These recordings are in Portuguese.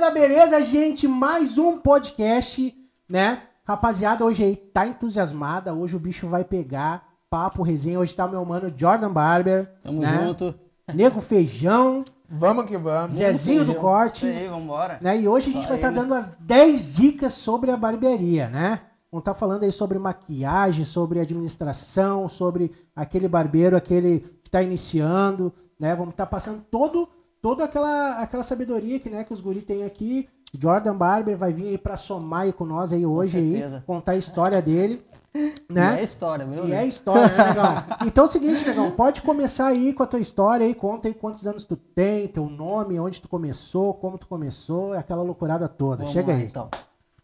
Beleza, beleza, gente? Mais um podcast, né? Rapaziada, hoje aí tá entusiasmada. Hoje o bicho vai pegar. Papo, resenha. Hoje tá meu mano Jordan Barber. Tamo né? junto. Nego Feijão, Vamos que vamos. Zezinho do. Corte. Isso aí, vambora. né? E hoje a gente Só vai estar eles. dando as 10 dicas sobre a barbearia, né? Vamos estar falando aí sobre maquiagem, sobre administração, sobre aquele barbeiro, aquele que está iniciando, né? Vamos estar passando todo, toda aquela, aquela sabedoria que, né, que os guri têm aqui. Jordan Barber vai vir aí para somar aí com nós aí hoje aí, contar a história dele, E é né? história, viu? E é história, né, Negão? Então é o seguinte, Negão, pode começar aí com a tua história aí, conta aí quantos anos tu tem, teu nome, onde tu começou, como tu começou, aquela loucurada toda. Vamos Chega lá, aí. Então.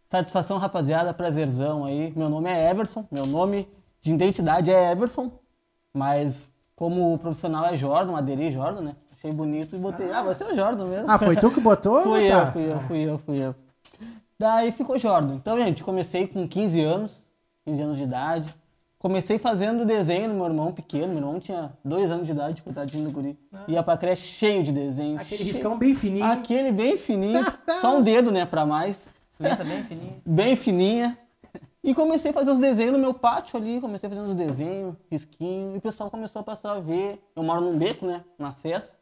Satisfação, rapaziada, prazerzão aí. Meu nome é Everson, meu nome de identidade é Everson, mas como profissional é Jordan, aderi Jordan, né? Achei bonito e botei, ah, você é o Jordan mesmo. Ah, foi tu que botou? Fui eu, fui eu, fui eu, fui eu. Daí ficou Jordan. Então, gente, comecei com 15 anos, 15 anos de idade. Comecei fazendo desenho no meu irmão pequeno. Meu irmão tinha 2 anos de idade, coitadinho do guri. Ia pra creche cheio de desenho. Ah. Aquele cheio- riscão bem fininho. Aquele bem fininho, só um dedo, né, pra mais. Suíça bem fininha. Bem fininha. E comecei a fazer os desenhos no meu pátio ali, comecei fazendo os desenhos, risquinho, e o pessoal começou a passar a ver. Eu moro num beco, né, no acesso.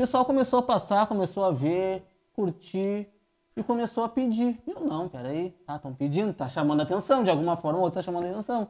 Pessoal começou a passar, começou a ver, curtir, e começou a pedir. Eu, não, peraí, tá, estão pedindo, tá chamando atenção, de alguma forma ou outra tá chamando atenção.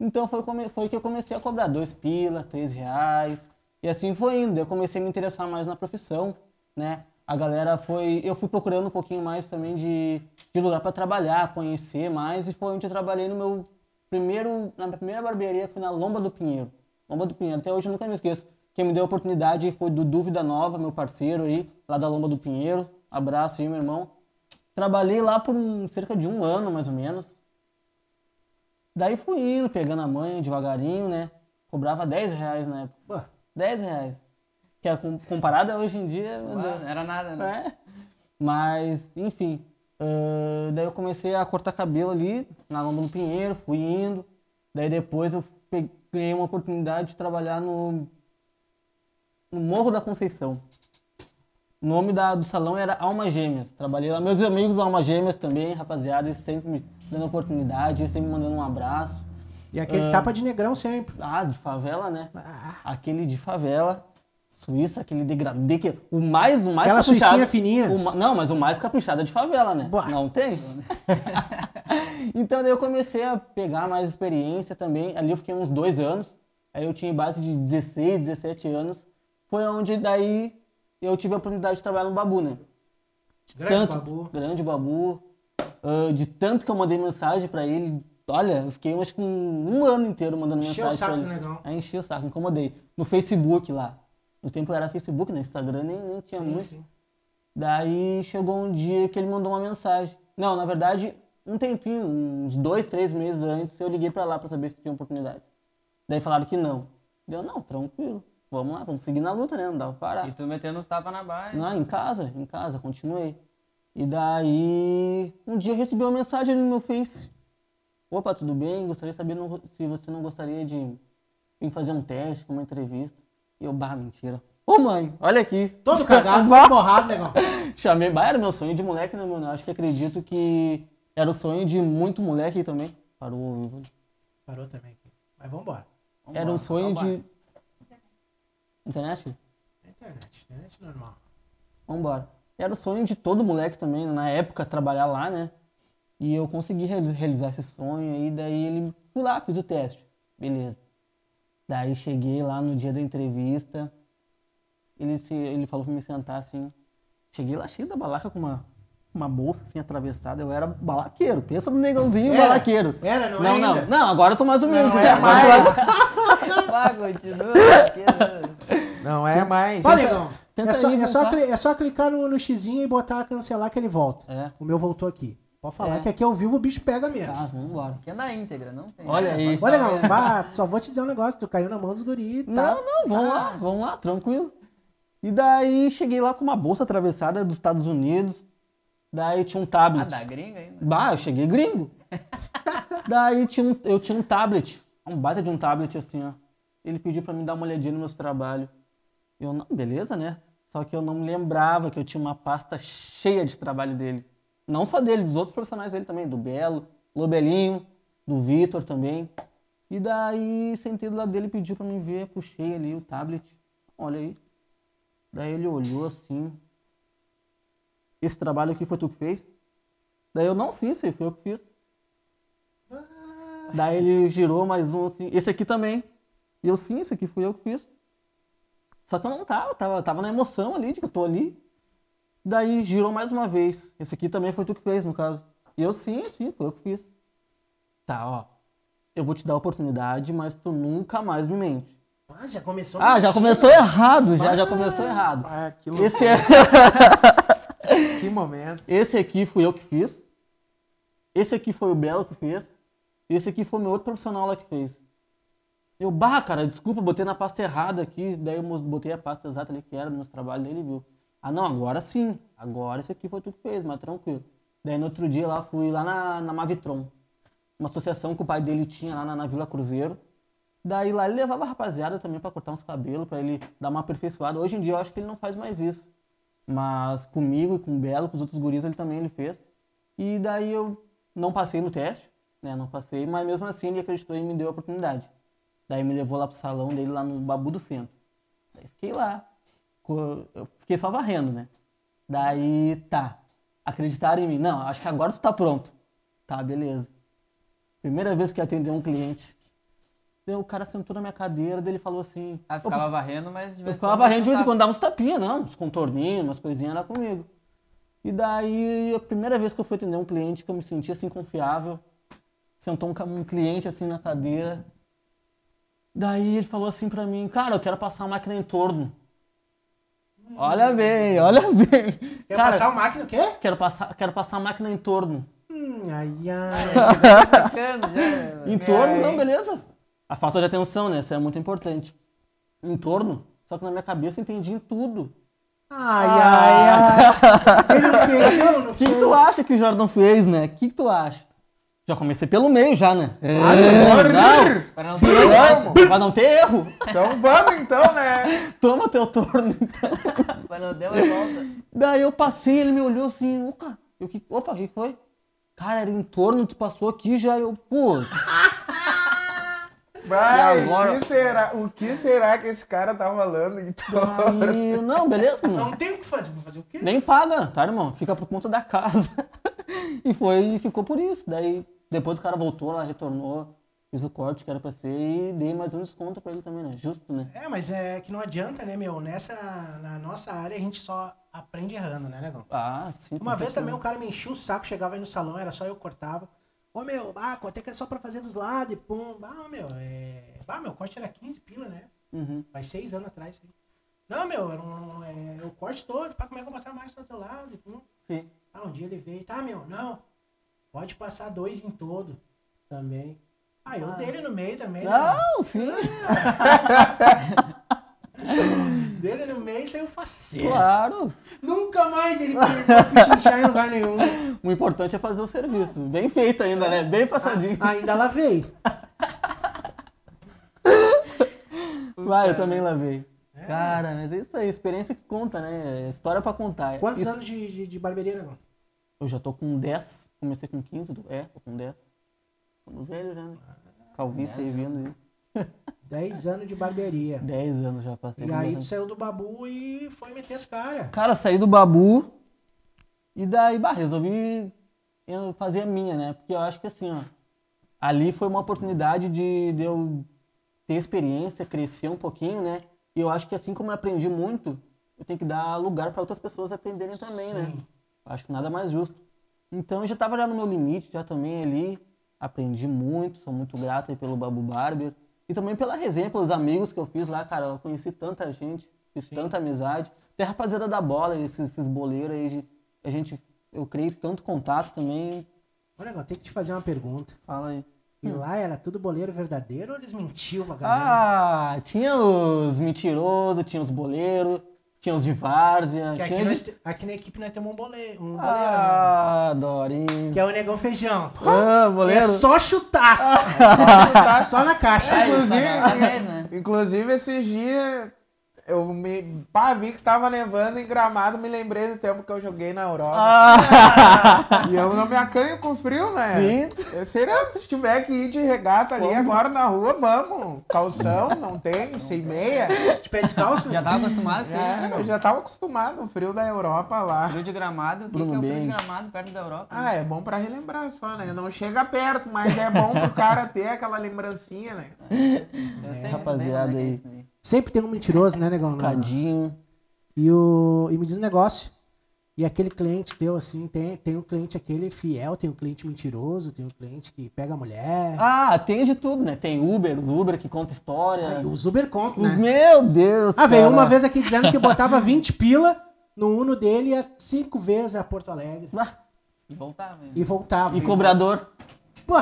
Então foi, foi que eu comecei a cobrar dois pila, três reais, e assim foi indo. Eu comecei a me interessar mais na profissão, né? A galera foi. Eu fui procurando um pouquinho mais também de, de lugar para trabalhar, conhecer mais, e foi onde eu trabalhei no meu primeiro. Na minha primeira barbearia foi na Lomba do Pinheiro. Lomba do Pinheiro, até hoje eu nunca me esqueço. Quem me deu a oportunidade foi do Dúvida Nova, meu parceiro aí, lá da Lomba do Pinheiro. Abraço aí, meu irmão. Trabalhei lá por um- cerca de um ano, mais ou menos. Daí fui indo, pegando a manha devagarinho, né? Cobrava 10 reais na época. Pô, 10 reais. Que é com- comparada hoje em dia, meu Deus. Não era nada, né? É. Mas, enfim. ah, daí eu comecei a cortar cabelo ali, na Lomba do Pinheiro, fui indo. Daí depois eu pe- ganhei uma oportunidade de trabalhar no, no Morro da Conceição. O nome da, do salão era Alma Gêmeas. Trabalhei lá. Meus amigos do Alma Gêmeas também, rapaziada, eles sempre me dando oportunidade, sempre me mandando um abraço. E aquele tapa de negrão sempre. Ah, de favela, né? Ah, Aquele de favela, Suíça, aquele degradê que o mais, o mais Aquela caprichado. suicinha fininha. o não, mas o mais caprichado é de favela, né? Bah. Não tem? então daí eu comecei a pegar mais experiência também. Ali eu fiquei uns dois anos. Aí eu tinha base de 16, 17 anos. Foi onde daí eu tive a oportunidade de trabalhar no Babu, né? grande tanto, babu. Grande babu. Ah, de tanto que eu mandei mensagem pra ele. Olha, eu fiquei acho que um, um ano inteiro mandando Encheu o mensagem saco negão. Aí enchi o saco, incomodei. No Facebook lá. No tempo era Facebook, no Instagram nem, nem tinha Sim, muito. sim. Daí chegou um dia que ele mandou uma mensagem. Não, na verdade, um tempinho, uns dois, três meses antes, eu liguei pra lá pra saber se tinha oportunidade. Daí falaram que não. Deu, não, tranquilo. Vamos lá, vamos seguir na luta, né? Não dava pra parar. E tu metendo os tapas na barra. Não, em casa, em casa, continuei. E daí, um dia eu recebi uma mensagem ali no meu Face. Opa, tudo bem? Gostaria de saber não- se você não gostaria de vir fazer um teste, uma entrevista. E eu, bah, mentira. Ô mãe, olha aqui. Todo cagado, todo borrado, negão. Chamei, bah, era meu sonho de moleque, né, mano? Eu Acho que acredito que era o sonho de muito moleque também. Parou ali. Parou também. Mas vambora. Era um sonho vambora. de. Internet? Internet, internet normal. Vambora. Era o sonho de todo moleque também, na época, trabalhar lá, né? E eu consegui reali- realizar esse sonho aí, daí ele fui lá, fiz o teste. Beleza. Daí cheguei lá no dia da entrevista. Ele, se, ele falou pra me sentar assim. Cheguei lá cheio da balaca com uma, uma bolsa assim atravessada. Eu era balaqueiro. Pensa no negãozinho Era? balaqueiro. Era, não é não, não. ainda? Não, agora eu tô mais humilde. Não né? é tô mais- Vai, continua. Né? Não é mais. Tenta É só, aí é, só cli- é só clicar no, no xizinho e botar cancelar que ele volta. É. O meu voltou aqui. Pode falar É. que aqui ao vivo o bicho pega mesmo. Tá, vambora. Aqui é na íntegra, não tem. Olha aí. Pode Olha, negão, bah, só vou te dizer um negócio. Tu caiu na mão dos guri e Não, não, vamos lá, vamos lá, tranquilo. E daí cheguei lá com uma bolsa atravessada dos Estados Unidos. Daí tinha um Ah, tablet. da gringa ainda. Bah, eu cheguei gringo. daí tinha um- eu tinha um tablet, um baita de um tablet assim, ó. Ele pediu pra mim dar uma olhadinha nos meus trabalhos. Eu, não, beleza, né? Só que eu não me lembrava que eu tinha uma pasta cheia de trabalho dele. Não só dele, dos outros profissionais dele também, do Belo, Lobelinho, do Vitor também. E daí, sentei do lado dele, pediu pra mim ver, puxei ali o tablet. Olha aí. Daí ele olhou assim. Esse trabalho aqui foi tu que fez? Daí eu, não, sim, aí foi eu que fiz. Daí ele girou mais um assim, esse aqui também. E eu, sim, esse aqui fui eu que fiz. Só que eu não tava, tava, tava na emoção ali, de que eu tô ali. Daí girou mais uma vez. Esse aqui também foi tu que fez, no caso. E eu, sim, sim, foi eu que fiz. Tá, ó. Eu vou te dar a oportunidade, mas tu nunca mais me mente. Ah, já começou Ah, já mentindo. começou errado, já, já começou errado. Ah, que, Esse, é, que momento. esse aqui fui eu que fiz. Esse aqui foi o Belo que fez. Esse aqui foi meu outro profissional lá que fez. Eu, bah, cara, desculpa, botei na pasta errada aqui. Daí eu botei a pasta exata ali que era dos meus trabalhos, daí ele viu. Ah, não, agora sim. Agora esse aqui foi tu que fez, mas tranquilo. Daí no outro dia lá, fui lá na, na Mavitron. Uma associação que o pai dele tinha lá na, na Vila Cruzeiro. Daí lá ele levava a rapaziada também pra cortar uns cabelos, pra ele dar uma aperfeiçoada. Hoje em dia eu acho que ele não faz mais isso. Mas comigo e com o Belo, com os outros guris, ele também ele fez. E daí eu não passei no teste, né? Não passei, mas mesmo assim ele acreditou e me deu a oportunidade. Daí me levou lá pro salão dele, lá no Babu do Centro. Daí fiquei lá. Eu fiquei só varrendo, né? Daí, tá. Acreditaram em mim. Não, acho que agora tu tá pronto. Tá, beleza. Primeira vez que eu atendi um cliente. Daí o cara sentou na minha cadeira, daí ele falou assim... Ah, ficava varrendo, mas de vez em ficava quando varrendo de vez em quando, dava uns tapinhas, não, uns contorninhos, umas coisinhas lá comigo. E daí, a primeira vez que eu fui atender um cliente que eu me senti assim confiável, sentou um, um cliente assim na cadeira. Daí ele falou assim pra mim, cara, eu quero passar a máquina em torno. Olha bem, olha bem. Quer Cara, passar o máquina o quê? quero passar, quero passar a máquina em torno. Hum, ai, ai. Em torno, não, beleza. A falta de atenção, né? Isso é muito importante. Em torno, só que na minha cabeça eu entendi em tudo. Ai, ai, ai. Ele não pegou, não O que, que tu acha que o Jordan fez, né? O que, que tu acha? Já comecei pelo meio já, né? É, não, Para não se ter eu- pra não ter erro. Então vamos então, né? Toma teu torno, então. Não der uma volta. Daí eu passei, ele me olhou assim, opa, eu, que, opa, o que foi? Cara, era em torno, tu passou aqui já, eu, pô, Vai, E agora? o, que será, o que será que esse cara tá falando então? aí, não, beleza, não. Não tem o que fazer. Vou fazer o quê? Nem paga, tá, irmão? Fica por conta da casa. e foi, ficou por isso. Daí, depois o cara voltou lá, retornou, fiz o corte que era pra ser e dei mais um desconto pra ele também, né? Justo, né? É, mas é que não adianta, né, meu? Nessa, na nossa área a gente só aprende errando, né, negão? Ah, sim. Uma vez certeza. também o cara me enchia o saco, chegava aí no salão, era só eu cortava. Ô meu, ah, quanto é que é só pra fazer dos lados e pum. Ah, meu, é. Ah, meu, corte era 15 pila, né? Uhum. Faz seis anos atrás. aí. Não, meu, era um, é, o corte todo, pá, como é que eu passar mais do teu lado? E pum. Sim. Ah, um dia ele veio, tá, meu, não. Pode passar dois em todo também. Ah, eu dele no meio também, né? Não, sim. Dele no meio saiu faceiro. Claro. Nunca mais ele pichinchar em lugar nenhum. O importante é fazer o serviço. Bem feito ainda, né? Bem passadinho. Ainda lavei. Vai, eu também lavei. Cara, mas é isso aí, experiência que conta, né? É História pra contar. Quantos Isso- anos de, de, de barbearia, negão? Eu já tô com 10, comecei com 15, tô- é, tô com 10. Tô no velho já, né? Calvície aí vindo aí. 10 anos de barbearia. 10 anos já passei. E aí 10 tu saiu do babu e foi meter as caras. Cara, saí do babu e daí, bah, resolvi eu fazer a minha, né? Porque eu acho que assim, ó, ali foi uma oportunidade de, de eu ter experiência, crescer um pouquinho, né? E eu acho que assim como eu aprendi muito, eu tenho que dar lugar para outras pessoas aprenderem também, né? Sim. Acho que nada mais justo. Então eu já tava já no meu limite, já também ali, aprendi muito, sou muito grato aí pelo Babu Barber. E também pela resenha, pelos amigos que eu fiz lá, cara, eu conheci tanta gente, fiz tanta amizade. Tem a rapaziada da bola, esses, esses boleiros aí, a gente, eu criei tanto contato também. Ô, negão, tem que te fazer uma pergunta. Fala aí. E lá era tudo boleiro verdadeiro ou eles mentiam pra galera? Ah, tinha os mentirosos, tinha os boleiros, tinha os de várzea, que aqui, tinha nós de... aqui na equipe nós temos um boleiro, um boleiro, né? Ah, Dorinho. Que é o negão feijão. Ah, boleiro. É só chutaço. só na caixa. Aí, Inclusive, só 10, né? inclusive esses dias Eu me. Pá, vi que tava nevando em gramado, me lembrei do tempo que eu joguei na Europa. E eu não me acanho com frio, né? Sim. Eu seria, se tiver que ir de regata ali agora na rua, vamos. Calção, não tem, sem meia. De pé descalço, né? Já tava acostumado, sim. É, eu já tava acostumado, o frio da Europa lá. Frio de gramado, o que, que é o frio de Bem. gramado perto da Europa? Ah, é bom pra relembrar só, né? Não chega perto, mas é bom pro cara ter aquela lembrancinha, né? eu sei, rapaziada bem é é aí. Sempre tem um mentiroso, né, negão? Cadinho. E, o, e me diz um negócio. E aquele cliente teu, assim, tem, tem um cliente aquele fiel, tem um cliente mentiroso, tem um cliente que pega a mulher. Ah, tem de tudo, né? Tem Uber, os Uber que conta história. Ah, e os Uber conta, né? Meu Deus, Ah, veio uma vez aqui dizendo que botava 20 pila no Uno dele e ia cinco vezes a Porto Alegre. Ah, E voltava. hein? E voltava. E cobrador. Pô,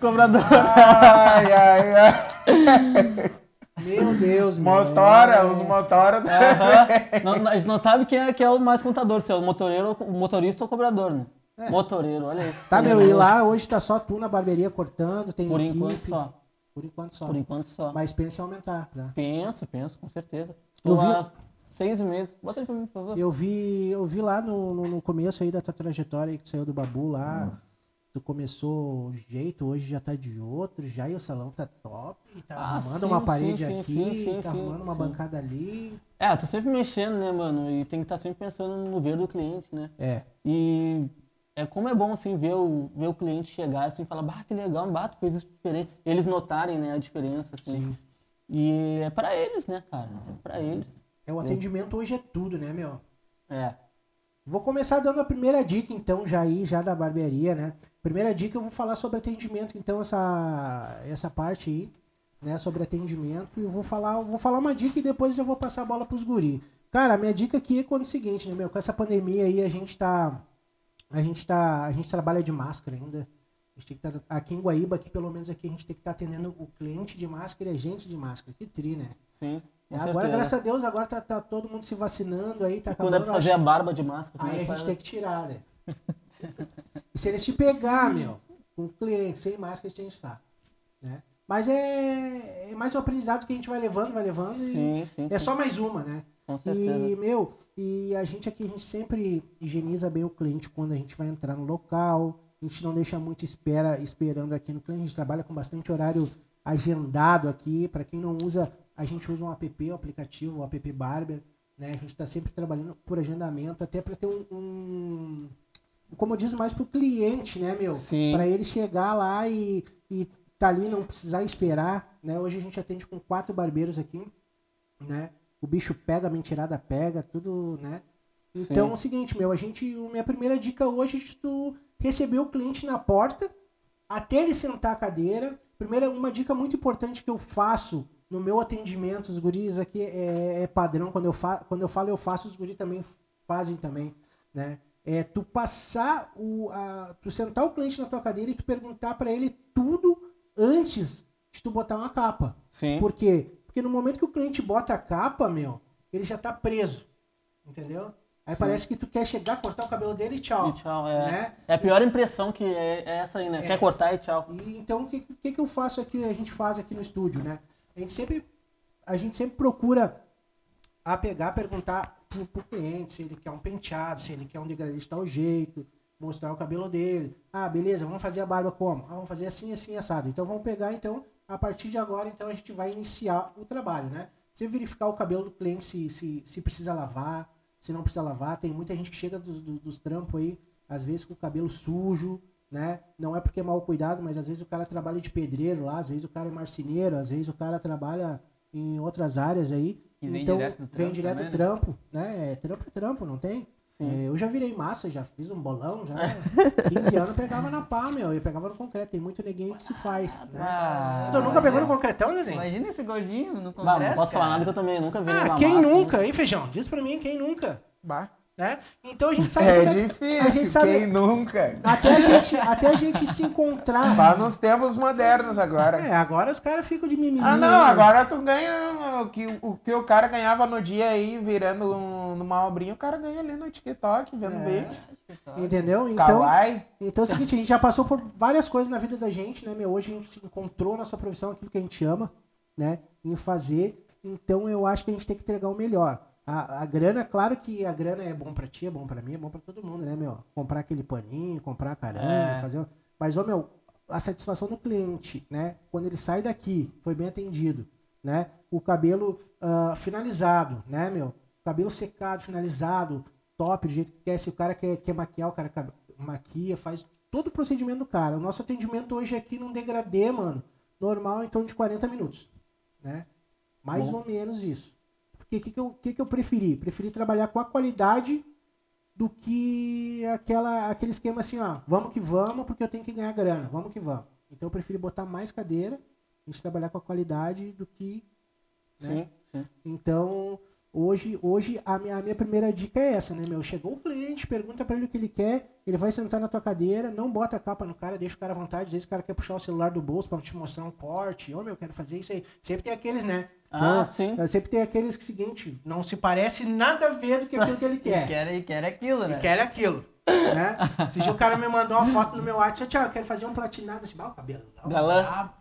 Cobrador. Ai, ai, ai. meu Deus, meu. Motora, É. os motora. Aham. Não, a gente não sabe quem é, quem é o mais contador, se é o motoreiro, o motorista ou o cobrador, né? Motoreiro, olha aí. Tá, meu, e lá hoje tá só tu na barbearia cortando, tem Por equipe. enquanto só. Por enquanto só. Por enquanto só. Mas pensa em aumentar, né? Penso, penso, com certeza. Eu Tô vi- seis meses. Bota aí pra mim, por favor. Eu vi, eu vi lá no, no, no começo aí da tua trajetória que tu saiu do Babu lá. Tu começou de um jeito, hoje já tá de outro, já e o salão tá top. Tá Ah, arrumando sim, uma parede sim, aqui, sim, sim, tá sim, arrumando uma bancada ali. É, tô sempre mexendo, né, mano? E tem que estar sempre pensando no ver do cliente, né? É. E é como é bom, assim, ver o, ver o cliente chegar assim e falar, bah, que legal, bah, tu fez isso diferente. Eles notarem, né, a diferença, assim. Sim. E é pra eles, né, cara? É pra eles. É, o atendimento hoje é tudo, né, meu? É. Vou começar dando a primeira dica, então, já aí, já da barbearia, né? Primeira dica, eu vou falar sobre atendimento, então, essa, essa parte aí, né? Sobre atendimento. E eu vou falar, vou falar uma dica e depois já vou passar a bola pros guri. Cara, a minha dica aqui é quando o seguinte, né, meu? Com essa pandemia aí, a gente tá. A gente tá. A gente trabalha de máscara ainda. A gente tem que tá, aqui em Guaíba, aqui pelo menos aqui, a gente tem que estar atendendo o cliente de máscara e a gente de máscara. Que tri, né? Sim. É, agora, graças a Deus, agora tá, tá todo mundo se vacinando aí, tá Quando é pra fazer a barba de máscara. é Aí que a faz? gente tem que tirar, né? e se eles te pegar, meu, com o cliente, sem máscara, eles têm que estar. Né? Mas é, é mais um aprendizado que a gente vai levando, vai levando. Sim, sim, é sim. só mais uma, né? Com certeza. E, meu, e a gente aqui, a gente sempre higieniza bem o cliente quando a gente vai entrar no local. A gente não deixa muito espera, esperando aqui no cliente. A gente trabalha com bastante horário agendado aqui. Para quem não usa, a gente usa um app, um aplicativo, o app Barber. Né? A gente está sempre trabalhando por agendamento, até para ter um, um, um comodismo mais para o cliente, né, meu? Sim. Para ele chegar lá e, e tá ali, não precisar esperar. Né? Hoje a gente atende com quatro barbeiros aqui né? O bicho pega, a mentirada pega, tudo, né? Então Sim. é o seguinte, meu, a gente, minha primeira dica hoje é de tu receber o cliente na porta, até ele sentar a cadeira. Primeira, uma dica muito importante que eu faço no meu atendimento, os guris aqui é, é padrão, quando eu, fa quando eu falo eu faço, os guris também fazem também, né? É tu passar o, a, tu sentar o cliente na tua cadeira e tu perguntar para ele tudo antes de tu botar uma capa. Sim. Por quê? Porque no momento que o cliente bota a capa, meu, ele já tá preso. Entendeu? Aí parece que tu quer chegar, cortar o cabelo dele e tchau. E tchau, é. Né? É a pior impressão que é, é essa aí, né? Quer cortar e tchau. E, então, o que, que, que eu faço aqui, a gente faz aqui no estúdio, né? A gente sempre, a gente sempre procura a pegar, perguntar pro, pro cliente se ele quer um penteado, se ele quer um degradê de tal jeito, mostrar o cabelo dele. Ah, beleza, vamos fazer a barba como? Ah, vamos fazer assim, assim, assado. Então vamos pegar, então, a partir de agora, então a gente vai iniciar o trabalho, né? Você verificar o cabelo do cliente se, se, se precisa lavar, se não precisa lavar. Tem muita gente que chega dos, dos, dos trampos aí, às vezes com o cabelo sujo, né? Não é porque é mal cuidado, mas às vezes o cara trabalha de pedreiro lá, às vezes o cara é marceneiro, às vezes o cara trabalha em outras áreas aí. E vem então, direto do vem trampo direto também, né? trampo, né? É, trampo é trampo, não tem? Sim. É, eu já virei massa, já fiz um bolão, já. 15 anos eu pegava na pá, meu. Eu pegava no concreto. Tem muito neguinho que se faz, né? Ah, tu nunca pegou no concretão, Zezinho? Imagina esse gordinho no concreto, Não, não posso falar cara. nada que eu também nunca vi Ah, quem massa, nunca, né? hein, Feijão? Diz pra mim, quem nunca? Bah. Né? Então a gente sabe... É como a gente difícil, sabe- quem nunca? Até a, gente, até a gente se encontrar... Só nos tempos modernos agora. É, agora os caras ficam de mimimi. Ah, não, agora tu ganha o que o, que o cara ganhava no dia aí, virando um- numa obrinha, o cara ganha ali no TikTok, vendo É. vídeo. Entendeu? Então, Kawaii. então é o seguinte, a gente já passou por várias coisas na vida da gente, né, meu? Hoje a gente encontrou nossa profissão, aquilo que a gente ama, né? Em fazer. Então eu acho que a gente tem que entregar o melhor. A, a grana, claro que a grana é bom pra ti, é bom pra mim, é bom pra todo mundo, né, meu? Comprar aquele paninho, comprar caramba, É. fazer. Mas, ô, meu, a satisfação do cliente, né? Quando ele sai daqui, foi bem atendido, né? O cabelo ah, finalizado, né, meu? Cabelo secado, finalizado, top, do jeito que quer. Se o cara quer, quer maquiar, o cara ca- maquia, faz todo o procedimento do cara. O nosso atendimento hoje aqui num degradê, mano, normal, em torno de 40 minutos, né? Mais Bom. ou menos isso. O que, que, eu, que, que eu preferi? Preferi trabalhar com a qualidade do que aquela, aquele esquema assim, ó, vamos que vamos, porque eu tenho que ganhar grana, vamos que vamos. Então eu preferi botar mais cadeira, a gente trabalhar com a qualidade do que. né? Sim, sim. Então, hoje, hoje a, minha, a minha primeira dica é essa, né, meu? Chegou o cliente, pergunta pra ele o que ele quer, ele vai sentar na tua cadeira, não bota a capa no cara, deixa o cara à vontade. Às vezes o cara quer puxar o celular do bolso pra te mostrar um corte. Ô, meu, eu quero fazer isso aí. Sempre tem aqueles, né? Ah, sim. Sempre tem aqueles que, seguinte, não se parece nada a ver do que aquilo que ele quer. Quer, e quer aquilo, né? E quer aquilo. Né? Dia o cara me mandou uma foto no meu WhatsApp, Tiago, eu quero fazer um platinado assim, ah, o cabelo. Galã.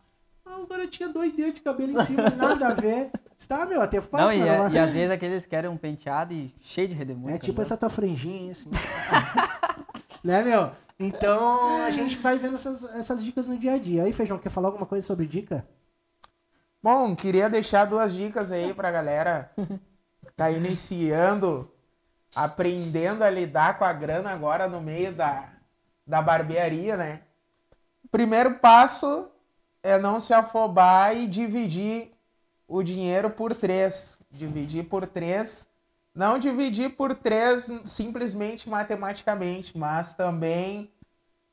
Ah, o cara tinha dois dedos de cabelo em cima, nada a ver. Está, meu, até fácil. Não, e, é- e às vezes aqueles querem um penteado e cheio de redemoinho. É tipo entendeu? essa tua franjinha, assim. né, meu? Então, a gente vai vendo essas, essas dicas no dia a dia. Aí, Feijão, quer falar alguma coisa sobre dica? Bom, queria deixar duas dicas aí pra galera que tá iniciando, aprendendo a lidar com a grana agora no meio da, da barbearia, né? Primeiro passo é não se afobar e dividir o dinheiro por três. Dividir por três. Não dividir por três simplesmente matematicamente, mas também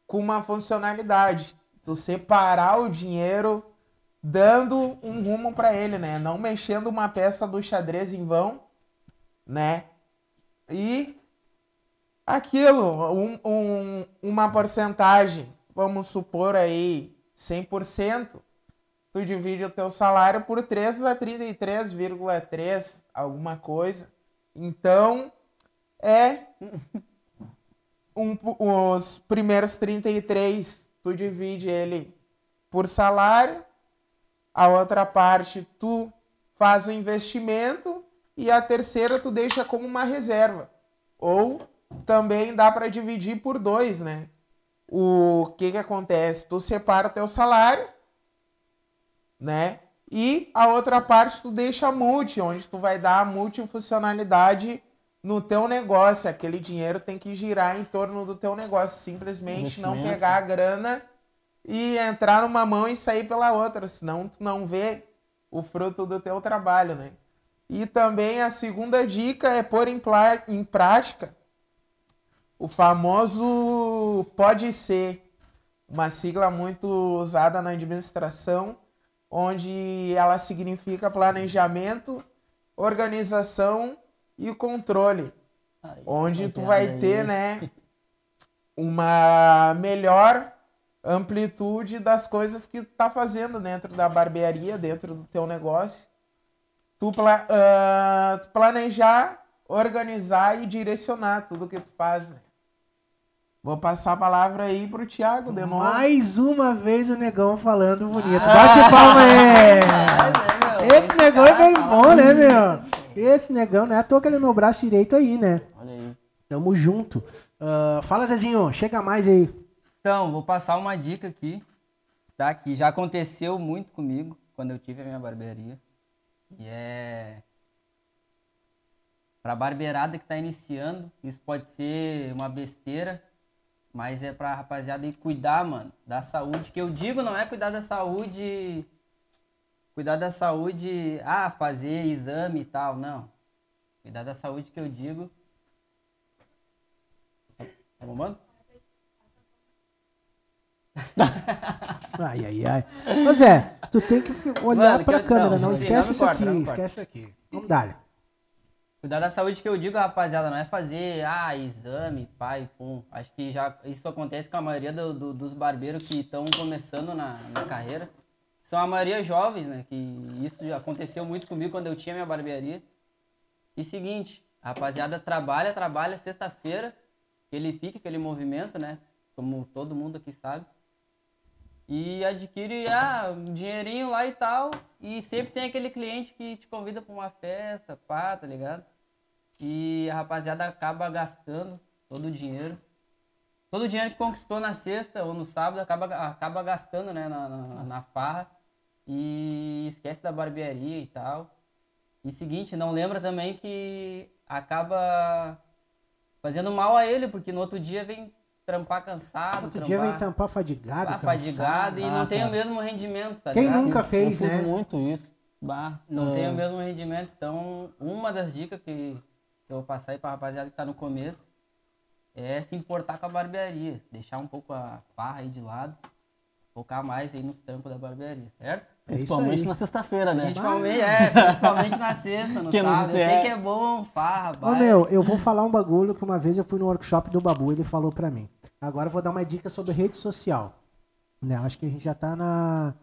com uma funcionalidade. Tu separar o dinheiro dando um rumo para ele, né? Não mexendo uma peça do xadrez em vão, né? E aquilo, um, um- uma porcentagem, vamos supor aí 100%, tu divide o teu salário por 3 dá 33,3, alguma coisa. Então, é um, os primeiros 33, tu divide ele por salário, a outra parte tu faz o investimento e a terceira tu deixa como uma reserva. Ou também dá para dividir por dois, né? O que que acontece? Tu separa o teu salário, né? E a outra parte tu deixa multi, onde tu vai dar a multifuncionalidade no teu negócio. Aquele dinheiro tem que girar em torno do teu negócio. Simplesmente não pegar a grana e entrar numa mão e sair pela outra, senão tu não vê o fruto do teu trabalho, né? E também a segunda dica é pôr em, em prática o famoso pode ser, uma sigla muito usada na administração, onde ela significa planejamento, organização e controle Aí, onde tu rapaziada, vai aí. ter, né, uma melhor amplitude das coisas que tu tá fazendo dentro da barbearia, dentro do teu negócio. Tu, pla- ah, tu planejar, organizar e direcionar tudo que tu faz, né? Vou passar a palavra aí pro Thiago de novo. Mais uma vez o negão falando bonito. Bate palma aí! Esse negão é bem bom, né, meu? Esse negão, não é à toa que ele é meu braço direito aí, né? Olha aí. Tamo junto. Ah, fala, Zezinho, chega mais aí. Então, vou passar uma dica aqui, tá? Que já aconteceu muito comigo quando eu tive a minha barbearia. E é. Pra barbeirada que tá iniciando, isso pode ser uma besteira, mas é pra rapaziada aí cuidar, mano, da saúde. Que eu digo não é cuidar da saúde. Cuidar da saúde, ah, fazer exame e tal, não. Cuidar da saúde que eu digo. Tá bombando? Ai, ai, ai. Ô Zé, tu tem que olhar Mano, pra que- câmera, não, não, esquece isso corta, aqui, corta. esquece isso aqui. Vamos dar. Cuidar da saúde que eu digo, rapaziada, não é fazer, ah, exame, pai, pum. Acho que já isso acontece com a maioria do- do- dos barbeiros que estão começando na, na carreira. São a maioria jovens, né? Que isso já aconteceu muito comigo quando eu tinha minha barbearia. E seguinte, rapaziada trabalha, trabalha sexta-feira, aquele pique, aquele movimento, né? Como todo mundo aqui sabe. E adquire ah, um dinheirinho lá e tal. E sempre tem aquele cliente que te convida pra uma festa, pá, tá ligado? E a rapaziada acaba gastando todo o dinheiro. Todo o dinheiro que conquistou na sexta ou no sábado acaba, acaba gastando, né, na, na, na farra. E esquece da barbearia e tal. E seguinte, não lembra também que acaba fazendo mal a ele, porque no outro dia vem trampar cansado. Outro trampar, dia vem tampar fadigado, cansado. fadigado e Ah, não tem cara. o mesmo rendimento, tá Quem ligado? nunca Eu fez, fiz né? muito isso. Bah, Não é, tem o mesmo rendimento. Então, uma das dicas que eu vou passar aí pra rapaziada que tá no começo é se importar com a barbearia. Deixar um pouco a farra aí de lado. Focar mais aí nos trampos da barbearia, certo? É Principalmente na sexta-feira, né? Principalmente, é, principalmente na sexta, no Que não- sábado. Eu é. sei que é bom, farra, Ô meu, eu vou falar um bagulho que uma vez eu fui no workshop do Babu, ele falou pra mim. Agora eu vou dar uma dica sobre rede social. Né, acho que a gente já tá na,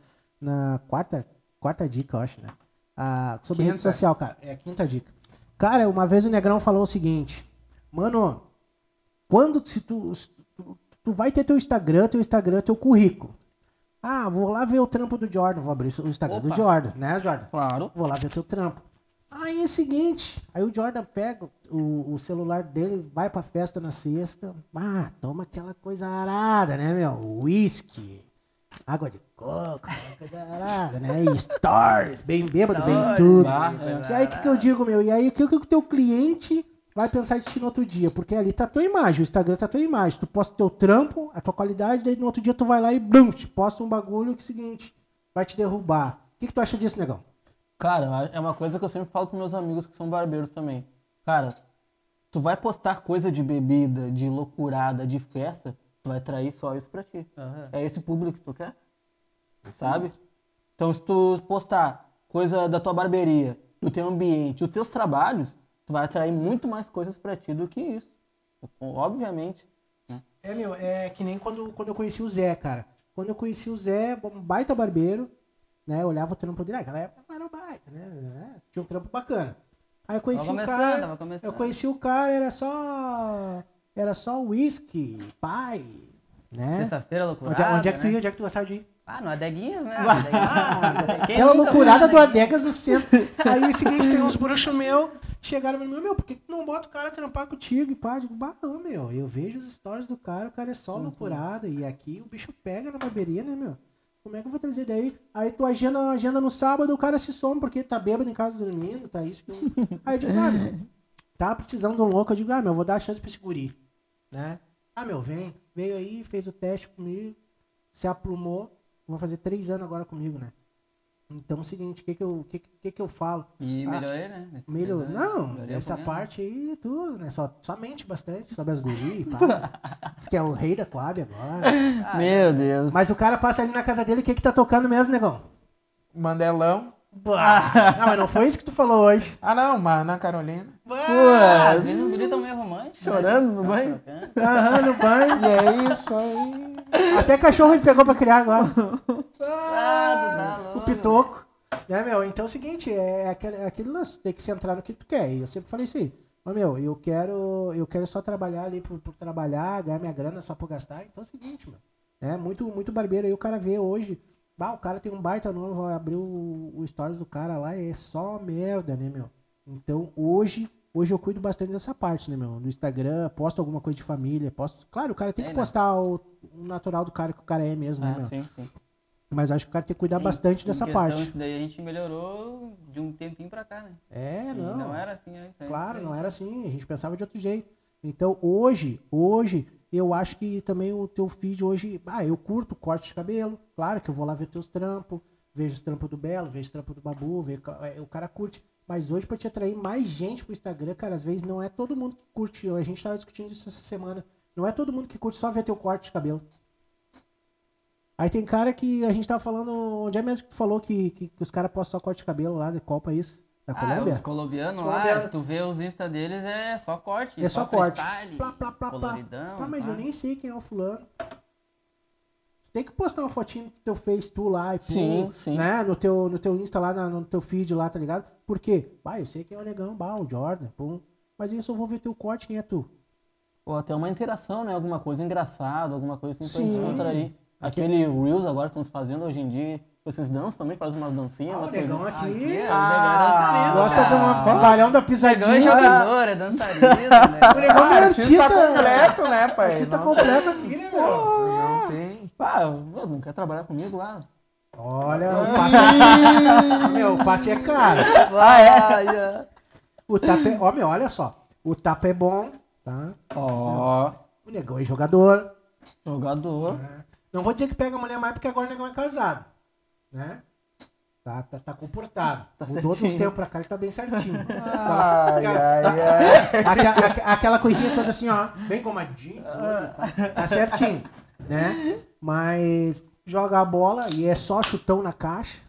na quarta, quarta dica, eu acho, né? Ah, sobre rede Quinta. social, cara. É a quinta dica. Cara, uma vez o Negrão falou o seguinte. Mano, quando se tu, se tu, tu vai ter teu Instagram, teu Instagram, teu currículo. Ah, vou lá ver o trampo do Jordan. Vou abrir o Instagram do Opa. Jordan, né, Jordan? Claro. Vou lá ver teu trampo. Aí é o seguinte, aí o Jordan pega o, o celular dele, vai pra festa na sexta, ah, toma aquela coisa arada, né, meu? Whisky, água de coco, coisa arada, né? E stories, bem bêbado, bem tudo. E aí o que, que eu digo, meu? E aí o que, que o teu cliente vai pensar de ti no outro dia? Porque ali tá a tua imagem, o Instagram tá a tua imagem. Tu posta teu trampo, a tua qualidade, daí no outro dia tu vai lá e blum, te posta um bagulho que é o seguinte, vai te derrubar. O que, que tu acha disso, negão? Cara, é uma coisa que eu sempre falo pros meus amigos que são barbeiros também. Cara, tu vai postar coisa de bebida, de loucurada, de festa, tu vai atrair só isso pra ti. Aham. É esse público que tu quer? Sabe? Então, se tu postar coisa da tua barbearia, do teu ambiente, os teus trabalhos, tu vai atrair muito mais coisas pra ti do que isso. Obviamente. né? É, meu, é que nem quando, quando eu conheci o Zé, cara. Quando eu conheci o Zé, um baita barbeiro, né? Olhava o trampo dele, ah, aquela época não era baita, né? É, Tinha um trampo bacana. Aí eu conheci o cara. Eu conheci o cara, era só. Era só whisky, pai, né? Sexta-feira, Onde, loucura. onde é que tu ia? Onde é que tu gostava de ir? Ah, no Adeguinhas, né? Adeguinhas. Aquela loucurada do? Adegas no centro. Aí seguinte, tem uns bruxos meus, chegaram pra mim, meu, por que tu não bota o cara trampar contigo e pá? Eu Digo, bah, meu, eu vejo os stories do cara, o cara é só loucurada. E aqui o bicho pega na barbearia, né, meu? Como é que eu vou trazer daí? Aí tu agenda, agenda no sábado, o cara se some porque tá bêbado em casa dormindo, tá isso. Que eu... Aí eu digo, ah, meu, tá precisando de um louco. Eu digo, ah, meu, vou dar a chance pra esse guri, né? Ah, meu, vem. Veio aí, fez o teste comigo, se aplumou. Vão fazer três anos agora comigo, né? Então é o seguinte, o que que eu, que, que que eu falo? E Ah, melhorei, né? Melhor, não, melhorei essa parte aí, tu, né? Só, só mente bastante, sobe as guri, pá. Diz que é o rei da Coab agora. Ah, Meu Deus. Mas o cara passa ali na casa dele, o que que tá tocando mesmo, negão? Mandelão. Bah, não, mas não foi isso que tu falou hoje. Ah, não, mas Ana Carolina. Ah, às vezes os guris tão meio românticos. Chorando no né? banho? Aham, no banho. E é isso aí. Até cachorro ele pegou pra criar agora. Ah, tá o pitoco. Né, meu? Então é o seguinte, é aquele, é aquele lance, tem que se entrar no que tu quer. E eu sempre falei isso aí. Ô, meu, eu quero, eu quero só trabalhar ali por, por trabalhar, ganhar minha grana só por gastar. Então é o seguinte, meu. É muito, muito barbeiro aí o cara vê hoje. Bah, o cara tem um baita nome, vai abrir o, o stories do cara lá e é só merda, né, meu? Então hoje, hoje eu cuido bastante dessa parte, né, meu? No Instagram, posto alguma coisa de família, posto. Claro, o cara tem É, que né? postar o, o natural do cara que o cara é mesmo, né, Ah, meu? sim, sim. Mas acho que o cara tem que cuidar Em- bastante em dessa parte. Isso daí a gente melhorou de um tempinho pra cá, né? É, E não. Não era assim antes. antes Claro, aí- não era assim. A gente pensava de outro jeito. Então, hoje, hoje, eu acho que também o teu feed hoje. Ah, eu curto corte de cabelo. Claro que eu vou lá ver teus trampos. Vejo os trampos do Belo, vejo os trampos do Babu. Vejo, é, o cara curte. Mas hoje, pra te atrair mais gente pro Instagram, cara, às vezes não é todo mundo que curte. A gente tava discutindo isso essa semana. Não é todo mundo que curte só ver teu corte de cabelo. Aí tem cara que a gente tava falando. Onde é mesmo que tu falou que, que, que os caras postam só corte de cabelo lá? De qual país? Da Ah, Colômbia? os colombianos Os lá, colombianos. se tu vê os Insta deles, é só corte. É só corte. freestyle, Plá, plá, plá, plá. coloridão. Tá, mas pá. eu nem sei quem é o fulano. Tem que postar uma fotinho do teu Face, tu lá e tu, Sim, sim. né? No teu, no teu Insta lá, na- no teu feed lá, tá ligado? Por quê? Bah, eu sei quem é o negão, bah, o Jordan, pum. Mas isso eu vou ver teu corte, quem é tu? Ou até uma interação, né? Alguma coisa engraçada, alguma coisa assim pra descontrair. Aquele Reels agora estão se fazendo hoje em dia. Vocês dançam também, fazem umas dancinhas, Ah, umas o negão coisinhas. aqui. é, Ah, o negão é dançarino, Gosta cara. de uma balhão da Negão é pisadinha. jogador, é dançarino, né? O negão é artista artista. completo, né, pai? Artista Não- completo aqui, né, meu? Não tem. Pá, não quer trabalhar comigo lá? Olha, o passe. meu, o passe é caro. Vai, já. O tapa é. Ó, meu, olha só. O tapa é bom, tá? Ó, O negão é jogador. jogador. né? Não vou dizer que pega a mulher mais porque agora o negão é casado. Né? Tá, tá, tá comportado. Tá Mudou dos certinho. tempos pra cá, ele tá bem certinho. Ai, Aquela- ai, ai. Aquela, aque- aquela coisinha toda assim, ó, bem comadinho, tudo, tá certinho, né? Mas joga a bola e é só chutão na caixa.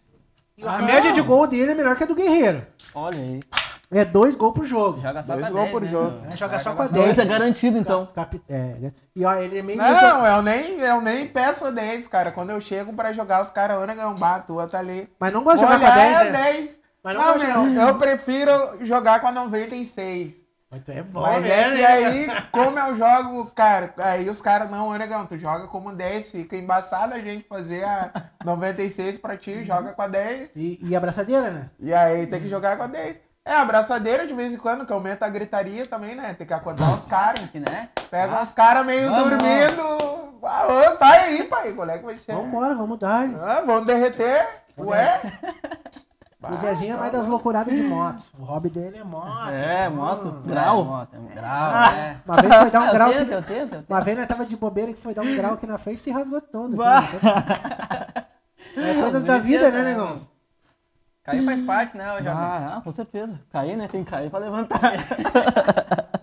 E a Ah, média não. de gol dele é melhor que a do Guerreiro. Olha aí. É dois gols por jogo. Joga só Dois com a gols 10, por né, jogo. meu? É, joga só com a só 10. Esse é garantido, então. Capi- é, né? E ó, ele é meio. desse- Não, eu nem, eu nem peço 10, cara. Quando eu chego pra jogar, os caras, ô negão, bah, a tua tá ali. Mas não gosta de jogar com a Olha, 10, é né? 10. Mas não não, gosta de meu, eu prefiro jogar com a 96. Mas tu é bom, Mas né? é que aí, como eu jogo, cara, aí os caras, não, ô negão, tu joga como 10, fica embaçado a gente fazer a 96 pra ti, joga com a 10. E, e a abraçadeira, né? E aí tem que jogar com a 10. É, abraçadeira de vez em quando, que aumenta a gritaria também, né? Tem que acordar os caras. Né? Pega uns caras meio Vamos. dormindo. Ah, tá aí, pai. Qual é que vai ser? Vambora, vamos dar. Ah, vamos derreter. Ué? O Zezinho é mais das loucuradas de moto. O hobby dele é moto. É, mano. moto. É, Grau. moto, é um grau, é. Uma vez foi dar um Eu grau. tento, que- eu tento, eu tento. Uma vez nós tava de bobeira que foi dar um grau aqui na frente e se rasgou todo. Bah. É coisas da vida, né, negão? Cair faz parte, né, Jordan? Ah, ah, com certeza. Cair, né? Tem que cair pra levantar.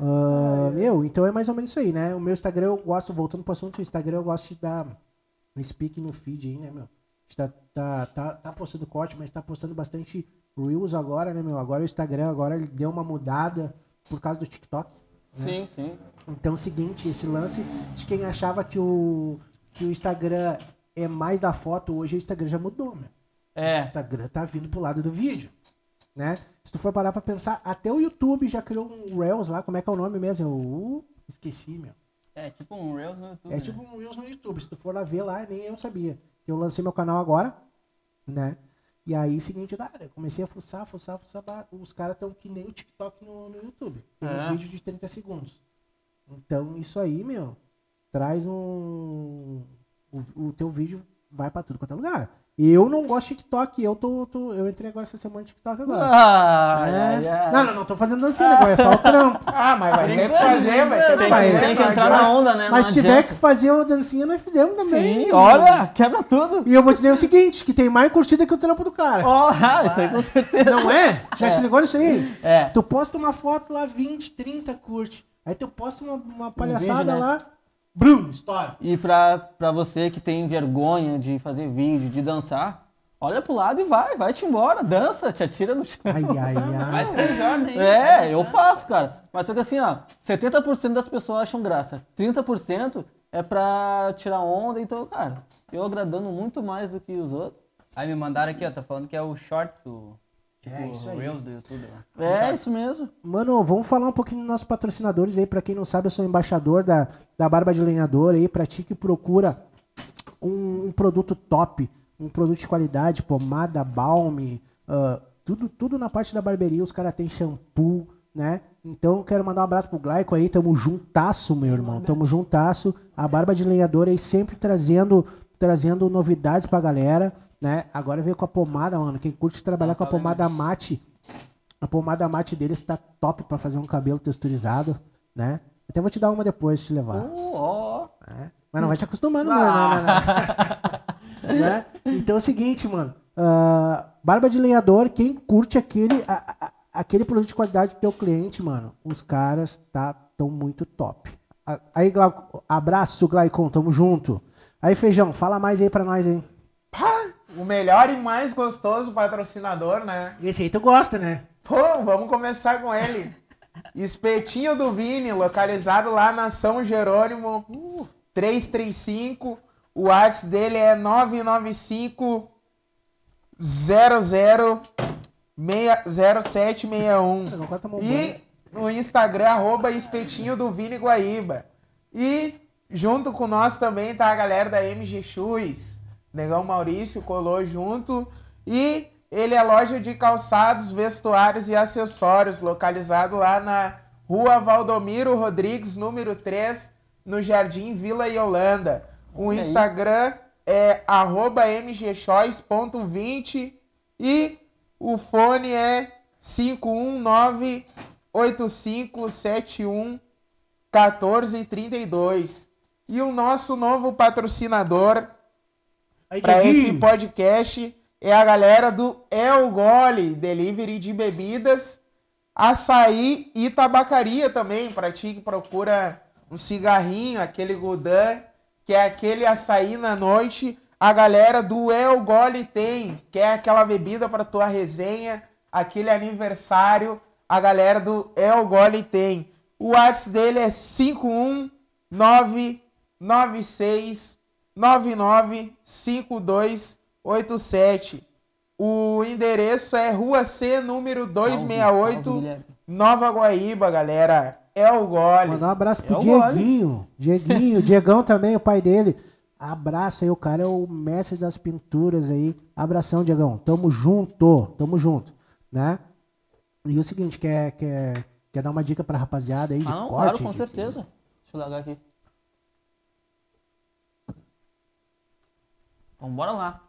Ah, meu, então é mais ou menos isso aí, né? O meu Instagram eu gosto, voltando pro assunto, o Instagram eu gosto de dar um speak no feed aí, né, meu? A gente tá, tá, tá, tá postando corte, mas tá postando bastante Reels agora, né, meu? Agora o Instagram, agora ele deu uma mudada por causa do TikTok. sim, sim. Então é o seguinte, esse lance de quem achava que o, que o Instagram é mais da foto, hoje o Instagram já mudou, meu. O É. Instagram tá vindo pro lado do vídeo, né? Se tu for parar pra pensar, até o YouTube já criou um Reels lá, como é que é o nome mesmo? Eu esqueci, meu. É tipo um Reels no YouTube. É né? tipo um Reels no YouTube. Se tu for lá ver lá, nem eu sabia. Eu lancei meu canal agora, né? E aí, seguinte, eu comecei a fuçar, fuçar, fuçar. Os caras estão que nem o TikTok no, no YouTube. Tem uns É. vídeos de 30 segundos. Então, isso aí, meu, traz um. O, o teu vídeo vai pra tudo quanto é lugar. Eu não gosto de TikTok. Eu, tô, tô- eu entrei agora essa semana no TikTok agora. Ai, É. ai, ai. Não, não, não tô fazendo dancinha, agora é só o trampo. Ah, mas vai ter que fazer, vai ter que Tem, tem que entrar na onda, né? Mas se tiver que fazer uma dancinha, nós fizemos também. Sim, olha, quebra tudo. E eu vou dizer o seguinte, que tem mais curtida que o trampo do cara. Ó, ah, isso aí com certeza. Não é? Já se ligou nisso aí? É. Tu posta uma foto lá, 20, 30 curte. Aí tu posta uma, uma palhaçada vídeo, né? lá, brum, estoura. E pra, pra você que tem vergonha de fazer vídeo, de dançar, olha pro lado e vai, vai-te embora, dança, te atira no chão. Ai, ai, ai. Jordan, hein? É, eu faço, cara. Mas só que assim, ó, 70% das pessoas acham graça, 30% é pra tirar onda, então, cara, eu agradando muito mais do que os outros. Aí me mandaram aqui, ó, tá falando que é o Shorts, o tipo É, isso aí. Reels do YouTube. Ó. É, isso mesmo. Mano, vamos falar um pouquinho dos nossos patrocinadores aí. Pra quem não sabe, eu sou embaixador da, da Barba de Lenhador aí. Pra ti que procura um, um produto top, um produto de qualidade, pomada, balme, ah, tudo, tudo na parte da barbearia. Os caras têm shampoo, né? Então, quero mandar um abraço pro Glaico aí. Tamo juntasso, meu irmão. Tamo juntasso. A Barba de Lenhador aí sempre trazendo, trazendo novidades pra galera, né? Agora veio com a pomada, mano. Quem curte trabalhar com a pomada mate, a pomada mate deles tá top pra fazer um cabelo texturizado, né? Até vou te dar uma depois, te levar. Oh, ó. né? Mas não vai te acostumando, não, não, não, não. Né? Então é o seguinte, mano. ah, barba de lenhador, quem curte aquele, a- a- aquele produto de qualidade do teu cliente, mano, os caras tá tão muito top. Aí, Glau, abraço, Glaicon, tamo junto. Aí, Feijão, fala mais aí pra nós, hein? Pá, o melhor e mais gostoso patrocinador, né? Esse aí tu gosta, né? Pô, vamos começar com ele. Espetinho do Vini, localizado lá na São Jerônimo, uh, 335. O WhatsApp dele é 995 00 0761. Não vai tomar um E no Instagram, arroba espetinho do Vini Guaíba. E Junto com nós também tá a galera da MG Shoes. Negão Maurício colou junto. E ele é loja de calçados, vestuários e acessórios, localizado lá na Rua Valdomiro Rodrigues, número 3, no Jardim Vila Yolanda. O aí. Instagram é arroba mgchoice.20 e o fone é 519-8571 1432. E o nosso novo patrocinador para esse podcast é a galera do El Gole, delivery de bebidas, açaí e tabacaria também, para ti que procura um cigarrinho, aquele Gudan, que é aquele açaí na noite, a galera do El Gole tem, que é aquela bebida para tua resenha, aquele aniversário, a galera do El Gole tem. O WhatsApp dele é 51996 995287. O endereço é Rua C, número salve, 268, Guilherme. Nova Guaíba, galera. É o gole. Mandar um abraço pro É o Dieguinho. Dieguinho, Diegão também, o pai dele. Abraço aí, o cara é o mestre das pinturas aí. Abração, Diegão. Tamo junto, tamo junto, né? E o seguinte, quer, quer, quer dar uma dica pra rapaziada aí de Ah, não, corte? claro, com de- certeza. Deixa eu largar aqui. Então, bora lá.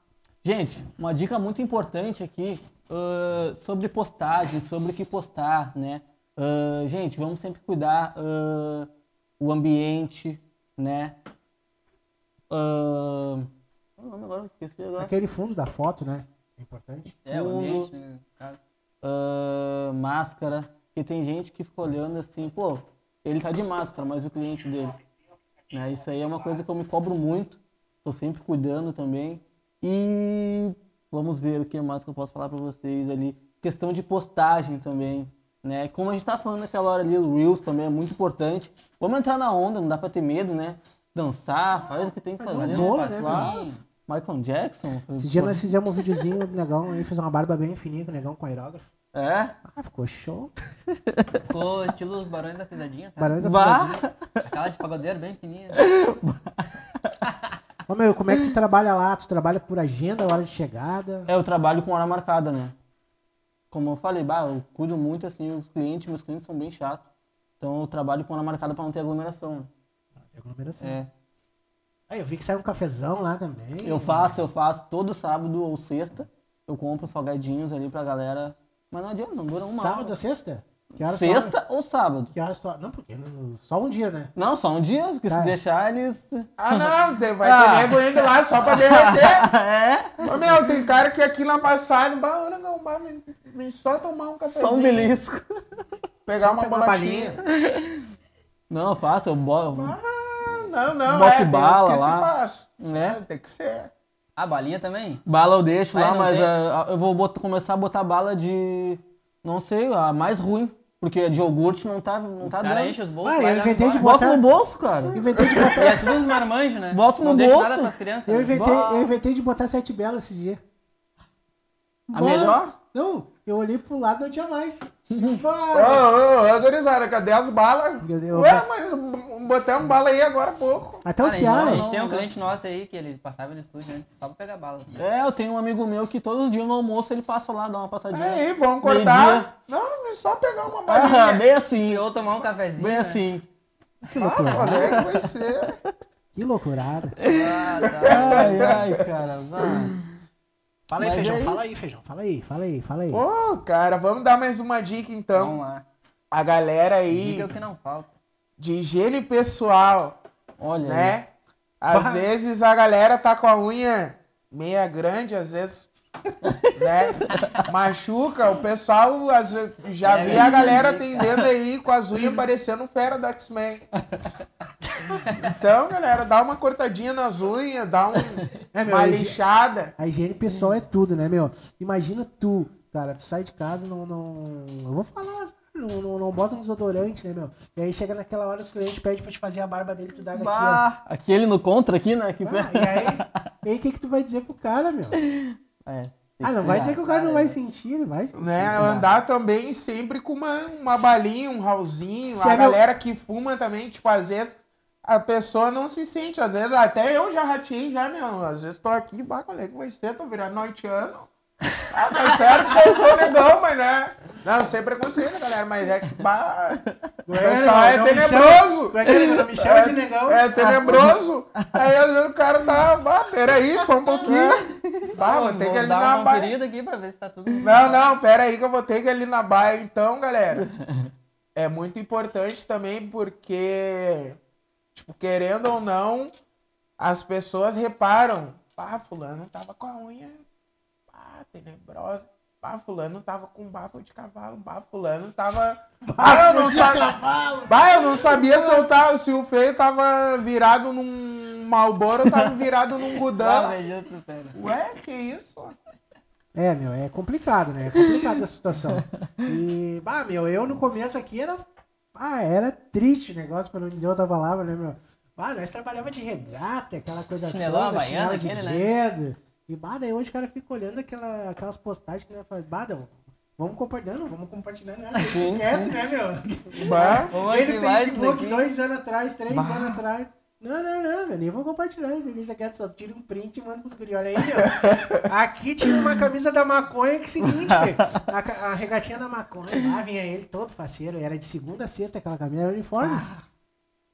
Gente, uma dica muito importante aqui ah, sobre postagem, sobre o que postar, né? Ah, gente, vamos sempre cuidar ah, o ambiente, né? O nome agora? Eu Esqueci agora. Aquele fundo da foto, né? É importante. É, o Fundo. ambiente, né? ah, máscara. Porque tem gente que fica olhando assim, pô, ele tá de máscara, mas o cliente dele. Né? Isso aí é uma coisa que eu me cobro muito. Tô sempre cuidando também. E vamos ver o que mais que eu posso falar pra vocês ali. Questão de postagem também. Né? Como a gente tá falando naquela hora ali, o Reels também é muito importante. Vamos entrar na onda, não dá pra ter medo, né? Dançar, faz o que tem que Fazer fazer. bolo, né, Claro. Michael Jackson. Esse dia nós fizemos um videozinho do negão aí, fez uma barba bem fininha com o negão com aerógrafo. É? Ah, ficou show. Ficou estilo os Barões da Pisadinha, sabe? Barões da Bah! Pisadinha. Aquela de pagodeiro bem fininha. Ô, meu, como é que tu trabalha lá? Tu trabalha por agenda, hora de chegada? É, eu trabalho com hora marcada, né? Como eu falei, bah, eu cuido muito assim, os clientes, meus clientes são bem chatos. Então eu trabalho com hora marcada pra não ter aglomeração. né? Aglomeração. É. Aí eu vi que saiu um cafezão lá também. Eu faço, eu faço todo sábado ou sexta. Eu compro salgadinhos ali pra galera. Mas não adianta, não dura uma Sábado hora. ou sexta? Que horas Sexta ou sábado? Que horas. Não, porque não- só um dia, né? Não, só um dia, porque Tá. se deixar eles. Ah, não, tem- vai Ah. ter nego indo lá só pra derreter. é? Ô, meu, tem cara que aqui na passada, bah, ô, negão, bah, só tomar um cafezinho. Só um belisco. Pegar Só uma pegar uma bolachinha. Não, eu faço, eu boto. Ah, não, não, Boto é, tem uns bala que esse lá. passo. Né? É, tem que ser. A balinha também? Bala eu deixo lá, não mas tem? ah, eu vou bot- começar a botar bala de. Não sei, a mais ruim. Porque de iogurte não tá, não Os tá caras dando. enchem os bolsos. Ah, eu lá inventei de embora. Bota botar- no bolso, cara. Inventei de E botar... é tudo uns marmanjos, né? Bota no não deixa bolso. nada pras crianças. eu, né? inventei, Bah. eu inventei de botar sete belas esse dia. A melhor? Não, eu olhei pro lado e não tinha mais. Ô, Bah. ô, ô, gurizada, cadê as balas? Meu Deus. Ué, mas botamos bala aí agora há pouco. Até os a gente- a gente tem um cliente nosso aí que ele passava no estúdio antes só pra pegar bala. É, eu tenho um amigo meu que todos os dias no almoço ele passa lá, dá uma passadinha. Aí, vamos cortar. Não, só pegar uma Ah, balinha. bem assim, Ou tomar um cafezinho. bem né? assim. Que Ah, loucura. qual é que vai ser? Que loucurada. Ah, tá. Ai, ai, cara. vai. Fala aí, Mas feijão. é fala aí, feijão. Fala aí, fala aí, fala aí. Ô, cara, vamos dar mais uma dica então. Vamos lá. A galera aí Dica é o que não falta. De higiene pessoal, Olha aí. né? Às Bah. vezes a galera tá com a unha meia grande, às vezes, né? Machuca. O pessoal às vezes, já É, vi a galera atendendo aí com as unhas parecendo um fera do X-Men. Então, galera, dá uma cortadinha nas unhas, dá um, É, meu, uma lixada. A higiene pessoal é tudo, né, meu? Imagina tu, cara, tu sai de casa não. não eu vou falar, não, não, não bota um desodorante, né, meu? E aí chega naquela hora que o cliente pede pra te fazer a barba dele, tu dá daqui, ó. Bah, aquele no contra aqui, né? Que... Ah, e aí, e o que, que tu vai dizer pro cara, meu? É, Ah, não vai dizer que o cara não vai sentir, ele vai sentir. Né? Andar também sempre com uma, uma balinha, um ralzinho. Se a é meu- galera que fuma também, tipo, às vezes a pessoa não se sente. Às vezes, até eu já ratei, já, meu. Às vezes tô aqui, bah, qual é que vai ser? Tô virando noiteano. Ah, tá certo, eu sou negão, mas né? Não, sem preconceito, galera, mas é que, bah, o pessoal é não me tenebroso. chama- como é que ele não me chama de negão? É tenebroso. Aí às vezes o cara tá, bah, peraí, só um pouquinho. Bah, vou ter que ir ali dar na uma baia. conferida aqui pra ver se tá tudo. Não, não, pera aí que eu vou ter que ir ali na baia. Então, galera, é muito importante também porque, tipo, querendo ou não, as pessoas reparam. Pá, fulano tava com a unha, tenebrosa. Pá, fulano tava com bafo de cavalo. Pá, fulano tava... Ah, eu não sabia... Bah, eu não sabia se, eu tava, se o feio tava virado num Malboro ou tava virado num Gudão. Ué, que isso? É, meu, é complicado, né? É complicada a situação. E, bah, meu, eu no começo aqui era. Ah, era triste o negócio, pra não dizer outra palavra, né, meu? Ah, nós trabalhava de regata, aquela coisa Chinelão toda, chinelo de aquele, né? E, bah, daí hoje o cara fica olhando aquela, aquelas postagens que né, faz, bah, não, vamos compartilhando, vamos compartilhando, né? Deixa quieto, né, meu? Bah. Ele no Facebook, dois anos atrás, três anos atrás. Não, não, não, meu, nem vou compartilhar isso aí, deixa quieto, só tira um print e manda pros guri. Olha aí, meu. Aqui tinha uma camisa da maconha que é o seguinte, velho. A, a regatinha da maconha, lá vinha ele todo faceiro, era de segunda a sexta aquela camisa, era uniforme.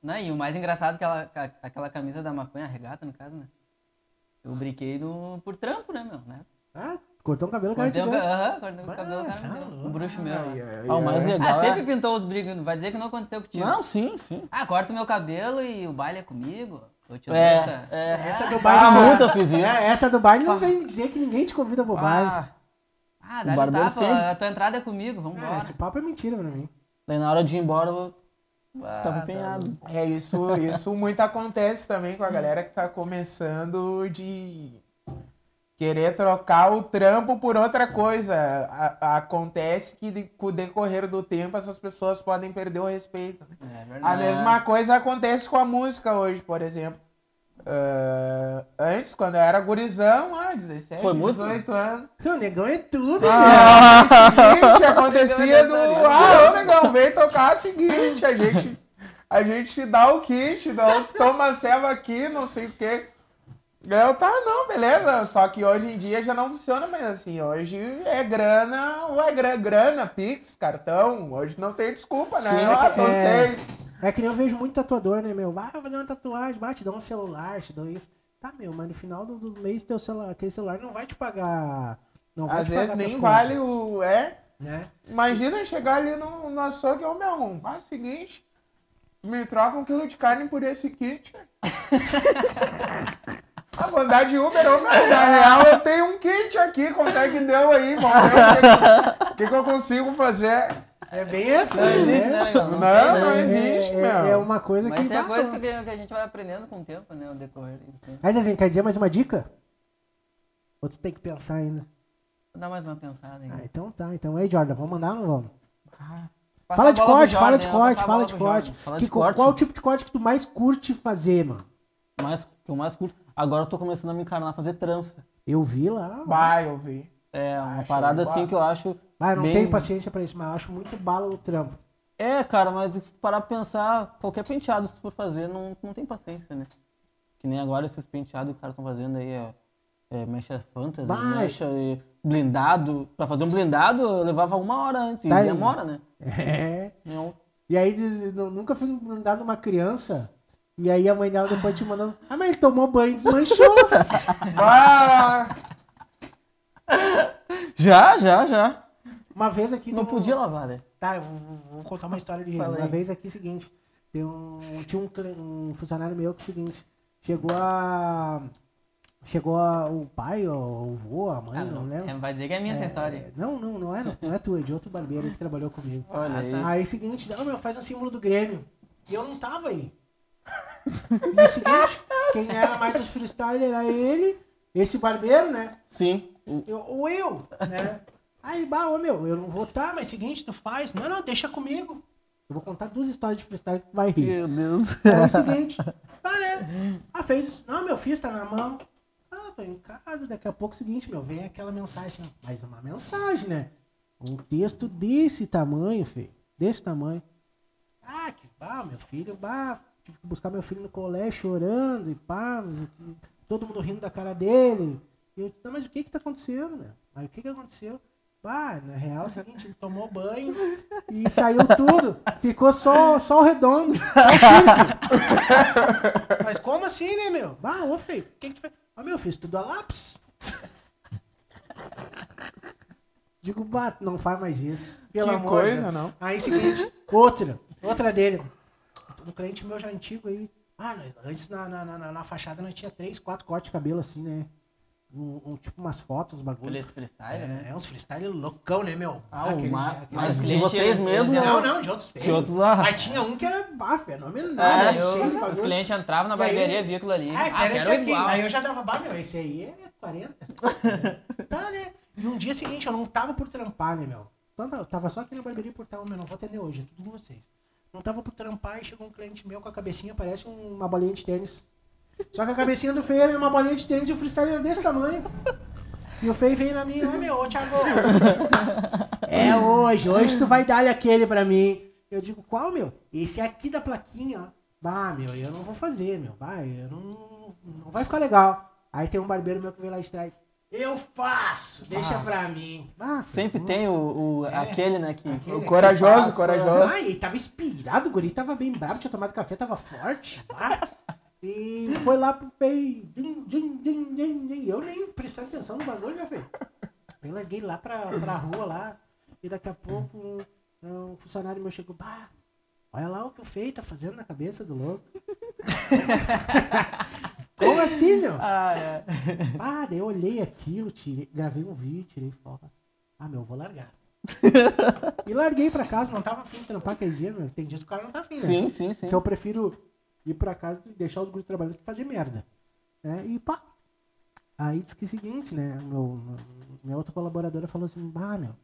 Não, e o mais engraçado é aquela, ca- aquela camisa da maconha, a regata, no caso, né? Eu brinquei no, por trampo, né, meu? Né? Ah, cortou um cabelo, o cara te Cortei o, deu. ca- aham, cortei o Ah, cabelo, o cara tá me deu. louco. Um bruxo meu. lá. Ah, o mais legal Ah, é- sempre pintou os brigos, não vai dizer que não aconteceu contigo. Não, sim, sim. Ah, corta o meu cabelo e o baile é comigo. Dou É, essa. é. Essa do Ah, baile. muito eu fiz isso. É, essa do baile não vem dizer que ninguém te convida pro baile. Ah, Ah, O dá um tapa, sempre. a tua entrada é comigo, vamos É, embora. esse papo é mentira pra mim. daí na hora de ir embora eu Ah, ficava tá empenhado. É isso, isso muito acontece também com a galera que tá começando de querer trocar o trampo por outra coisa. A- acontece que de- com o decorrer do tempo essas pessoas podem perder o respeito. né? É A mesma coisa acontece com a música hoje, por exemplo. Ah, antes, quando eu era gurizão, ah, 17, Foi música? 18 anos. O negão é tudo, Ah, seguinte, acontecia do. Ah, ô negão, vem tocar o seguinte, a gente. A gente te dá o kit, dá o toma a ceva aqui, não sei o quê. Eu, tá, não, beleza. Só que hoje em dia já não funciona mais assim. Hoje é grana, ou é gra- grana, Pix, cartão. Hoje não tem desculpa, né? Sim, ah, é- não sei. É que nem eu vejo muito tatuador, né, meu? Vai fazer uma tatuagem, vai, te dá um celular, te dá isso. Tá, meu, mas no final do, do mês teu celular, aquele celular não vai te pagar. Não vai Às te vezes nem vale o. É. Né? Imagina chegar ali no, no açougue, ô meu, faz o seguinte, me troca um quilo de carne por esse kit. A vou andar de Uber, ô meu, na real eu tenho um kit aqui, quanto é que deu aí, vamos ver o que, que eu consigo fazer. É bem essa, Não né? existe, né? Não, tem, não né? existe, é, meu. é, é uma coisa Mas que. isso é coisa que, que a gente vai aprendendo com o tempo, né? O decorrer. Enfim. Mas assim, quer dizer mais uma dica? Ou tu tem que pensar ainda? Vou dar mais uma pensada aí. Ah, então tá. Então aí, Jordan, vamos mandar ou não vamos? Passar fala de corte, fala de vou corte, fala de corte. Fala Que de co- corte. Qual o tipo de corte que tu mais curte fazer, mano? mais, que eu mais curto. Agora eu tô começando a me encarnar a fazer trança. Eu vi lá. Vai, eu vi. É uma Acho parada igual. assim que eu acho. Ah, eu não bem- tenho paciência pra isso, mas eu acho muito bala o trampo. É, cara, mas se parar pra pensar, qualquer penteado se for fazer, não, não tem paciência, né? Que nem agora esses penteados que os caras estão fazendo aí, é, é mecha fantasy, Vai. mecha e blindado. Pra fazer um blindado, eu levava uma hora antes, e Tá aí. demora, né? É. Não. E aí diz- nunca fiz um blindado numa criança. E aí a mãe dela depois te mandando. Ah, mas ele tomou banho e desmanchou. Ah, Já, já, já. Uma vez aqui. Não podia lavar, né? Tá, eu vou, vou- contar uma história de Uma vez aqui, seguinte, um, tinha um, um funcionário meu que, seguinte, chegou a... Chegou a, o pai, ou o vô, a mãe, Ah, não, não, lembro. é, vai dizer que é minha essa É, história. Não, não, não é, não é tua, é de outro barbeiro que trabalhou comigo. Olha aí. Aí, seguinte, não, meu, faz o símbolo do Grêmio. E eu não tava aí. E o seguinte, quem era mais dos freestyle era ele, esse barbeiro, né? Sim. Eu, ou eu, né? Aí, bah, ô meu, eu não vou tá, mas seguinte, tu faz. Não, não, deixa comigo. Eu vou contar duas histórias de freestyle que tu vai rir. Meu Deus. É o seguinte, tá, né? Ah, fez isso. Não, meu, fiz, tá na mão. Ah, tô em casa, daqui a pouco é o seguinte, meu, vem aquela mensagem, mais uma mensagem, né? Um texto desse tamanho, filho. Desse tamanho. Ah, que bah, meu filho, bah, tive que buscar meu filho no colégio chorando e pá, todo mundo rindo da cara dele. E eu, não, mas o que que tá acontecendo, né? Mas o que que aconteceu? Pá, na real é o seguinte, ele tomou banho e saiu tudo. Ficou só, só o redondo, só o. Mas como assim, né, meu? Ah, ô, feio, o que que tu fez? Ah, meu, fiz tudo a lápis. Digo, bah, não faz mais isso. Pelo Que amor coisa, de Deus. não? Aí, seguinte, outra, outra dele. Um cliente meu já antigo aí. Ah, né, antes na, na, na, na fachada nós tinha três, quatro cortes de cabelo assim, né? Um, um- tipo umas fotos, uns bagulho. Aqueles freestyle, É, né? é uns freestyle loucão, né, meu? Ah, Aqueles- ma- aqueles- mas de vocês mesmo? Não, não, de outros De outros feios. lá. Mas tinha um que era bah, fenomenal, Ah, né? eu- os clientes entravam na E aí- barbearia, via aquilo ali. Ah, Ah, quero esse aqui. igual. Aí eu já dava, bah, meu, esse aí é 40. tá, né? E um dia seguinte, eu não tava por trampar, né, meu? Então, eu tava só aqui na barbearia por tal, meu, não vou atender hoje, é tudo com vocês. Não tava por trampar e chegou um cliente meu com a cabecinha, parece um- uma bolinha de tênis. Só que a cabecinha do feio era uma bolinha de tênis e o freestyle era desse tamanho. E o feio veio na minha, ah, meu, ô, Thiago. É hoje, hoje tu vai dar aquele pra mim. Eu digo, qual, meu? Esse aqui da plaquinha, ó. Bah, meu, eu não vou fazer, meu. Vai, eu não, não vai ficar legal. Aí tem um barbeiro meu que veio lá de trás. Eu faço, deixa pra mim. Ah, Sempre filho, tem o, o- aquele, né, que... aquele O corajoso, corajoso. Ah, e tava inspirado, o guri tava bem bravo, tinha tomado café, tava forte. Ah, e foi lá pro din. Eu nem prestando atenção no bagulho, né, feio? Eu larguei lá pra, pra rua lá. E daqui a pouco um, um funcionário meu chegou, bah, olha lá o que o feio tá fazendo na cabeça do louco. Como assim, meu? Ah, é. Ah, daí eu olhei aquilo, tirei, gravei um vídeo, tirei foto. Ah, meu, eu vou largar. e larguei pra casa, não tava afim de trampar aquele dia, meu. Tem dias que o cara não tá afim, né? Sim, sim, sim. Então eu prefiro ir pra casa e deixar os grupos trabalhando que fazer merda. Né? E pá. Aí disse que é o seguinte, né? Meu, minha outra colaboradora falou assim, bah, meu.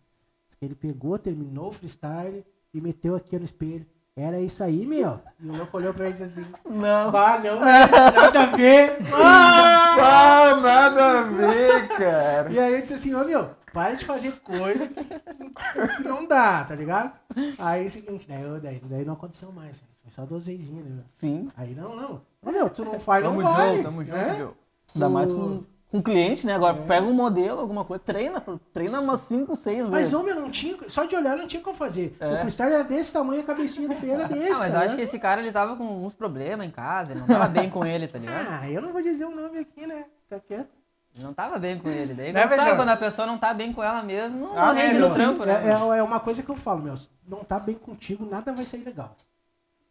Ele pegou, terminou o freestyle e meteu aqui no espelho. Era isso aí, meu. E o louco olhou pra ele e disse assim, Não. bah, não, nada a ver. Ah! Ah, nada a ver, cara. E aí eu disse assim, ô meu, para de fazer coisa que, não dá, tá ligado? Aí é o seguinte, daí, eu- daí, daí não aconteceu mais. Foi só duas vezinhas, né? Sim. Aí não, não. Meu, tu não faz, Tamo não vai. junto, tamo junto, né? Joe. Ainda mais com, com cliente, né? Agora É. pega um modelo, alguma coisa, treina, treina umas 5, 6 Mas, vezes. homem, não tinha, só de olhar não tinha como fazer. É. O freestyle era desse tamanho, a cabecinha do feio era desse, Ah, mas tá eu acho ligado? que esse cara, ele tava com uns problemas em casa, ele não tava bem com ele, tá ligado? Ah, eu não vou dizer o nome aqui, né? Fica quieto. Não tava bem com ele. Daí, Né, quando, sabe quando a pessoa não tá bem com ela mesmo, não, Ah, não rende é, no trampo, né? É, é, é uma coisa que eu falo, meu. Não tá bem contigo, nada vai sair legal.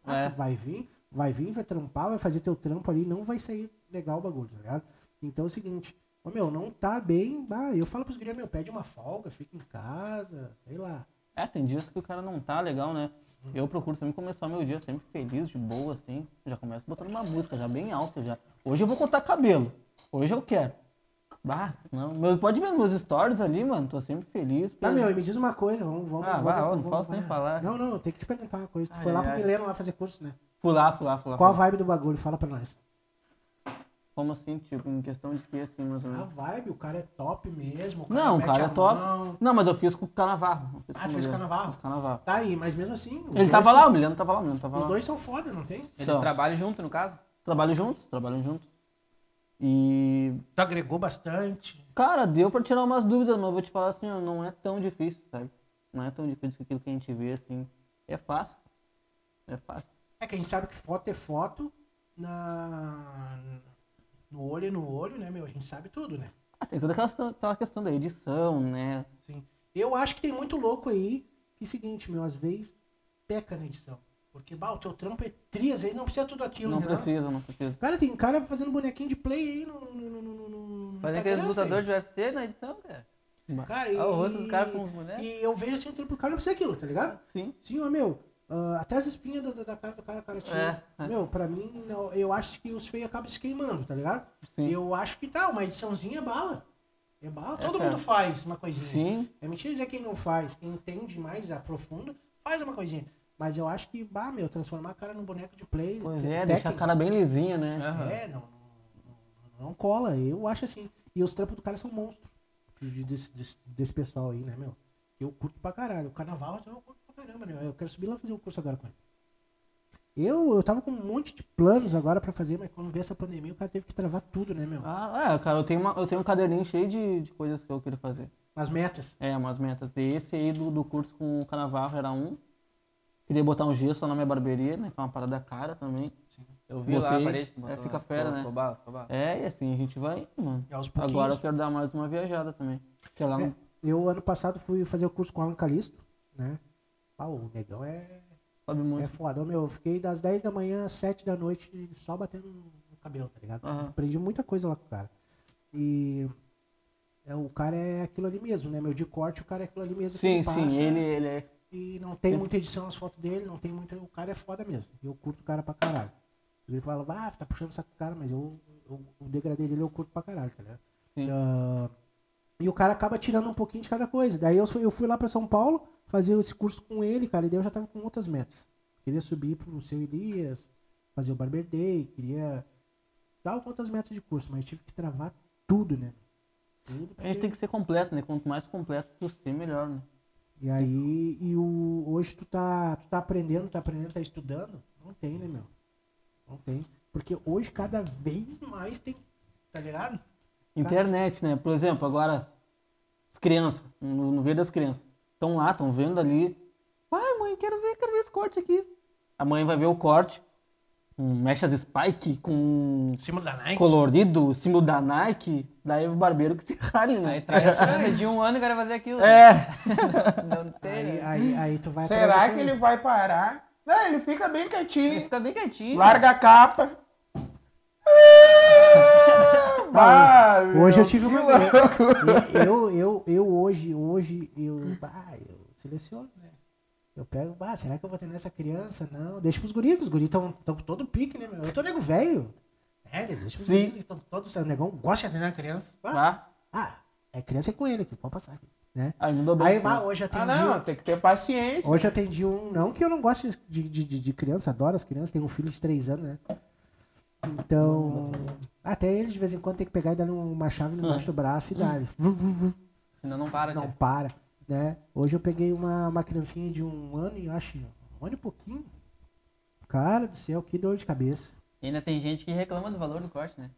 Ah, É. tu vai vir, vai vir, vai trampar, vai fazer teu trampo ali, não vai sair legal o bagulho, tá ligado? Então é o seguinte, ô meu, não tá bem, ah, eu falo pros gurias, meu, pede uma folga, fica em casa, sei lá. É, tem dias que o cara não tá legal, né? Eu procuro sempre começar meu dia sempre feliz, de boa, assim. Já começo botando uma música já bem alta já. Hoje eu vou cortar cabelo. Hoje eu quero. Bah, não. Meu, pode ver meus stories ali, mano. Tô sempre feliz. Tá, meu, e me diz uma coisa, vamos, vamos. Ah, vamos, vai, vamos, não vamos- posso nem vai. falar. Não, não, eu tenho que te perguntar uma coisa. Tu Ai, foi lá ai, pro. Mileno lá fazer curso, né? Fui lá, fui lá, fui lá. Qual a fui lá. vibe do bagulho? Fala pra nós. Como assim, tipo, em questão de que, assim, mais ou A vibe, o cara é top mesmo. O Não, o cara é top. mão. Não, mas eu fiz com o Canavarro. Ah, com tu o fez com o. Canavarro? Fiz com o Canavarro. Tá aí, mas mesmo assim. os Ele tava são- lá, o Mileno tava lá, o Mileno tava Os lá. dois são foda, não tem? Eles São. trabalham junto, no caso? Trabalham juntos, trabalham juntos. E Tu agregou bastante. Cara, deu pra tirar umas dúvidas, mas eu vou te falar assim, não é tão difícil, sabe? Não é tão difícil que aquilo que a gente vê, assim. É fácil. É fácil. É que a gente sabe que foto é foto na... no olho e no olho, né, meu? A gente sabe tudo, né? Ah, tem toda aquela, questão- aquela questão da edição, né? Sim. Eu acho que tem muito louco aí que é o seguinte, meu, às vezes peca na edição. Porque, bah, o teu trampo é tri, às vezes não precisa tudo aquilo, Não né? precisa, não precisa. Cara, tem cara fazendo bonequinho de play aí no, no, no, no, no, Fazer aqueles lutadores de UFC na edição, cara. Cara, e, Ah, o rosto dos caras com os bonecos. E eu vejo assim o trampo do cara não precisa aquilo, tá ligado? Sim. Sim, ó, meu. ah, até as espinhas da, da cara do cara, cara tinha. É, é. Meu, pra mim, não, eu acho que os feios acabam se queimando, tá ligado? Sim. Eu acho que tá, uma ediçãozinha é bala. É bala, É, todo mundo faz uma coisinha. Sim. É mentira dizer quem não faz, quem entende mais a profundo, faz uma coisinha. Mas eu acho que, bah, meu, transformar a cara num boneco de play. Pois é, deixar a cara bem lisinha, né? É, não, não, não, não cola. Eu acho assim. E os trampos do cara são monstros. de- Desse, desse, desse pessoal aí, né, meu? Eu curto pra caralho. O carnaval eu curto pra caramba, né? Eu quero subir lá fazer um curso agora com ele. Eu, eu tava com um monte de planos agora pra fazer, mas quando veio essa pandemia, o cara teve que travar tudo, né, meu? Ah, é, cara, eu tenho, uma, eu tenho um caderninho cheio de, de coisas que eu queria fazer. As metas. É, umas metas. Esse aí do, do curso com o Canavarro era um. Queria botar um gesso na minha barbearia, né? Que é uma parada cara também. Eu vi lá a Botei, parede. que é, botou fica fera, né? ficou bala. É, e assim a gente vai, mano. Agora eu quero dar mais uma viajada também. Que é lá no... É, eu, ano passado, fui fazer o curso com o Alan Calisto, né? Ah, o negão é, Sobe muito. é foda. Meu, eu fiquei das 10 da manhã às 7 da noite só batendo no cabelo, tá ligado? Aham. Aprendi muita coisa lá com o cara. E é, o cara é aquilo ali mesmo, né? Meu de corte, o cara é aquilo ali mesmo. Sim, ele passa, sim, ele, ele é. E não tem muita edição nas fotos dele, não tem muita. O cara é foda mesmo. Eu curto o cara pra caralho. Ele fala, ah, tá puxando do cara, mas eu, eu- o degradê dele eu curto pra caralho, tá ligado? Ah, e o cara acaba tirando um pouquinho de cada coisa. Daí eu, fui- eu fui lá pra São Paulo fazer esse curso com ele, cara, e daí eu já tava com outras metas. Queria subir pro seu Elias, fazer o Barber Day, queria. Com outras metas de curso, mas tive que travar tudo, né? Tudo A gente porque- tem que ser completo, né? Quanto mais completo tu ser, melhor, né? E aí, e o, hoje tu tá, tu tá aprendendo, tá aprendendo, tá estudando? Não tem, né, meu? Não tem. Porque hoje cada vez mais tem, tá ligado? Internet, né? Por exemplo, agora, as crianças, no, no ver das crianças, estão lá, estão vendo ali. Pai, mãe, quero ver, quero ver esse corte aqui. A mãe vai ver o corte, com mechas Spike, com Símbolo da Nike. colorido, símbolo da Nike, daí o barbeiro que se rale, né? Aí traz a criança de um ano e quer fazer aquilo. É, Não tem. Aí, né? aí, aí tu vai Será que ele vai parar? Não, ele fica bem Ele quietinho. fica bem quietinho. Larga a capa. Ah, meu, Hoje eu tive uma. Eu, eu, eu hoje, hoje, eu. Ah, eu seleciono, né? Eu pego, ah, será que eu vou ter nessa criança? Não, deixa pros guris, os guris estão com todo pique, né, meu? Eu tô nego velho. É, deixa Sim. que estão todos. O negão gosta de atender a criança. Ah, tá? ah, é criança é com ele aqui, pode passar aqui, né? Aí mudou bem. Aí, bah, hoje Ah, atendi. não, tem que ter paciência. Hoje eu atendi um. Não que eu não goste de, de, de, de criança, adoro as crianças, tenho um filho de 3 anos, né? Então. Até ele de vez em quando tem que pegar e dar uma chave embaixo do braço e dar. Senão não para, Não tia. para, né? Hoje eu peguei uma, uma criancinha de um ano e acho. Um ano e pouquinho. Cara do céu, que dor de cabeça. E ainda tem gente que reclama do valor do corte, né?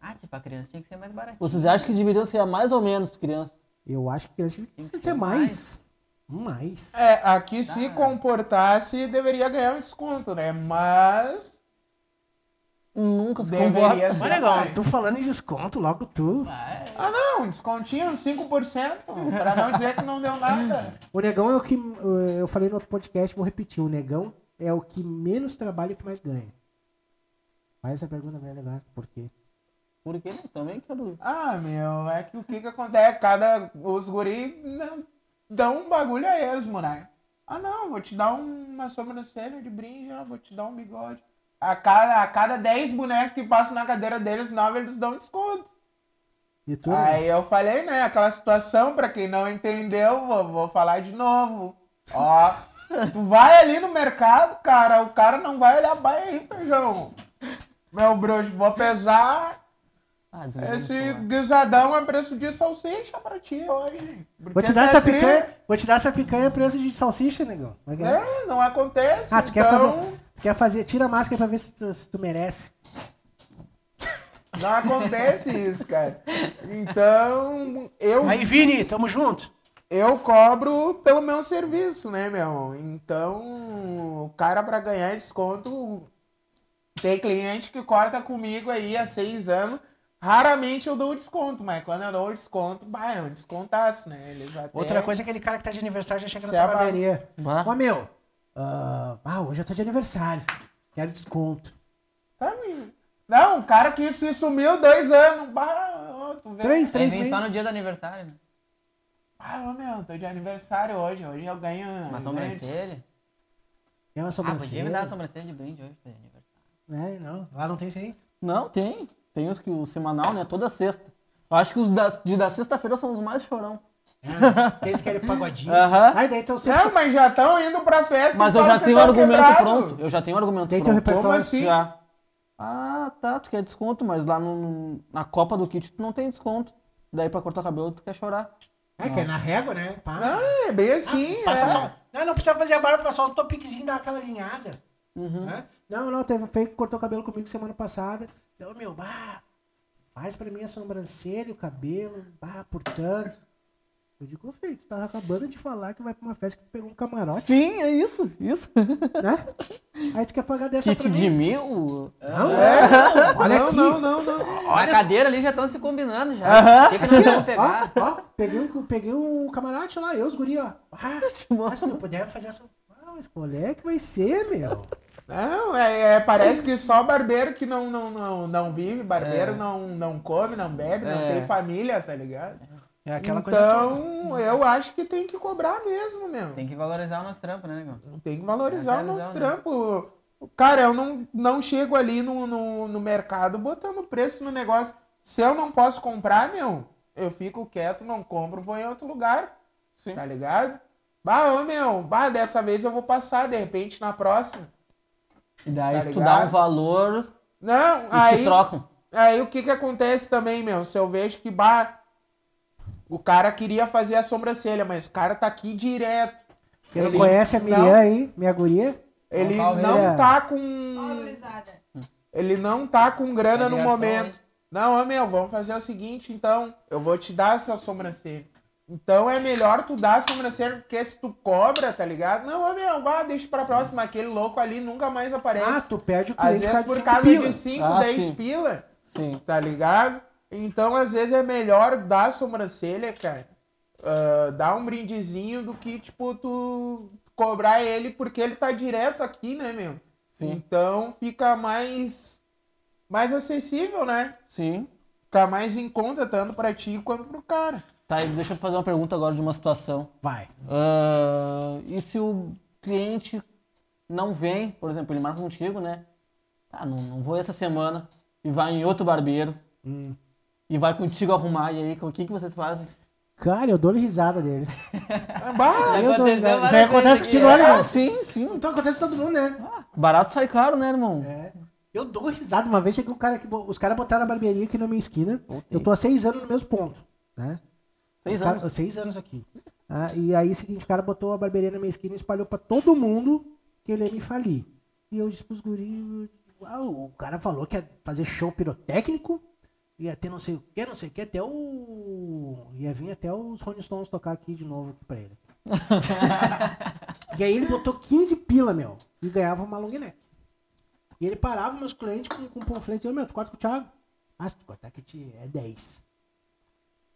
Ah, tipo, a criança tinha que ser mais baratinha. Vocês acham que deveriam ser mais ou menos criança? Eu acho que criança Tem tem que ser ser mais. Mais. É, aqui se Ah. comportasse, deveria ganhar um desconto, né? Mas. Nunca se Deveria comporta. Mas legal, mais. tu falando em desconto, logo tu. Ah, não, um descontinho, 5%, pra não dizer que não deu nada. O negão é o que. Eu falei no outro podcast, vou repetir. O negão é o que menos trabalha e que mais ganha. Faz essa pergunta bem legal. Por quê? Por que não? Também quero. Ah, meu, é que o que que acontece? Cada. Os guri não- dão um bagulho a esmo, né? Ah, não, vou te dar um- uma sobrancelha de brinde, ó, vou te dar um bigode. A cada, a cada 10 bonecos que passam na cadeira deles, 9 eles dão desconto. E tu? Aí eu falei, né, aquela situação, pra quem não entendeu, vou, vou falar de novo. Ó, tu vai ali no mercado, cara, o cara não vai olhar, vai aí, feijão. Meu bruxo, vou pesar Ah, o esse celular. guisadão a preço de salsicha pra ti hoje. Vou te dar essa tri- picanha. Vou te dar essa picanha a preço de salsicha, negão. É, não acontece. Ah, tu quer então, fazer. Tu quer fazer. Tira a máscara pra ver se tu, se tu merece. Não acontece isso, cara. Então, eu Aí, Vini, tamo junto. eu cobro pelo meu serviço, né, meu? Então, o cara pra ganhar desconto. Tem cliente que corta comigo aí há seis anos. Raramente eu dou desconto, mas quando eu dou desconto, bah, é um descontaço, né? Eles até... Outra coisa é aquele cara que tá de aniversário já chega na tua barbearia. Ó, meu. ah, ah, hoje eu tô de aniversário. Quero desconto. Tá, meu. Não, o cara que se sumiu dois anos. Bah, tu vê. Três, três vem meses. só no dia do aniversário, né? Ah, ô, meu, tô de aniversário hoje. Hoje eu ganho. Uma sobrancelha. É uma Ah, podia me dar sobrancelha. uma sobrancelha de brinde hoje, tô de aniversário. É, não. Lá não tem isso aí. Não, tem. Tem os que o semanal, né? Toda sexta. Eu acho que os da, de da sexta-feira são os mais chorão. É, tem esse que é pagodinho. Aham. Aí daí teu sempre. Não, mas já estão indo pra festa. Mas eu já tenho o tão argumento quebrado. pronto. Eu já tenho o argumento Tem teu pronto. repertório. Assim? Já. Ah, tá. Tu quer desconto, mas lá no, na Copa do Kit tu não tem desconto. Daí pra cortar cabelo tu quer chorar. É, que é na régua, né? Pá. Não, é bem assim. Passa é. só. Não, não precisa fazer a barba, passa só um topiquezinho, dá aquela alinhada. né? Não, não, teve um feio que cortou o cabelo comigo semana passada. Ô, meu, bah, faz pra mim a sobrancelha, o cabelo, bah, portanto. Eu digo, feio, tu tava acabando de falar que vai pra uma festa que tu pegou um camarote, Sim, é isso, isso. né? Aí tu quer pagar dessa Kit pra mim. de mil? Não, Olha Olha É. não, aqui. não, não, não. Na cadeira ali já estão se combinando já. O que, que nós vamos pegar? Ó, ó, peguei, um, peguei um camarote lá, eu, os guri, ó. Ah, mas se não puder fazer essa... Ah, mas qual é que vai ser, meu? Não, é, é, parece que só barbeiro que não, não, não, não vive, barbeiro não, não come, não bebe, não É. tem família, tá ligado? É aquela coisa então, eu acho que tem que cobrar mesmo, meu. Tem que valorizar o nosso trampo, né, negão? Tem que valorizar é o nosso né? trampo. Cara, eu não, não chego ali no, no, no mercado botando preço no negócio. Se eu não posso comprar, meu, eu fico quieto, não compro, vou em outro lugar. Tá ligado? Bah, ô meu, bah, dessa vez eu vou passar, de repente na próxima. E daí Tá se tu dá um valor Não, e aí. te trocam. Aí o que que acontece também, meu? Se eu vejo que, bah, o cara queria fazer a sobrancelha, mas o cara tá aqui direto. Não Ele conhece a Miriam não- aí, minha guria? Ele salve, não Miriam. tá com. Ele não tá com grana no momento. Não, meu, vamos fazer o seguinte, então. Eu vou te dar essa sobrancelha. Então é melhor tu dar a sobrancelha, porque se tu cobra, tá ligado? Não, meu, vá, deixa pra próxima. Aquele louco ali nunca mais aparece. Ah, tu perde o Às cliente vezes por causa pila. de 5, Ah, 10 sim. pila, Sim. tá ligado? Então, às vezes, é melhor dar a sobrancelha, cara. ah, dar um brindezinho do que, tipo, tu cobrar ele porque ele tá direto aqui, né, meu? Sim. Então fica mais mais acessível, né? Sim. Fica mais em conta tanto pra ti quanto pro cara. Tá, deixa eu fazer uma pergunta agora de uma situação. Vai. Ah, e se o cliente não vem, por exemplo, ele marca contigo, né? Tá, não, não vou essa semana e vai em outro barbeiro e vai contigo arrumar. E aí, o que, que vocês fazem? Cara, eu dou risada dele. Bah, Eu dou risada. Isso aí acontece contigo, olha, Ah, irmão. sim, sim. Então acontece com todo mundo, né? Barato sai caro, né, irmão? É. Eu dou risada. Uma vez chegou um cara que. Os caras botaram a barbearia aqui na minha esquina. Eu tô há seis anos no mesmo ponto. Né? Seis cara- anos? seis anos aqui. Ah, e aí, o seguinte, o cara botou a barbearia na minha esquina e espalhou pra todo mundo que ele ia me falir. E eu disse pros guris, ah, o cara falou que ia fazer show pirotécnico, ia ter não sei o que, não sei o que, até o... ia vir até os Rolling Stones tocar aqui de novo aqui pra ele. e aí ele botou 15 pila, meu, e ganhava uma long neck. E ele parava meus clientes com, com panfleto e eu, meu, tu corta com o Thiago? Ah, se tu cortar que te é 10.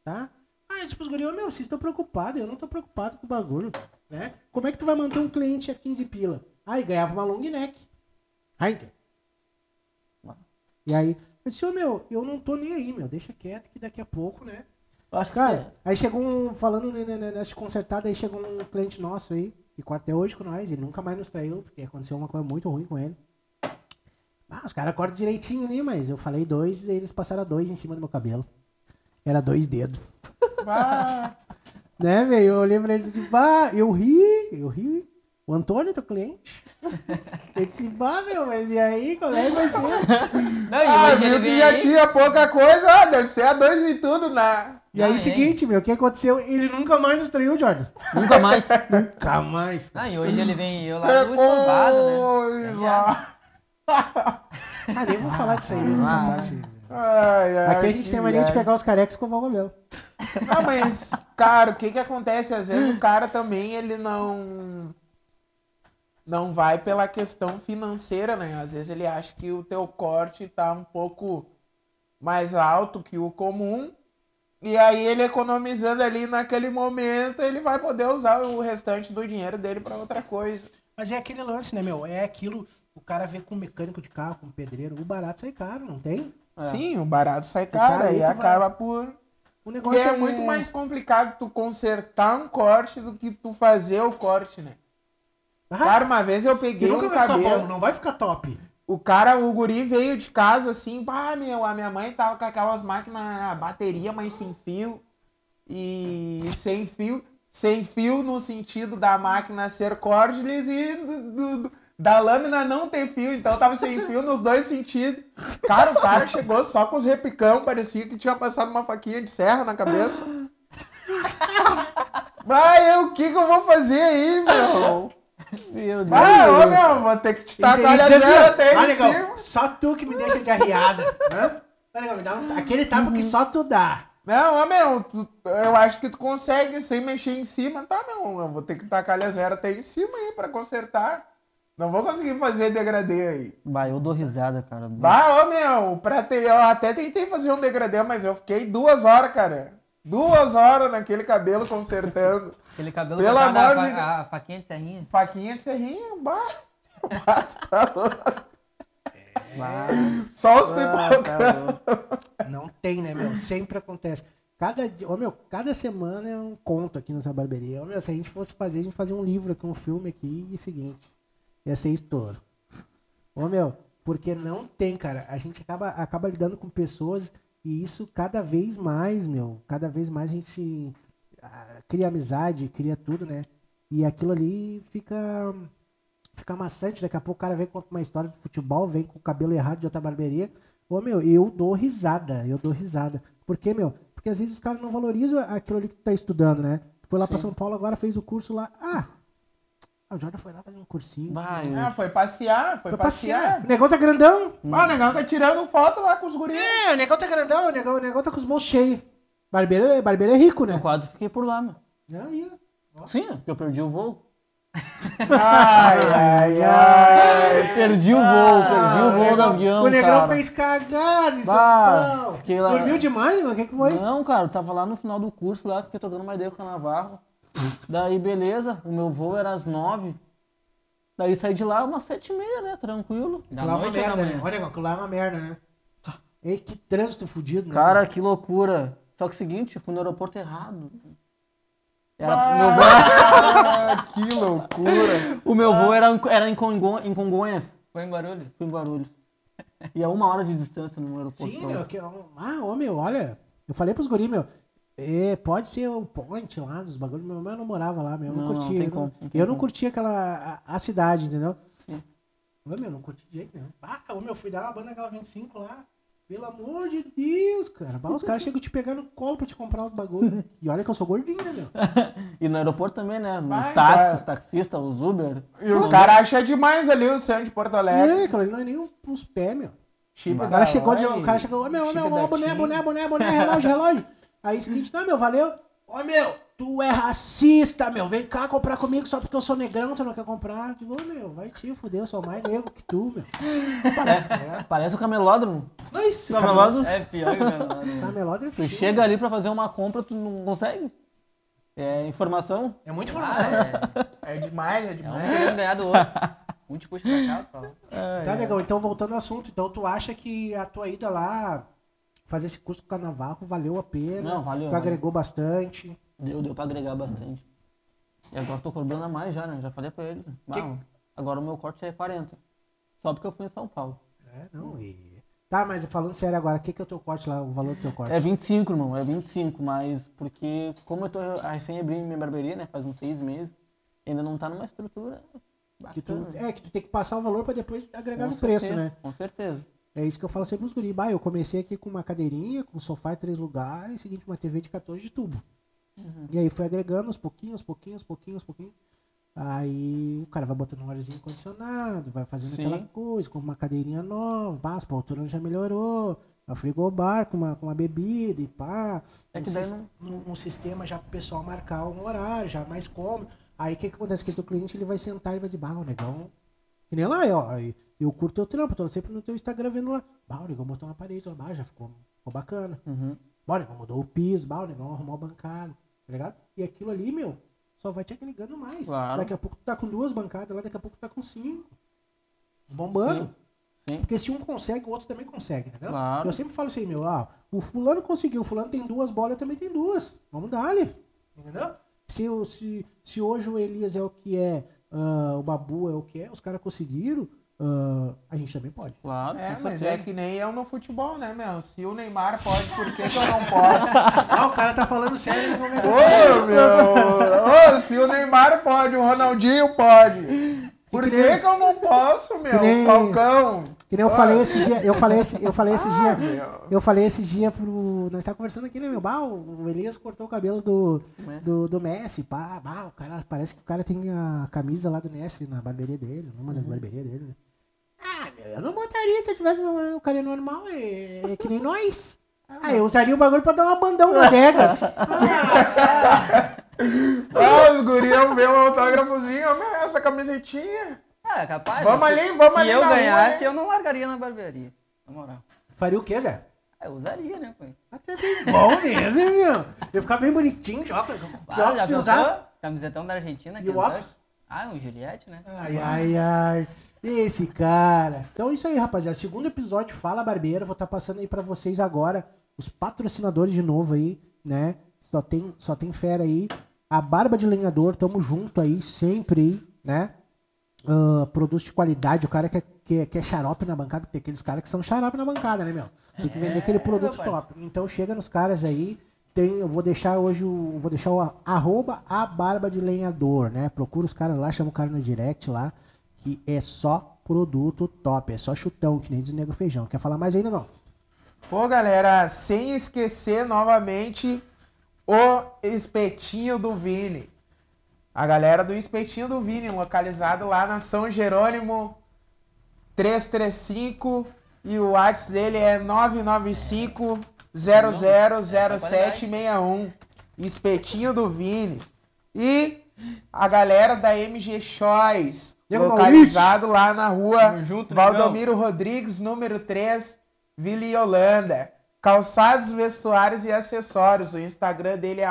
Tá? Ah, eu disse pros guris, ô, meu, vocês estão preocupados, eu não tô preocupado com o bagulho, né? Como é que tu vai manter um cliente a 15 pila? Aí ganhava uma long neck. Heineken. E aí, eu disse, ô, meu, eu não tô nem aí, meu, deixa quieto que daqui a pouco, né? Eu acho que Cara, aí chegou um, falando nessa consertada, aí chegou um cliente nosso aí, que corta até hoje com nós, ele nunca mais nos traiu, porque aconteceu uma coisa muito ruim com ele. Ah, os caras cortam direitinho ali, mas eu falei dois e eles passaram dois em cima do meu cabelo. Era dois dedos. Bah. Né, velho? Eu olhei pra ele e disse, bah, eu ri, eu ri. O Antônio, teu cliente. Ele disse, bah, meu, mas e aí, qual é que vai ser? Não, Ah, viu que já aí. tinha pouca coisa, ah, deve ser a dois e tudo, né? E aí, Não, seguinte, meu, o que aconteceu? Ele nunca mais nos traiu, Jordan. Nunca mais. Nunca mais. Não, e hoje ele vem eu lá do escovado, né? Coisa. Ah, nem vou falar disso aí, nessa Ah. parte. Ai, ai, Aqui a gente tem mania de pegar os carecas e escovar o cabelo. Não, mas, cara, o que que acontece? Às vezes o cara também, ele não... Não vai pela questão financeira, né? Às vezes ele acha que o teu corte tá um pouco mais alto que o comum. E aí ele economizando ali naquele momento, ele vai poder usar o restante do dinheiro dele pra outra coisa. Mas é aquele lance, né, meu? É aquilo, o cara vê com mecânico de carro, com pedreiro, o barato sai caro, não tem? Sim, o barato sai caro, e vai- acaba por... O negócio é muito mais complicado tu consertar um corte do que tu fazer o corte, né? Ah, Cara, uma vez eu peguei nunca um vai ficar cabelo. bom, não vai ficar top. O cara, o guri veio de casa assim, pá, meu, a minha mãe tava com aquelas máquinas, a bateria, mas sem fio. E sem fio, sem fio no sentido da máquina ser cordless e do- do- da lâmina não ter fio, então tava sem fio nos dois sentidos. Cara, o cara chegou só com os repicão, parecia que tinha passado uma faquinha de serra na cabeça. Eu, o que que eu vou fazer aí, meu? Meu Deus. Ah, ô meu, vou ter que te tacar dizer assim, até "Ah, cima. só tu que me deixa de arriada. Hã? Ah, negão, me dá um- aquele tapa que só tu dá. Não, meu, tu- eu acho que tu consegue sem mexer em cima, tá, meu? Eu vou ter que tacar a zero até em cima aí pra consertar. Não vou conseguir fazer degradê aí. Vai, eu dou risada, cara. Bah, ô meu, pra ter, eu até tentei fazer um degradê, mas eu fiquei duas horas, cara. Duas horas naquele cabelo consertando. Aquele cabelo Pelo a, amor de Deus. a faquinha de serrinha. Faquinha de serrinha, bah. Bah, tu tá louco. Só os pipocão. Não tem, né, meu? Sempre acontece. Cada ô, meu, cada semana é um conto aqui nessa barbearia. Ô, meu, se a gente fosse fazer, a gente fazia um livro aqui, um filme aqui e o seguinte. Ia ser estouro. Ô, meu, porque não tem, cara. A gente acaba, acaba lidando com pessoas e isso cada vez mais, meu. Cada vez mais a gente se ah, cria amizade, cria tudo, né? E aquilo ali fica fica maçante. Daqui a pouco o cara vem conta uma história de futebol, vem com o cabelo errado de outra barbearia. Ô, meu, eu dou risada, eu dou risada. Por quê, meu? Porque às vezes os caras não valorizam aquilo ali que tu tá estudando, né? Foi lá pra São Paulo, agora fez o curso lá. Ah, o Jordan foi lá fazer um cursinho. Vai, Ah, foi passear, foi, Foi passear. passear. O negão tá grandão. Ah, o negão tá tirando foto lá com os guris. É, o negão tá grandão, o negão, o negão tá com os bolsos cheios. Barbeiro, é- barbeiro é rico, né? eu quase fiquei por lá, meu. Aí. Sim, porque eu perdi o voo. Ai, ai, ai. Perdi o voo, perdi o voo do avião, Ah, O negrão cara. fez cagada em São Paulo. Dormiu demais? O que, que foi? Não, cara, eu tava lá no final do curso lá, fiquei trocando uma ideia com o Navarro. Daí, beleza, o meu voo era às nove. Daí saí de lá umas sete e meia, né? Tranquilo. Da Aquilo lá é uma merda, né? Olha, lá é uma merda, né? Ei, que trânsito fudido, né? Cara, que loucura. Só que o seguinte, fui no aeroporto errado. Era, Ah, que loucura. o meu voo era, em- era em, Congo- em Congonhas, Foi em Guarulhos. fui em Guarulhos. E é uma hora de distância no aeroporto. Sim, meu, que, ah, ô, meu, olha, eu falei pros guri, meu, é, pode ser o point lá dos bagulhos, meu irmão não morava lá, meu, eu não, Não, não curtia, tem eu, como, não, não tem eu não curtia aquela, a, a cidade, entendeu? Ô, meu, não curti de jeito nenhum. Ah, ô, meu, fui dar uma banda naquela 25 lá, pelo amor de Deus, cara, bah, os caras chegam te pegar no colo pra te comprar os bagulhos, e olha que eu sou gordinho, né, meu? E no aeroporto também, né? Nos Vai, táxis, cara. os taxistas, os Uber. E o cara acha demais ali o centro de Porto Alegre. É, ali não é nem os pés, meu. Chip O cara chegou, de, o cara chegou, ô meu, meu, boné, boné, boné, boné, relógio, relógio. Aí seguinte, não, meu, valeu. Ô meu, tu é racista, meu, vem cá comprar comigo só porque eu sou negrão, tu não quer comprar. Digo, ô meu, vai te fuder, eu sou mais negro que tu, meu. Parece, parece o camelódromo. Mas, Camelódromo, É pior que o camelódromo tu é chega ali pra fazer uma compra, tu não consegue. É informação. É muita informação. Ah, é, É demais, é é um demais. querendo ganhar do outro. Um te puxa pra cá, pra lá. Tá legal, então voltando ao assunto, então tu acha que a tua ida lá, fazer esse curso com o Carnaval, valeu a pena? Não, valeu, Tu agregou bastante. Deu, deu pra agregar bastante. E agora tô cobrando a mais já, né? Já falei pra eles. Ah, agora o meu corte é 40. Só porque eu fui em São Paulo. É, não, e... Tá, mas falando sério agora, o que, que é o teu corte lá, o valor do teu corte? É 25, irmão, é 25, mas porque como eu tô recém abri minha barbearia, né? Faz uns seis meses, ainda não tá numa estrutura Que tu, bacana. é, que tu tem que passar o valor pra depois agregar Com no preço, certeza, né? Com certeza. É isso que eu falo sempre pros guri. Bah, eu comecei aqui com uma cadeirinha, com sofá em três lugares, e seguinte, uma TV de 14 de tubo. E aí foi agregando aos pouquinhos, pouquinhos, pouquinhos, pouquinhos. Aí o cara vai botando um arzinho condicionado, vai fazendo Sim. aquela coisa, com uma cadeirinha nova, bah, a altura já melhorou, a frigobar com uma, com uma bebida e pá. É um, que daí sis- um- um sistema já pro pessoal marcar um horário, já mais cômodo. Aí o que, que acontece? Que o cliente ele vai sentar e vai dizer, bah, o negão. Que nem lá, ó, eu, eu curto teu trampo, tô sempre no teu Instagram vendo lá. Bah, o negão botou uma parede lá, bah, já ficou, ficou bacana. Uhum. Bah, o negão mudou o piso, bah, o negão arrumou a bancada, tá ligado? E aquilo ali, meu, só vai te agregando mais. Claro. Daqui a pouco tu tá com duas bancadas lá, daqui a pouco tu tá com cinco. Bombando. Sim. Sim. Porque se um consegue, o outro também consegue, entendeu? Claro. Eu sempre falo assim, meu, ah, o fulano conseguiu, o fulano tem duas bolas, eu também tem duas. Vamos dar ali. Entendeu? Se, o- se, se hoje o Elias é o que é, ah, o Babu é o que é, os caras conseguiram, ah, a gente também pode. Claro, É, mas certeza. é que nem eu no futebol, né, meu? Se o Neymar pode, por que, que eu não posso? Ah, o cara tá falando sério, ele não vai Ô, meu! Ô, se o Neymar pode, o Ronaldinho pode. Por que que, nem- que eu não posso, meu? nem- Falcão. Que nem eu falei esse dia, eu falei esse, eu falei esse Ah, dia, meu. eu falei esse dia pro, nós tá conversando aqui, né, meu, bah, o Elias cortou o cabelo do, do, do Messi, pá, bah, o cara, parece que o cara tem a camisa lá do Messi na barbearia dele, numa das barberias dele, né. Ah, meu, eu não botaria se eu tivesse meu, o cara é normal, é, é que nem nós. Ah, eu usaria o bagulho pra dar uma bandão no Vegas. Ah, os guriam ver um autógrafozinho, meu, essa camisetinha. Ah, é capaz. Vamos se, ali, vamos se ali eu na rua, ganhasse, hein? eu não largaria na barbearia. Na moral. Faria o quê, Zé? Ah, eu usaria, né, pai? Até bem bom mesmo, hein, meu. Eu ficar bem bonitinho, de óculos, de Ah, já óculos se usar. Camisetão da Argentina. E que o óculos? Ah, um Juliette, né? Ai, ai, ai. Esse cara. Então é isso aí, rapaziada. Segundo episódio Fala Barbeiro. Vou estar passando aí pra vocês agora os patrocinadores de novo aí, né? Só tem, só tem fera aí. A Barba de Lenhador, tamo junto aí, sempre aí, né? Ah, produtos de qualidade, o cara quer, quer, quer xarope na bancada, porque tem aqueles caras que são xarope na bancada, né, meu? Tem que vender aquele produto parceiro. top. Então chega nos caras aí. Tem, eu vou deixar hoje o. Vou deixar o a- arroba a barba de lenhador, né? Procura os caras lá, chama o cara no direct lá, que é só produto top, é só chutão, que nem diz o nego feijão. Quer falar mais aí, negão? Pô, galera, sem esquecer novamente o espetinho do Vini. A galera do espetinho do Vini, localizado lá na São Jerônimo 335 e o WhatsApp dele é 995 000761. Espetinho do Vini. E a galera da MG Choice, localizado lá na rua junto, Valdomiro Rodrigues, número 3, Vila Holanda. Calçados, vestuários e acessórios. O Instagram dele é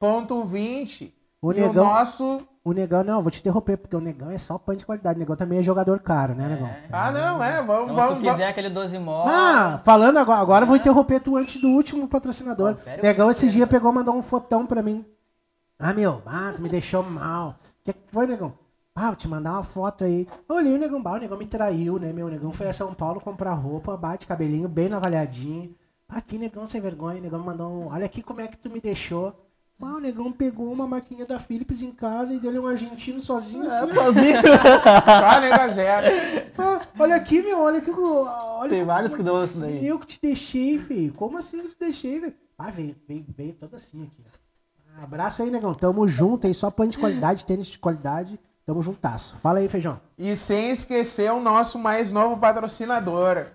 arroba mgchoice.20. O e o negão- nosso... O negão, não, vou te interromper, porque o negão é só pão de qualidade. O negão também é jogador caro, né, negão? Ah, não, é, vamos, Então, vamos, se tu vamos. quiser aquele 12 móvel. Ah, falando agora, agora eu vou interromper tu antes do último patrocinador. O Negão esse dia pegou e mandou um fotão pra mim. Ah, meu, ah, tu me deixou mal. O que foi, negão? Ah, vou te mandar uma foto aí. Eu olhei o negão, bah, o negão me traiu, né, meu? O negão foi a São Paulo comprar roupa, bate cabelinho bem navalhadinho. Ah, que negão sem vergonha. O negão mandou um, olha aqui como é que tu me deixou. Ah, o negão pegou uma maquinha da Philips em casa e deu-lhe um argentino sozinho. É, assim, sozinho. Só nega zero. ah, olha aqui, meu, olha aqui. Olha Tem vários que dão isso daí. eu que te deixei, feio. Como assim eu te deixei, velho? Ah, veio, veio, veio todo assim aqui. ó. Abraço aí, negão. Tamo junto aí. Só pano de qualidade, tênis de qualidade. Tamo juntasso. Fala aí, feijão. E sem esquecer o nosso mais novo patrocinador.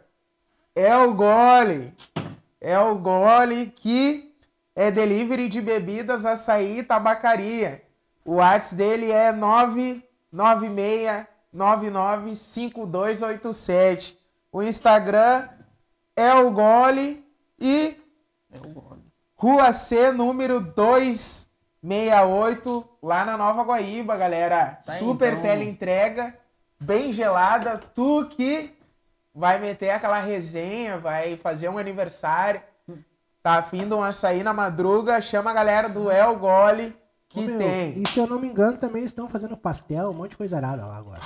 É o Gole. É o Gole que é delivery de bebidas, açaí e tabacaria. O WhatsApp dele é 996995287. O Instagram é o Gole e Rua C, número 268, lá na Nova Guaíba, galera. Tá Super então. tele entrega, bem gelada. Tu que vai meter aquela resenha, vai fazer um aniversário, tá afim de um açaí na madruga, chama a galera do El Gole, que Ô, meu, tem. E se eu não me engano, também estão fazendo pastel, um monte de coisa arada lá agora.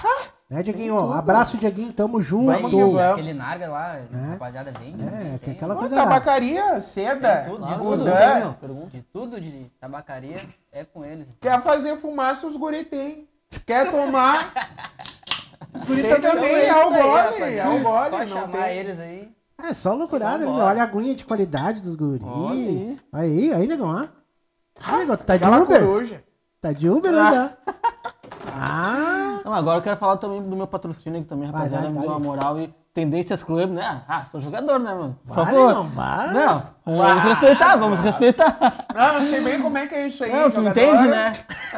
né, Dieguinho? Abraço, Dieguinho. Tamo junto. Vamos que Aquele- vamos. Aquele narga lá, rapaziada, vem. É, que tem, aquela coisa tabacaria, seda, tudo, de meu. De tudo de tabacaria é com eles. Quer fazer fumaça, os guri tem. Quer tomar, Os guri tem também. Então é o daí, gole, rapaziada. é o gole, Só não chamar tem. eles aí. É só loucurada, né. Olha a aguinha de qualidade dos guri. Olha Aí, aí, negão, ó. Ah, negão, tu tá de Aquela Uber? coruja. Tá de Uber ou já? Ah! Não, agora eu quero falar também do meu patrocínio, que também, Vai, rapaziada, vai, me deu vai. uma moral e Tendências Clube, né? Ah, sou jogador, né, mano? Por Vai, favor. vai. Não, vamos respeitar, vamos respeitar. Não, eu sei bem como é que é isso aí. Não, tu jogador- entende, né?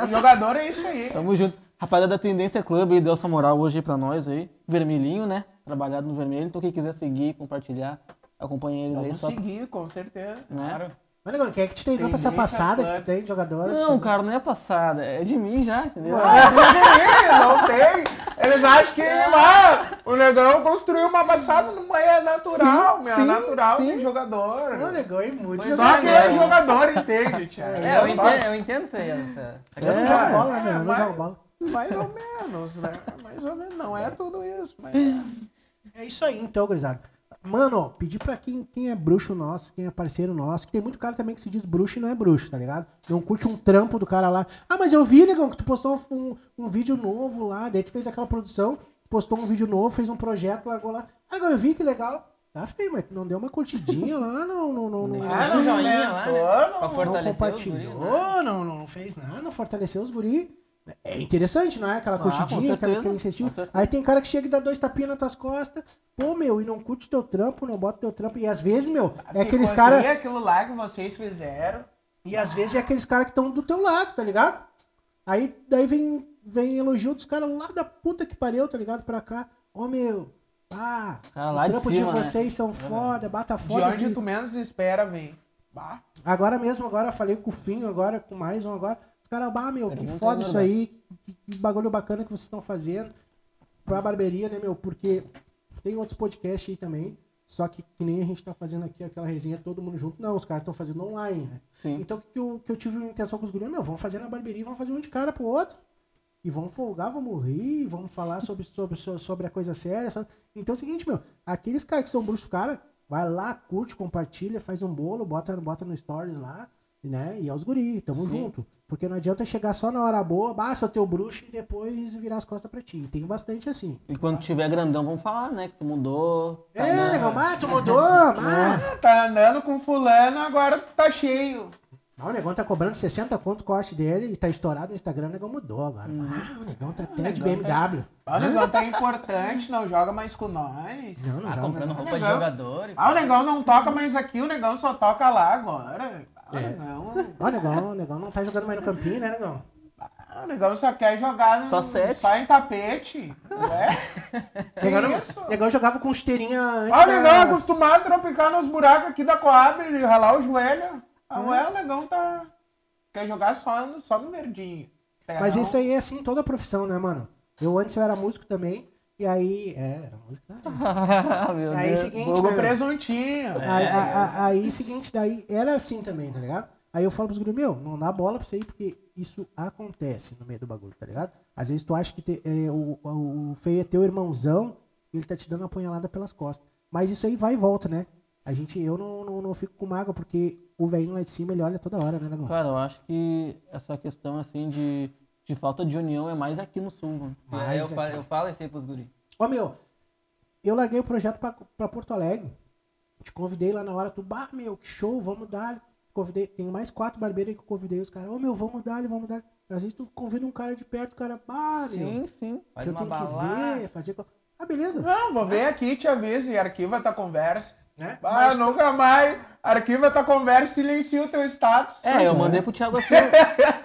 Jogador é isso aí. Tamo junto. Rapaziada da Tendência Clube deu essa moral hoje aí pra nós aí. Vermelhinho, né? Trabalhado no vermelho. Então quem quiser seguir, compartilhar, acompanha eles aí. Vamos Só, seguir, com certeza. né? Mas, negão, quem é que te treinou pra essa passada que tu tem de jogadora? Não, cara, não é passada. É de mim já, entendeu? não tem. Eles acham que lá o negão construiu uma passada, não é natural, Sim, é natural sim. de jogador. Não, negão é muito Só jogador. quem é jogador entende, Thiago. É, eu entendo, eu entendo isso aí. Eu não É, jogo bola, né, meu? Eu não mas- jogo bola. Mais ou menos, né? Mais ou menos. Não é tudo isso, mas. É isso aí, então, gurizada. Mano, ó, pedir pra quem, quem é bruxo nosso, quem é parceiro nosso, que tem muito cara também que se diz bruxo e não é bruxo, tá ligado? Não curte um trampo do cara lá. Ah, mas eu vi, negão, que tu postou um, um vídeo novo lá, daí tu fez aquela produção, postou um vídeo novo, fez um projeto, largou lá. Ah, negão, eu vi que legal. Tá feio, mas não deu uma curtidinha lá, não, não, não, não, Ah, no joinha lá, né? Pra não- não fortalecer os compartilhou, guris, né? não, não, não fez nada, não fortaleceu os guri. É interessante, não é? Aquela Ah, curtidinha, aquela, aquele incentivo. Aí tem cara que chega e dá dois tapinhas nas tuas costas, pô, meu, e não curte teu trampo, não bota teu trampo. E às vezes, meu, é aqueles Ficou cara bem aquilo lá que vocês fizeram. E às vezes é aqueles caras que estão do teu lado, tá ligado? Aí daí vem, vem elogio dos caras lá da puta que pariu, tá ligado? Pra cá. Ô meu, ah, Cara o lá de trampo cima, de né? vocês são foda, bata De foda. onde esse- tu menos espera, vem. Bah. Agora mesmo, agora falei com o Finho, agora com mais um agora. Os caras, bah, meu, que Pergunta foda isso aí, que, que bagulho bacana que vocês estão fazendo pra barbearia, né, meu? Porque tem outros podcasts aí também, só que, que nem a gente tá fazendo aqui aquela resenha todo mundo junto. Não, os caras estão fazendo online, né? Sim. Então o que eu, que eu tive a intenção com os guris, meu, vamos fazer na barbearia, vamos fazer um de cara pro outro. E vamos folgar, vamos rir, vamos falar sobre, sobre, so- sobre a coisa séria. sabe? Então é o seguinte, meu, aqueles caras que são bruxos, cara, vai lá, curte, compartilha, faz um bolo, bota, bota no stories lá, né? E é os guri, tamo junto. Porque não adianta chegar só na hora boa, basta o teu bruxo e depois virar as costas pra ti. Tem bastante assim. E quando tiver grandão, vamos falar, né? Que tu mudou. tá É, bom. negão, mas tu mudou, mas... Ah, Tá andando com fulano, agora tá cheio. Ah, o negão tá cobrando 60 conto o corte dele e tá estourado no Instagram, o negão mudou agora. Ah, o negão tá até de BMW. Ah, o negão tá importante, não joga mais com nós. Não, não Ah, joga. comprando roupa de Negão. jogador. e- Ah, o negão não toca mais aqui, o negão só toca lá agora. Ah, o É. negão, Ó, o negão, negão não tá jogando mais no campinho, né, negão? ah, o negão só quer jogar no, Só sete. só em tapete. Ué? Negão, não- isso? negão jogava com esteirinha antes Ah, o negão é acostumado a tropicar nos buracos aqui da Coab e ralar o joelho. Ah, ué, o negão tá. Quer jogar só no, só no verdinho. Mas isso aí é assim em toda a profissão, né, mano? Eu antes eu era músico também, e aí... É, era músico também. Ah, Meu Aí, Deus. seguinte, Fogo né, presuntinho. Aí, a- a- aí, seguinte, daí era assim também, tá ligado? Aí eu falo pros guri, meu, não dá bola pra isso aí, porque isso acontece no meio do bagulho, tá ligado? Às vezes tu acha que te- é, o, o, o feio é teu irmãozão e ele tá te dando uma apunhalada pelas costas. Mas isso aí vai e volta, né? A gente, eu não, não, não fico com mágoa, porque o velhinho lá de cima, ele olha toda hora, né, negão? Cara, eu acho que essa questão, assim, de, de falta de união é mais aqui no sul, mano. É, eu, Mas, fa- é, eu falo isso aí pros guri. Ô, meu, eu larguei o projeto pra, pra Porto Alegre. Te convidei lá na hora, tu, bah, meu, que show, vamos dar. Convidei, tem mais quatro barbeiros aí que eu convidei os caras. Ô, meu, vamos dar, vamos dar. Às vezes tu convida um cara de perto, o cara, bah, meu, Sim, sim. Faz que eu uma tenho que balada. ver, fazer... Ah, beleza. Não, vou ver aqui, te aviso e arquiva tua conversa. Né? Ah, Mas tu- nunca mais. Arquiva tua conversa e silencia o teu status. É, eu mandei pro Thiago assim.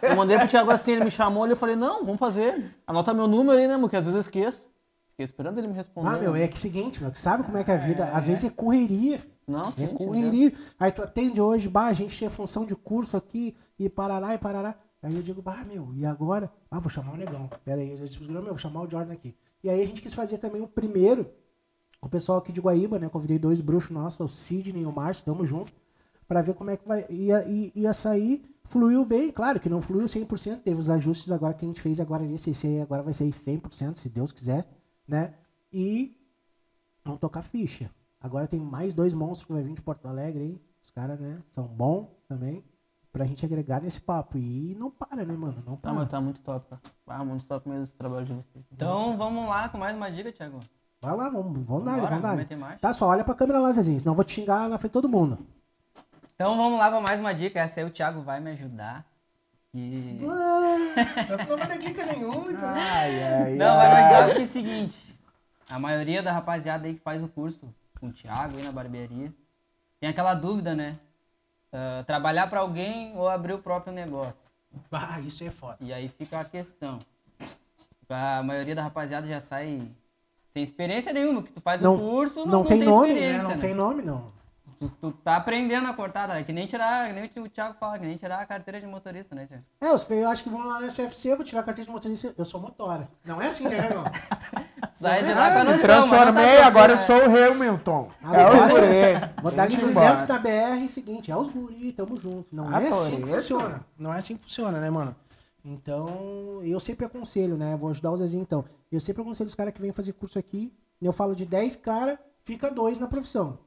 eu mandei pro Thiago assim, ele me chamou ali, eu falei, não, vamos fazer. Anota meu número aí, né, porque às vezes eu esqueço. Fiquei esperando ele me responder. Ah, meu, é que seguinte, meu, tu sabe como é que é a vida. Às vezes é correria. Não, sim, É sim, correria. Aí tu atende hoje, bah, a gente tinha função de curso aqui, e parará, e parará. Aí eu digo, bah, meu, e agora? Ah, vou chamar o negão. Pera aí, eu disse, meu, vou chamar o Jordan aqui. E aí a gente quis fazer também o primeiro, o pessoal aqui de Guaíba, né? Convidei dois bruxos nossos, o Sidney e o Márcio, tamo junto, pra ver como é que vai. Ia, ia, ia sair, fluiu bem, claro que não fluiu 100%, teve os ajustes agora que a gente fez agora nesse, esse aí agora vai ser 100%, se Deus quiser, né? E vão tocar ficha. Agora tem mais dois monstros que vai vir de Porto Alegre aí. Os caras, né, são bons também. Pra gente agregar nesse papo. E não para, né, mano? Não Tá, para. mas tá muito top. Ah, muito top mesmo esse trabalho de vocês. Então vamos lá com mais uma dica, Thiago. Vai lá, vamos, vamos dar, vamos dar. Tá, só olha pra câmera lá, Zezinho, senão eu vou te xingar na frente de todo mundo. Então vamos lá pra mais uma dica. Essa aí o Thiago vai me ajudar. E... Ah, não vai dar dica nenhuma, então. Ai, ai, Não, vai me ajudar porque é o seguinte. A maioria da rapaziada aí que faz o curso com o Thiago aí na barbearia tem aquela dúvida, né? Ah, trabalhar pra alguém ou abrir o próprio negócio. Ah, isso é foda. E aí fica a questão. A maioria da rapaziada já sai sem experiência nenhuma, que tu faz Não- o curso, mas Não, tem, nome, né? Não tem nome, não. Tu, tu tá aprendendo a cortar, tá? É que nem tirar, que nem o Thiago fala, que nem tirar a carteira de motorista, né, Thiago? É, os feios acham que vão lá na SFC, eu vou tirar a carteira de motorista, eu sou motora. Não é assim, né, negão? Sai de é lá com a noção, não transformei, agora eu sou o Hamilton. Ah, É o agora- guri. Vou dar de Vamos 200 embora. na BR, seguinte, é os guri, tamo junto. Não Ah, é assim que funciona. Não é assim que funciona, né, mano? Então, eu sempre aconselho, né? Vou ajudar o Zezinho, então. Eu sempre aconselho os caras que vêm fazer curso aqui. Eu falo de 10 caras, fica dois na profissão,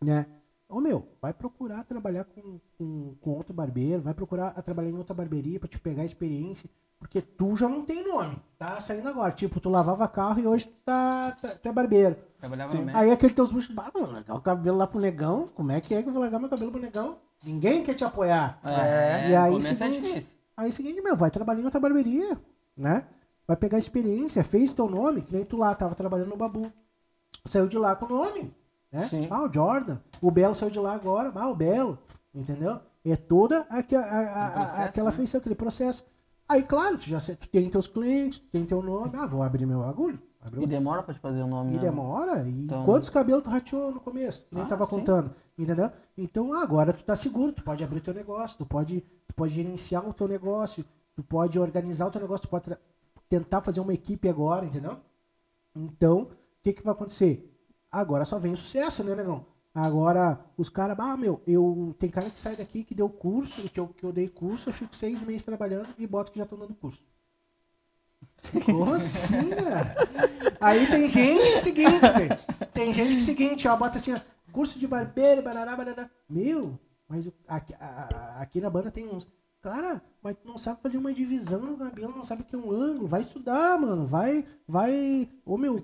né? Ô meu, vai procurar trabalhar com, com, com outro barbeiro, vai procurar trabalhar em outra barbearia pra te pegar experiência, porque tu já não tem nome, tá saindo agora. Tipo, tu lavava carro e hoje tu, tá, tá- tu é barbeiro. Trabalhava Sim. no médico. Aí aquele teus buchos, bah, mano, largar o cabelo lá pro negão, como é que é que eu vou largar meu cabelo pro negão? Ninguém quer te apoiar. É. E aí, é seguinte, difícil. Aí seguinte, meu, vai trabalhar em outra barbearia, né? Vai pegar experiência, fez teu nome, que nem tu lá, tava trabalhando no Babu. Saiu de lá com o nome, né? Sim. Ah, o Jordan. O Belo saiu de lá agora, ah, o Belo, entendeu? É toda a- a- a- processo, aquela né? feição, aquele processo. Aí, claro, tu já tu tem teus clientes, tu tem teu nome, ah, vou abrir meu agulho. Abre o E demora pra te fazer o nome. e né? demora. E Então- quantos cabelos tu rateou no começo? Que nem Ah, tava sim. contando. Entendeu? Então agora tu tá seguro, tu pode abrir teu negócio, tu pode, tu pode gerenciar o teu negócio, tu pode organizar o teu negócio, tu pode tentar fazer uma equipe agora, entendeu? Então, o que que vai acontecer? Agora só vem o sucesso, né, negão? Agora, os caras, ah, meu, eu. Tem cara que sai daqui que deu curso, que eu, que eu dei curso, eu fico seis meses trabalhando e boto que já estão dando curso. Como assim? Aí tem gente que é o seguinte, velho. Tem gente que é o seguinte, ó, bota assim, ó, curso de barbeiro, barará, barará. Meu, mas aqui, a- aqui na banda tem uns. Cara, mas tu não sabe fazer uma divisão no cabelo, não sabe o que é um ângulo. Vai estudar, mano. Vai, vai. Ô, meu,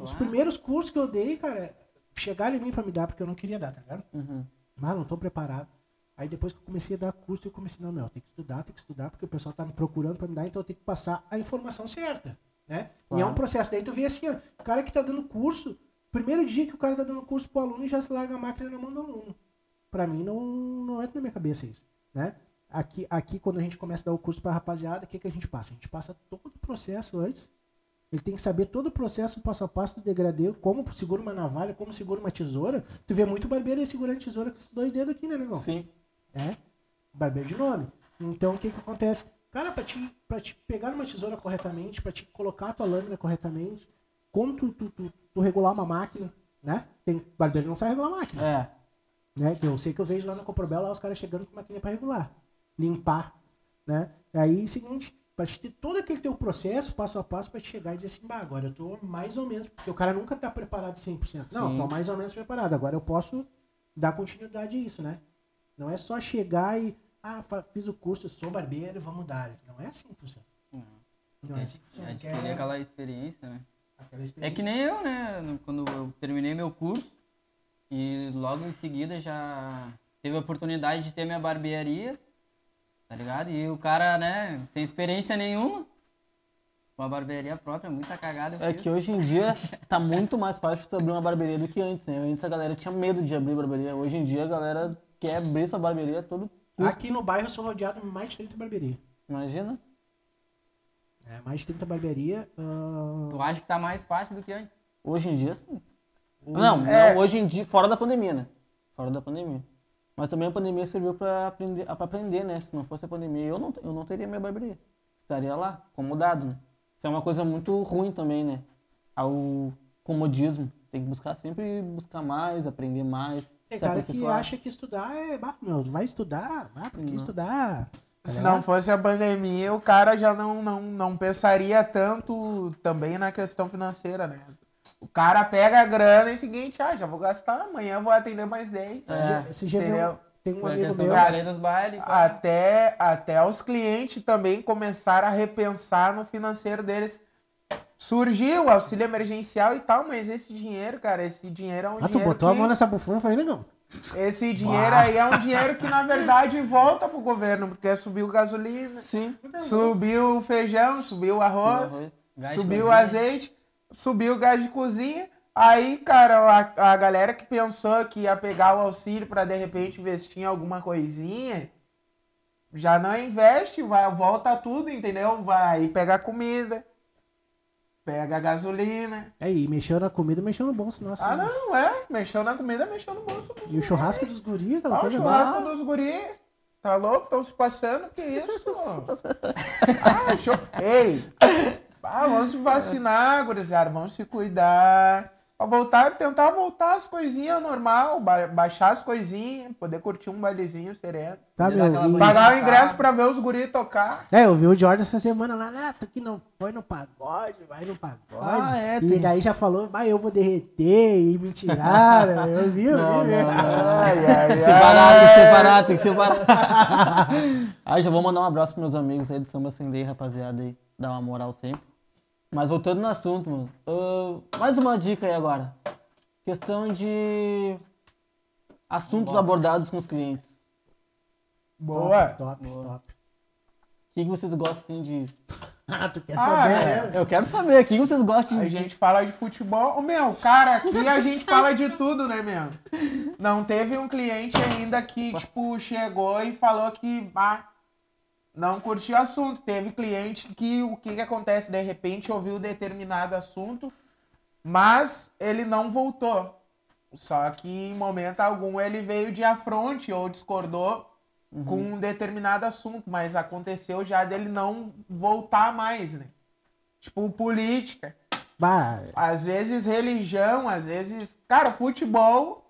os primeiros cursos que eu dei, cara, chegaram em mim pra me dar, porque eu não queria dar, tá ligado? Uhum. Mas não tô preparado. Aí depois que eu comecei a dar curso, eu comecei, não, meu, tem que estudar, tem que estudar, porque o pessoal tá me procurando pra me dar, então eu tenho que passar a informação certa, né? E é um Claro. processo. Daí tu vê assim, ó, o cara que tá dando curso, primeiro dia que o cara tá dando curso pro aluno, já se larga a máquina na mão do aluno. Pra mim, não, não entra na minha cabeça isso, né? Aqui, aqui, quando a gente começa a dar o curso pra rapaziada, o que, que a gente passa? A gente passa todo o processo antes, ele tem que saber todo o processo, passo a passo do degradê, como segura uma navalha, como segura uma tesoura. Tu vê muito barbeiro segurando tesoura com esses dois dedos aqui, né, negão? Sim. É. Barbeiro de nome. Então, o que que acontece? Cara, pra te, pra te pegar uma tesoura corretamente, pra te colocar a tua lâmina corretamente, como tu, tu, tu, tu regular uma máquina, né? Tem barbeiro que não sabe regular a máquina É. né? Que eu sei que eu vejo lá na Coprobel lá os caras chegando com maquininha para regular, limpar, né? Aí, seguinte, para te ter todo aquele teu processo, passo a passo, para te chegar e dizer assim, bah, agora eu tô mais ou menos, porque o cara nunca tá preparado 100%. Não, Sim. tô mais ou menos preparado, agora eu posso dar continuidade a isso, né? Não é só chegar e, ah, fiz o curso, sou barbeiro, vamos dar. Não é assim que funciona. Não. Não é assim que funciona. Adquirir Quer aquela experiência, né? aquela É experiência. que nem eu, né? Quando eu terminei meu curso e logo em seguida já teve a oportunidade de ter minha barbearia, tá ligado? E o cara, né, sem experiência nenhuma, uma barbearia própria, muita cagada. É que hoje em dia tá muito mais fácil tu abrir uma barbearia do que antes, né? Antes a galera tinha medo de abrir barbearia. Hoje em dia a galera quer abrir sua barbearia todo custo. Aqui no bairro eu sou rodeado por mais de 30 barbearias. Imagina? É, mais de 30 barbearias. ah, Tu acha que tá mais fácil do que antes? Hoje em dia, sim. hoje- Não, É. não, hoje em dia, fora da pandemia, né? Fora da pandemia. Mas também a pandemia serviu pra aprender, pra aprender, né? Se não fosse a pandemia, eu não, eu não teria minha barbearia. Estaria lá, acomodado, né? Isso é uma coisa muito ruim também, né? Ao comodismo. Tem que buscar sempre buscar mais, aprender mais. Tem se cara que acha que estudar é. Bah, meu, vai estudar? Ah, por que Não. estudar? Tá Se não fosse a pandemia, o cara já não, não, não pensaria tanto também na questão financeira, né? O cara pega a grana e é o seguinte, ah, já vou gastar, amanhã eu vou atender mais 10. Já- Você já viu? Tem um Foi amigo meu. dos pá. Até, até os clientes também começaram a repensar no financeiro deles. Surgiu o auxílio emergencial e tal, mas esse dinheiro, cara, esse dinheiro é um Ah, tu dinheiro botou a que- mão nessa bufona e falei, negão. Esse dinheiro aí é um dinheiro que, na verdade, volta pro governo, porque subiu gasolina, Sim. subiu o feijão, subiu o arroz, Arroz. Subiu azeite, subiu o gás de cozinha. Aí, cara, a, a galera que pensou que ia pegar o auxílio para de repente investir em alguma coisinha, já não investe, vai, volta tudo, entendeu? Vai pegar comida, pega gasolina. É, e mexeu na comida, mexeu no bolso, nossa. Ah, né? não, é, mexeu na comida, mexeu no bolso. E o churrasco dos guri, aquela Ah, o coisa churrasco lá. dos guri. Tá louco? Estão se passando? Que isso? ah, show. Ei! Ah, vamos se vacinar, gurizada. Vamos se cuidar. Pra voltar, tentar voltar as coisinhas normal, ba- baixar as coisinhas, poder curtir um bailezinho sereno. Tá, meu. e- Pagar o ingresso pra ver os guris tocar. É, eu vi o Jordan essa semana lá, ah, tu que não foi no pagode, vai no pagode. Ah, é, e tem- daí já falou, vai, eu vou derreter e me tiraram. eu vi, eu Não, vi. não, não. Ai, ai, Tem que separar, tem que tem que separar. aí já vou mandar um abraço pros meus amigos aí do Samba Acender, rapaziada aí. Dar uma moral sempre. Mas voltando no assunto, mano. ah, mais uma dica aí agora. Questão de assuntos abordados com os clientes. Boa. Top, top. O que, que vocês gostam assim, de. Ah, tu quer Ah, saber, é. Eu quero saber, o que, vocês gostam A de. gente fala de futebol. Ô, meu, cara, aqui a gente fala de tudo, né, meu? Não teve um cliente ainda que, tipo, chegou e falou que, bah, não curtiu o assunto. Teve cliente que, o que que acontece? De repente ouviu determinado assunto, mas ele não voltou. Só que em momento algum ele veio de afronte ou discordou com um determinado assunto, mas aconteceu já dele não voltar mais, né? Tipo, política. Bah, Às vezes religião, às vezes. Cara, futebol.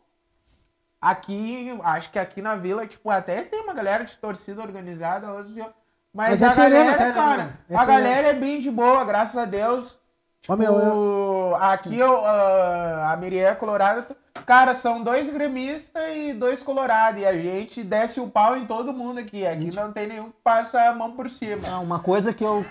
Aqui, acho que aqui na vila, tipo, até tem uma galera de torcida organizada. hoje, Mas, Mas é a galera, até, né, cara? É a galera é bem de boa, graças a Deus. Tipo, meu, aqui eu, ah, a Miriam é colorada. Cara, são dois gremistas e dois colorados. E a gente desce o pau em todo mundo aqui. Aqui não tem nenhum que passa a mão por cima. Ah, uma coisa que eu.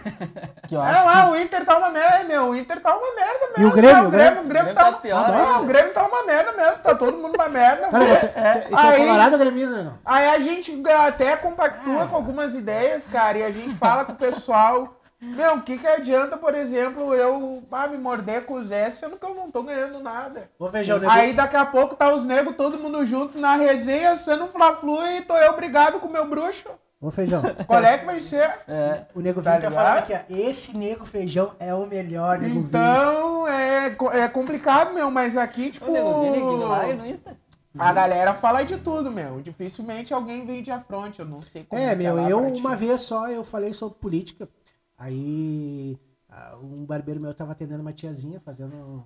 Que eu É acho. lá, o Inter tá uma merda, meu. O Inter tá uma merda mesmo. E o Grêmio, tá? o o Grêmio, o Grêmio Grêmio tá, tá pior, Ah, né? o Grêmio tá uma merda mesmo. Tá todo mundo uma merda. Cara, tu, tu, tu, tu é Aí- colorado ou gremista, né? Aí a gente até compactua com algumas ideias, cara, e a gente fala com o pessoal. Meu, o que que adianta, por exemplo, eu ah, me morder com o Zé, sendo que eu não tô ganhando nada. Vou ver o Aí daqui a pouco tá os negros todo mundo junto na resenha, sendo um fla-flu e tô eu brigado com o meu bruxo. Ô, feijão. Qual é que vai ser? O nego Tá ligado? falando aqui, ó. Esse nego feijão é o melhor, nego. Então, é, é complicado, meu, mas aqui, tipo... Ô, nego, vi neguinho lá aí no Insta. A galera fala de tudo, meu. Dificilmente alguém vem de afronte, eu não sei como É, que meu, lá eu uma vez só eu falei sobre política. Aí um barbeiro meu tava atendendo uma tiazinha, fazendo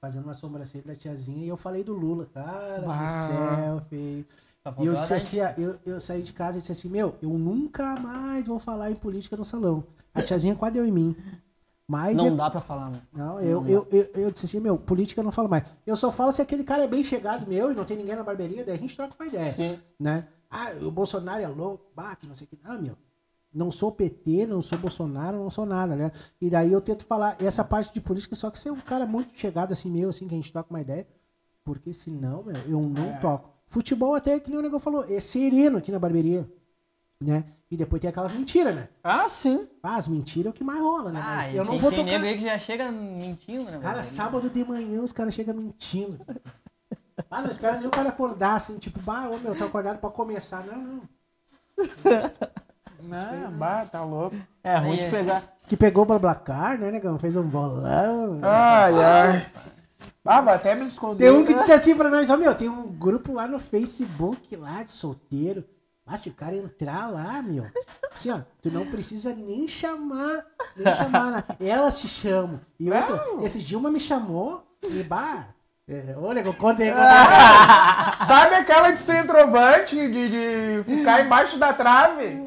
fazendo uma sobrancelha da tiazinha, e eu falei do Lula. Cara do céu, feio. Só E eu disse assim, ah, eu, eu saí de casa e disse assim, meu, eu nunca mais vou falar em política no salão. A tiazinha quase deu em mim. Mas Não eu, dá pra falar, né? não, eu, eu, eu, eu disse assim, meu, política eu não falo mais. Eu só falo se aquele cara é bem chegado meu e não tem ninguém na barbearia, daí a gente troca uma ideia Sim. né? Ah, o Bolsonaro é louco, bah, que não sei o que. Ah, meu, não sou PT, não sou Bolsonaro, não sou nada, né? E daí eu tento falar essa parte de política, só que ser um cara muito chegado assim, meu, assim, que a gente toca uma ideia, porque senão, meu, eu não toco. Futebol até, que nem o negócio falou, é sereno aqui na barbearia, né? E depois tem aquelas mentiras, né? Ah, sim. Ah, as mentiras é o que mais rola, né? Ah, Mas eu não tem, vou tem tocar. nego aí que já chega mentindo, né? Cara, sábado de manhã os caras chegam mentindo. Ah, não espera nem o cara acordar, assim, tipo, bah, ô meu, tô acordado pra começar. Não, não. Não, bah, tá louco. É ruim de é- pegar. Que pegou pra Blacar, né, negão? Fez um bolão. Ai, ai. Ah, vou até me esconder. Tem um que né? disse assim pra nós, ó, meu, tem um grupo lá no Facebook, lá de solteiro. Mas se o cara entrar lá, meu, assim, ó, tu não precisa nem chamar, nem chamar, né? Elas te chamam. E outra, Não. esses dias uma me chamou e, bah, é, ô, nego, conta aí, conta aí. Sabe aquela de centroavante, de, de ficar embaixo da trave?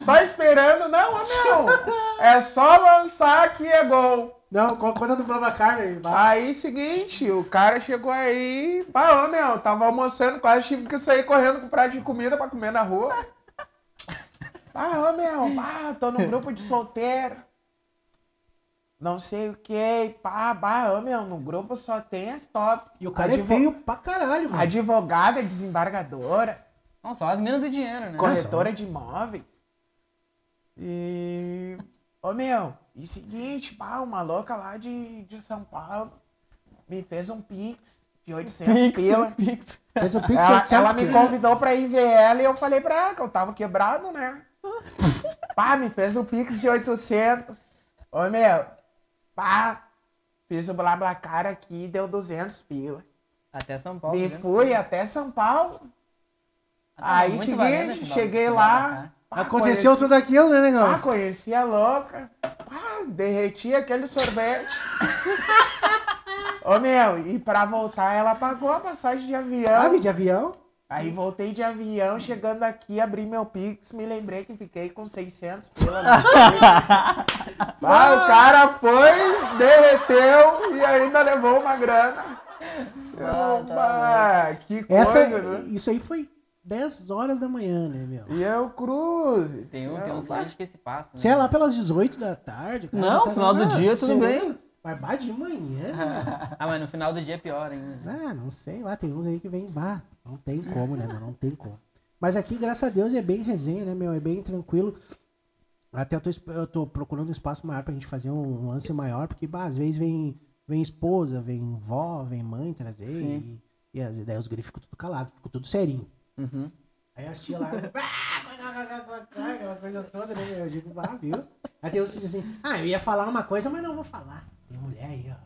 Só esperando? Não, ô, meu. É só lançar que é gol. Não, co- conta do Blacar, né? Bah, Aí, seguinte, o cara chegou aí. Pá, ô, meu, tava almoçando, quase tive que sair correndo com prato de comida pra comer na rua. Ah, ô, meu, pá, tô num grupo de solteiro. Não sei o que, pá, pá, ô, meu, no grupo só tem as top. E o cara é Advo- feio pra caralho, mano. Advogada, desembargadora. Não, só as minas do dinheiro, né? corretora de imóveis. E. Ô meu, e seguinte, pá, uma louca lá de, de São Paulo me fez um pix de 800 pila. Fez o Pix Ela, 800 ela me convidou pra ir ver ela e eu falei pra ela que eu tava quebrado, né? pá, me fez um pix de 800. Ô meu, pá, fiz o BlaBlaCar aqui e deu 200 pila. Até São Paulo. Me né? fui até São Paulo. Ah, tá Aí, seguinte, cheguei lá. pá, Aconteceu conheci- tudo aquilo, né, Ah, negão? conheci a louca. Ah, derreti aquele sorvete. Ô meu, e pra voltar ela pagou a passagem de avião. Ah, de avião? Aí voltei de avião, chegando aqui, abri meu Pix, me lembrei que fiquei com 600 pela ah, O cara foi, derreteu e ainda levou uma grana. Ah, tá que coisa, Essa, né? Isso aí foi 10 horas da manhã, né, meu? E eu cruzes. Tem, um, tem uns clientes que se passam. Né? Sei lá, pelas 18 da tarde. cara, Não, tá final do dia, tudo bem. Mas de manhã, né? Ah, mas no final do dia é pior ainda. Ah, não sei lá, tem uns aí que vem, bah, não tem como, né, meu? Não tem como. Mas aqui, graças a Deus, é bem resenha, né, meu? É bem tranquilo. Até eu tô, eu tô procurando um espaço maior pra gente fazer um lance maior, porque, bah, às vezes vem, vem esposa, vem vó, vem mãe trazer, e, e as ideias os guris ficam tudo calados, ficam tudo serinho. Uhum. Aí as tia lá, aquela coisa toda, né? Eu digo, ah, viu? Aí tem uns que dizem assim, ah, eu ia falar uma coisa, mas não vou falar. Tem mulher aí, ó.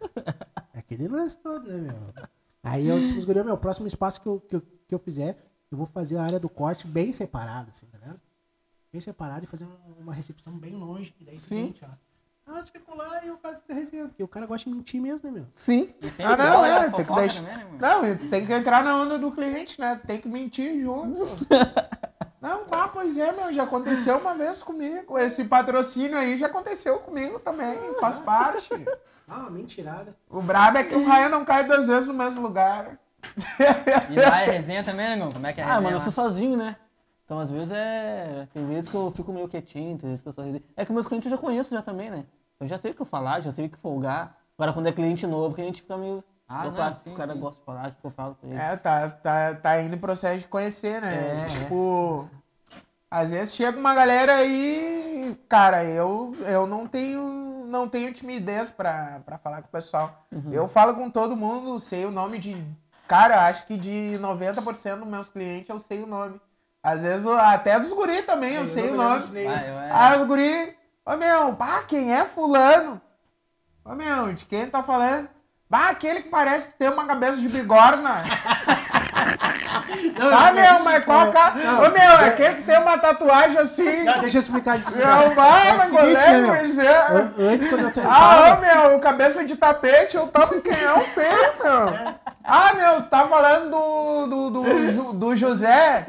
É Aquele lance todo, né, meu? Aí eu disse pros guri, meu, o próximo espaço que eu, que, eu, que eu fizer, eu vou fazer a área do corte bem separado, assim, tá vendo? Bem separado e fazer um- uma recepção bem longe. E daí, Sim. seguinte, ó. Ah, você ficou lá e o cara fica resenhando. Porque o cara gosta de mentir mesmo, né, meu? Sim. Ah, não, é, tem que deixar. também, né, mano? Não, tem que entrar na onda do cliente, né? Tem que mentir junto. Não, ah, pois é, meu, já aconteceu uma vez comigo. Esse patrocínio aí já aconteceu comigo também, faz parte. Ah, uma mentirada. O brabo é que um raio não cai duas vezes no mesmo lugar. E lá é resenha também, né, meu? Como é que é a Ah, resenha mano, eu lá? sou sozinho, né? Então, às vezes é. Tem vezes que eu fico meio quietinho, tem vezes que eu sou resenha. É que meus clientes eu já conheço já também, né? Eu já sei o que eu falar, já sei o que folgar. Agora, quando é cliente novo, que a gente fica meio. Ah, Opa, não, sim, o cara sim. gosta de falar, o que eu falo pra ele. É, tá, tá, tá indo em processo de conhecer, né? É, tipo, às vezes chega uma galera aí, cara, eu, eu não tenho não tenho timidez pra, pra falar com o pessoal. Eu falo com todo mundo, sei o nome de. Cara, acho que de 90% dos meus clientes eu sei o nome. Às vezes, eu- até dos guri também, eu, Eu sei o nome. Ah, eu, é... Ah, os guri, ô meu, pá, quem é fulano? Ô meu, de quem tá falando? Bah, aquele que parece que tem uma cabeça de bigorna. ah, meu, mas qual cara? Ô meu, é aquele que tem uma tatuagem assim. Não, deixa eu explicar explicar. Meu, vai, É o mas seguinte, né, meu? é. An- Antes, quando eu Ah, trampava... ô meu, cabeça de tapete, eu tava é o feio, meu. Ah, meu, tá falando do, do, do, do José.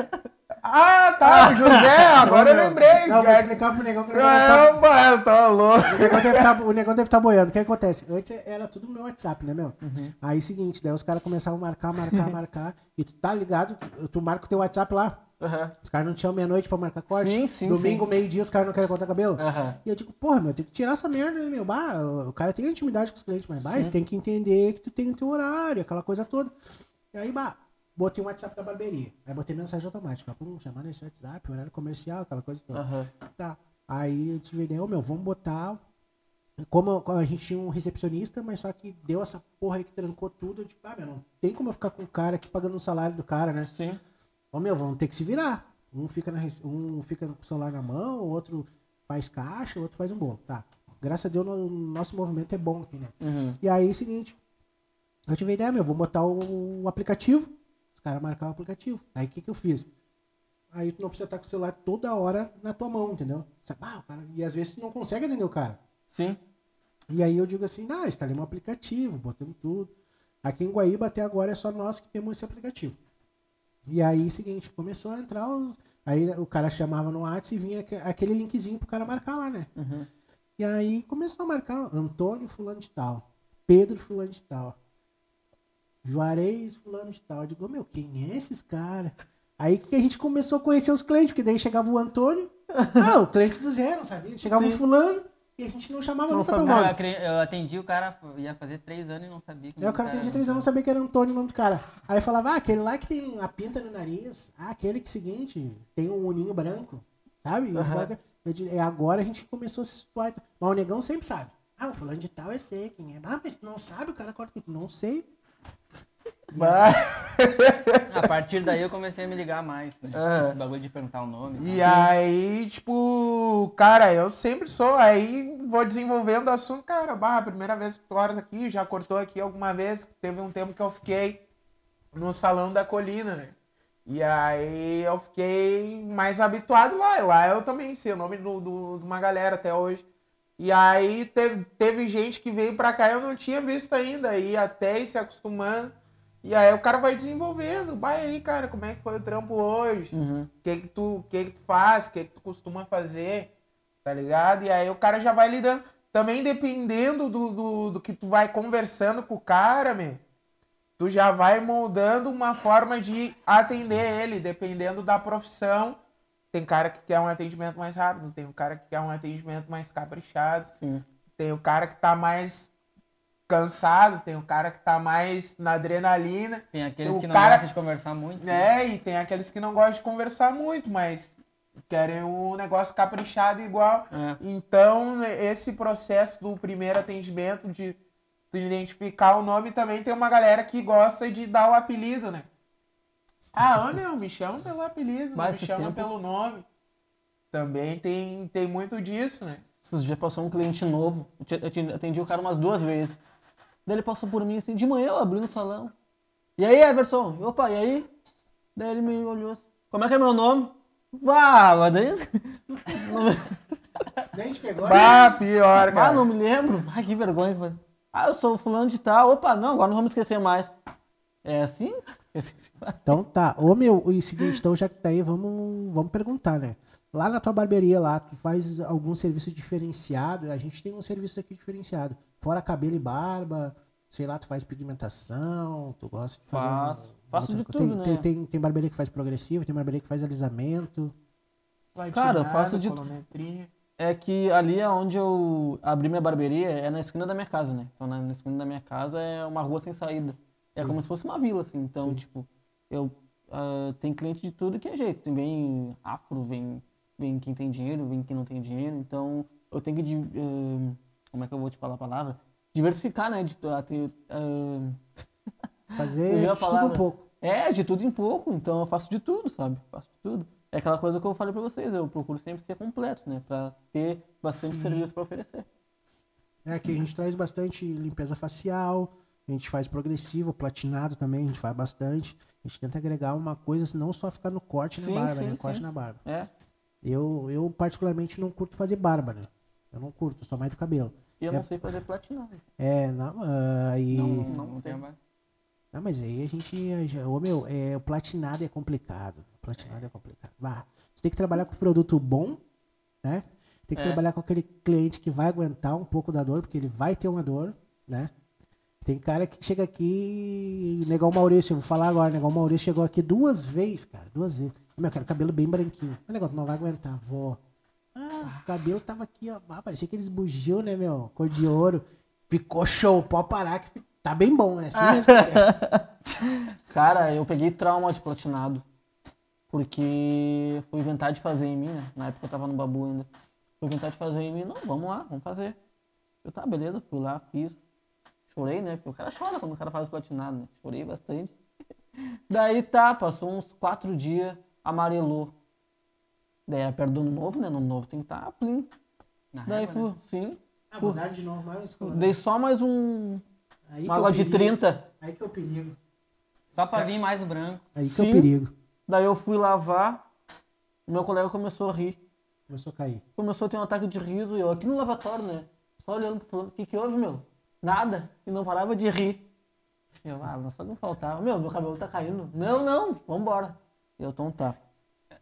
Ah, tá, o José, agora eu lembrei. Não, vou explicar pro negão que o negão deve tá- mano, tá louco. o negão deve tá- o negão deve estar boiando. O que acontece? Antes era tudo no meu WhatsApp, né, meu? Aí, seguinte, daí os caras começavam a marcar, marcar, marcar. E tu tá ligado? Tu marca o teu WhatsApp lá. Aham. Os caras não tinham meia-noite pra marcar corte. Sim, sim, Domingo, meio-dia, os caras não querem cortar cabelo. Aham. E eu digo, porra, meu, tem que tirar essa merda, né, meu? Bah, o cara tem intimidade com os clientes, mas, bah, têm que entender que tu tem o teu horário, aquela coisa toda. E aí, bah, botei o WhatsApp da barbearia. Aí botei mensagem automática. Pum, chamando esse WhatsApp, horário comercial, aquela coisa toda. Aham. Tá. Aí eu tive a ideia, ô meu, vamos botar. Como a gente tinha um recepcionista, mas só que deu essa porra aí que trancou tudo. Digo, ah, meu, não tem como eu ficar com o cara aqui pagando o salário do cara, né? Sim. Ô meu, vamos ter que se virar. Um fica, na, um fica com o celular na mão, o outro faz caixa, o outro faz um bolo. Tá. Graças a Deus, o nosso movimento é bom aqui, né? Uhum. E aí, seguinte, eu tive a ideia, meu, vou botar um aplicativo, os caras marcaram o aplicativo. Aí o que, que eu fiz? Aí tu não precisa estar com o celular toda hora na tua mão, entendeu? Você- ah, cara- e às vezes tu não consegue atender o cara. Sim. E aí eu digo assim, ah, instalei um aplicativo, botamos tudo. Aqui em Guaíba até agora é só nós que temos esse aplicativo. E aí, seguinte, começou a entrar os. Aí o cara chamava no WhatsApp e vinha aque- aquele linkzinho pro cara marcar lá, né? Uhum. E aí começou a marcar Antônio fulano de tal, Pedro fulano de tal, Juarez fulano de tal. Eu digo, meu, quem é esses caras? Aí que a gente começou a conhecer os clientes, porque daí chegava o Antônio, ah, o cliente do Zé, não sabia? Chegava o Sim. fulano e a gente não chamava Não nunca pelo sabia. Não, eu, nome. eu atendi o cara, ia fazer três anos e não sabia. que Aí o cara tinha 3 anos, não sabia que era Antônio o nome do cara. Aí falava, ah, aquele lá que tem a pinta no nariz. Ah, aquele que, seguinte, tem um uninho branco. Sabe? Eu digo, é, agora a gente começou a se situar. Mas o negão sempre sabe. Ah, o fulano de tal eu sei quem é. Ah, mas não sabe, o cara corta. Não sei. Bah. A partir daí eu comecei a me ligar mais. Né? Ah. Esse bagulho de perguntar o nome. E aí, tipo, cara, eu sempre sou, aí vou desenvolvendo o assunto, cara, barra, primeira vez que tu horas aqui, já cortou aqui alguma vez, teve um tempo que eu fiquei no salão da colina, né? E aí eu fiquei mais habituado lá, lá eu também sei o nome do, do- de uma galera até hoje. E aí teve, teve gente que veio pra cá e eu não tinha visto ainda. E até ir se acostumando. E aí o cara vai desenvolvendo. Vai aí, cara, como é que foi o trampo hoje? Uhum. O que que tu, que que tu faz? O que que tu costuma fazer? Tá ligado? E aí o cara já vai lidando. Também dependendo do, do, do que tu vai conversando com o cara, meu. Tu já vai moldando uma forma de atender ele, dependendo da profissão. Tem cara que quer um atendimento mais rápido, tem um cara que quer um atendimento mais caprichado. Sim. Tem o cara que tá mais cansado, tem o cara que tá mais na adrenalina. Tem aqueles que não cara- gostam de conversar muito. né? É, e tem aqueles que não gostam de conversar muito, mas querem um negócio caprichado igual. É. Então, esse processo do primeiro atendimento, de, de identificar o nome, também tem uma galera que gosta de dar o apelido, né? Ah, ô meu, me chama pelo apelido, Mas me chama tempos- pelo nome. Também tem, tem muito disso, né? Esses dias passou um cliente novo. Eu te- Eu te- atendi o cara umas duas vezes. Daí ele passou por mim assim, de manhã eu abri no salão. E aí, Everson? Opa, e aí? Daí ele me olhou assim, como é que é meu nome? Vá, mas daí... Nem te pegou? Bah, pior, Ah, cara. não me lembro. Ai, que vergonha. que foi. Ah, eu sou fulano de tal. Opa, não, agora não vamos esquecer mais. É assim? Esqueci. Então tá. Ô meu, e seguinte, então já que tá aí, vamos, vamos perguntar, né? Lá na tua barbearia lá, tu faz algum serviço diferenciado? A gente tem um serviço aqui diferenciado. Fora cabelo e barba, sei lá, tu faz pigmentação, tu gosta de fazer. um- Faço. Faço de tem, tudo, tem, né? tem, tem barbearia que faz progressivo, tem barbearia que faz alisamento. Cara, eu faço de- colometria. É que ali é onde eu abri minha barbearia, é na esquina da minha casa, né? Então na, na esquina da minha casa é uma rua sem saída. É como se fosse uma vila, assim. Então, tipo, eu ah, tem cliente de tudo que é jeito. Tem vem afro, vem, vem quem tem dinheiro, vem quem não tem dinheiro. Então, eu tenho que. ah, como é que eu vou te falar a palavra? Diversificar, né? De, ah, Fazer de tudo um pouco. É, de tudo em pouco, então eu faço de tudo, sabe? Faço de tudo. É aquela coisa que eu falei pra vocês, eu procuro sempre ser completo, né? Pra ter bastante serviço pra oferecer. É, aqui a gente traz bastante limpeza facial, a gente faz progressivo, platinado também, a gente faz bastante. A gente tenta agregar uma coisa, não só ficar no corte Sim, na barba, sim, né? Corte sim. na barba. É. Eu, eu particularmente não curto fazer barba, né? Eu não curto, sou mais do cabelo. E eu É. não sei fazer platinado. É, não, e... Não, Não, não, Não sei. mais. mas aí a gente, já- ô meu, é, o platinado é complicado. O platinado é complicado. Bah, você tem que trabalhar com produto bom, né? Tem que É. trabalhar com aquele cliente que vai aguentar um pouco da dor, porque ele vai ter uma dor, né? Tem cara que chega aqui, Negão Maurício, eu vou falar agora, Negão Maurício chegou aqui duas vezes, cara, duas vezes. Meu, eu quero cabelo bem branquinho. Negão, tu não vai aguentar, vó. Ah, o cabelo tava aqui, ó. Ah, parecia aqueles bugios, né, meu? Cor de ouro. Ficou show, pode parar que tá bem bom, né? Assim mesmo é. Cara, eu peguei trauma de platinado. Porque fui inventar de fazer em mim, né? Na época eu tava no babu ainda. Fui inventar de fazer em mim, não, vamos lá, vamos fazer. Eu, tá, beleza, fui lá, fiz. Chorei, né? Porque o cara chora quando o cara faz platinado, né? Chorei bastante. Daí tá, passou uns quatro dias, amarelou. Daí era perto do ano novo, né? No ano novo tem que estar tá plim. Na Daí régua, fui, né? sim. Ah, vou dar de novo mais Dei só mais um. Aí Uma é água de perigo. 30. Aí que é o perigo. Só pra vir mais o branco. Aí que é Sim. o perigo. Daí eu fui lavar, o meu colega começou a rir. Começou a cair. Começou a ter um ataque de riso e eu aqui no lavatório, né? Só olhando pro o que que houve, meu? Nada. E não parava de rir. Eu, ah, só não faltava. Meu, meu cabelo tá caindo. Não, não, vambora. Eu, então tá.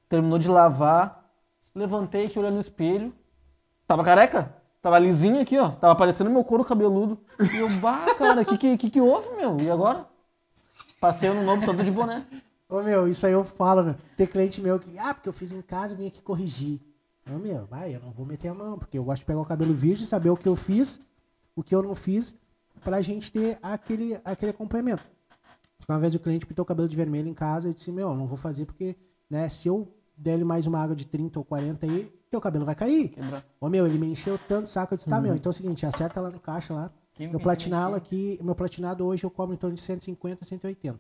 Terminou de lavar, levantei aqui olhando no espelho. Tava careca? Tava lisinho aqui, ó. Tava aparecendo meu couro cabeludo. E eu, bah, cara, que, que, que que houve, meu? E agora? Passei ano novo todo de boné. Ô, meu, isso aí eu falo, né? Tem cliente meu que, ah, porque eu fiz em casa e vim aqui corrigir. Ô, meu, vai, eu não vou meter a mão, porque eu gosto de pegar o cabelo virgem, saber o que eu fiz, o que eu não fiz, pra gente ter aquele, aquele acompanhamento. Uma vez o cliente pintou o cabelo de vermelho em casa e disse, meu, não vou fazer porque, né, se eu der ele mais uma água de 30 ou 40 aí, teu cabelo vai cair. Quebrar. Ô, meu, ele me encheu tanto o saco, eu disse, tá, meu, então é o seguinte, acerta lá no caixa lá. Que meu me platinado aqui, meu platinado hoje eu cobro em torno de 150, 180.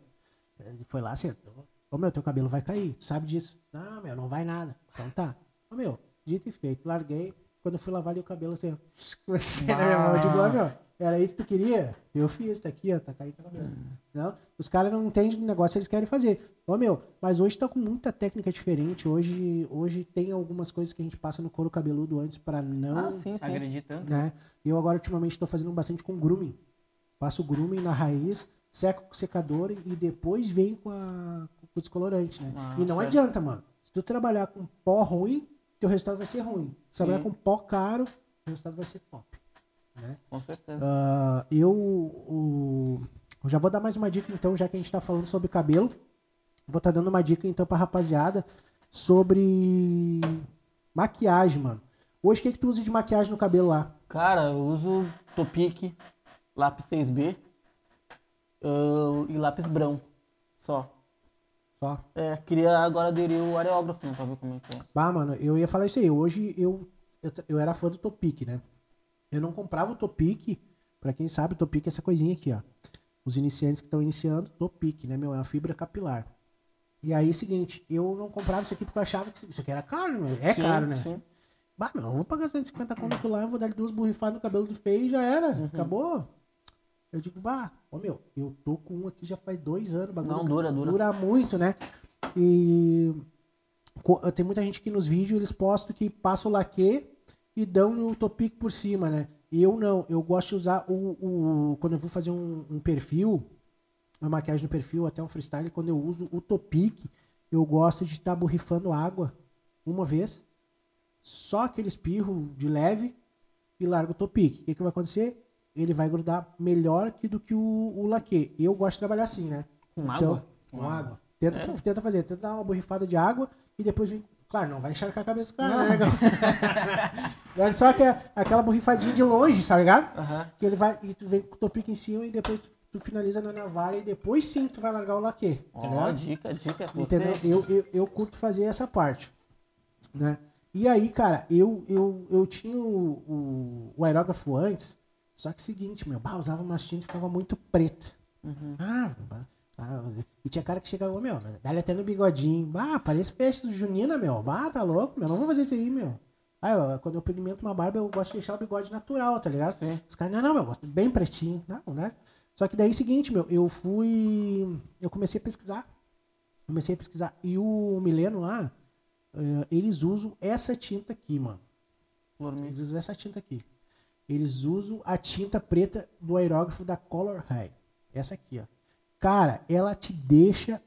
Ele foi lá, acertou. Ô, meu, teu cabelo vai cair, tu sabe disso? Não, meu, não vai nada. Então tá. Ô, meu, dito e feito, larguei. Quando eu fui lavar ali o cabelo, assim, comecei na minha mão, eu digo, ô, meu, Era isso que tu queria? Eu fiz, tá aqui, ó, tá caindo cabelo. Não? Os caras não entendem do negócio, eles querem fazer. Ô, meu, mas hoje tá com muita técnica diferente. Hoje, hoje tem algumas coisas que a gente passa no couro cabeludo antes pra não. Ah, sim, sim. Acreditando. né? Eu agora, ultimamente, estou fazendo bastante com grooming. Passo o grooming na raiz, seco com o secador e depois vem com, a, com o descolorante, né? Ah, e não certo. adianta, mano. Se tu trabalhar com pó ruim, teu resultado vai ser ruim. Se trabalhar com pó caro, o resultado vai ser top. Né? Com certeza. Ah, eu, o- eu já vou dar mais uma dica, então, já que a gente tá falando sobre cabelo. Vou estar dando uma dica, então, pra rapaziada sobre maquiagem, mano. Hoje, o que, que tu usa de maquiagem no cabelo lá? Cara, eu uso Topic, lápis 6B ah, e lápis Brão. Só. Só. É, queria agora aderir o areógrafo, né, pra ver como é que é. Bah, mano, eu ia falar isso aí. Hoje eu, eu, eu era fã do Topic, né? Eu não comprava o Topic. Pra quem sabe, o Topic é essa coisinha aqui, ó. Os iniciantes que estão iniciando, Topic, né, meu? É uma fibra capilar. E aí, seguinte, eu não comprava isso aqui porque eu achava que isso aqui era caro, né? É Sim, caro, né? Sim. Bah, meu, eu vou pagar 150 conto lá, eu vou dar duas borrifadas no cabelo do feio e já era. Uhum. Acabou. Eu digo, bah, ô meu, eu tô com um aqui já faz dois anos. bagulho Não, dura, dura. Dura muito, né? E tem muita gente que nos vídeos eles postam que passa o laque e dão o topic por cima, né? E eu não, eu gosto de usar o. o quando eu vou fazer um, um perfil, uma maquiagem no perfil, até um freestyle, quando eu uso o topic, eu gosto de estar borrifando água uma vez, só aquele espirro de leve e largo o topic. O que, que vai acontecer? Ele vai grudar melhor que do que o, o laque. Eu gosto de trabalhar assim, né? Com Então, água? Com água. Tenta, tenta fazer, tenta dar uma borrifada de água e depois vem. Claro, não vai encharcar a cabeça do cara, né, negão? Olha só que é aquela borrifadinha de longe, tá ligado? Que ele vai. E tu vem com o topic em cima e depois tu, tu finaliza na navalha e depois sim tu vai largar o laque. Tá ligado? dica, dica. Você... Entendeu? Eu, eu, eu curto fazer essa parte. Né? E aí, cara, eu, eu, eu tinha o, o, o aerógrafo antes, só que seguinte, meu, bah, usava uma tinta e ficava muito preta. Ah, bah, ah, e tinha cara que chegava, meu, dá até no bigodinho. Bah, parece festa junina, meu. Bah, tá louco, meu, não vou fazer isso aí, meu. Ah, eu- quando eu pigmento uma barba, eu gosto de deixar o bigode natural, tá ligado? Sim. Os caras, não, não, meu, eu gosto bem pretinho. Não, né? Só que daí, seguinte, meu, eu fui. Eu comecei a pesquisar. Comecei a pesquisar. E o Mileno lá, eh, eles usam essa tinta aqui, mano. Eles usam essa tinta aqui. Eles usam a tinta preta do aerógrafo da Color High. Essa aqui, ó. Cara, ela te deixa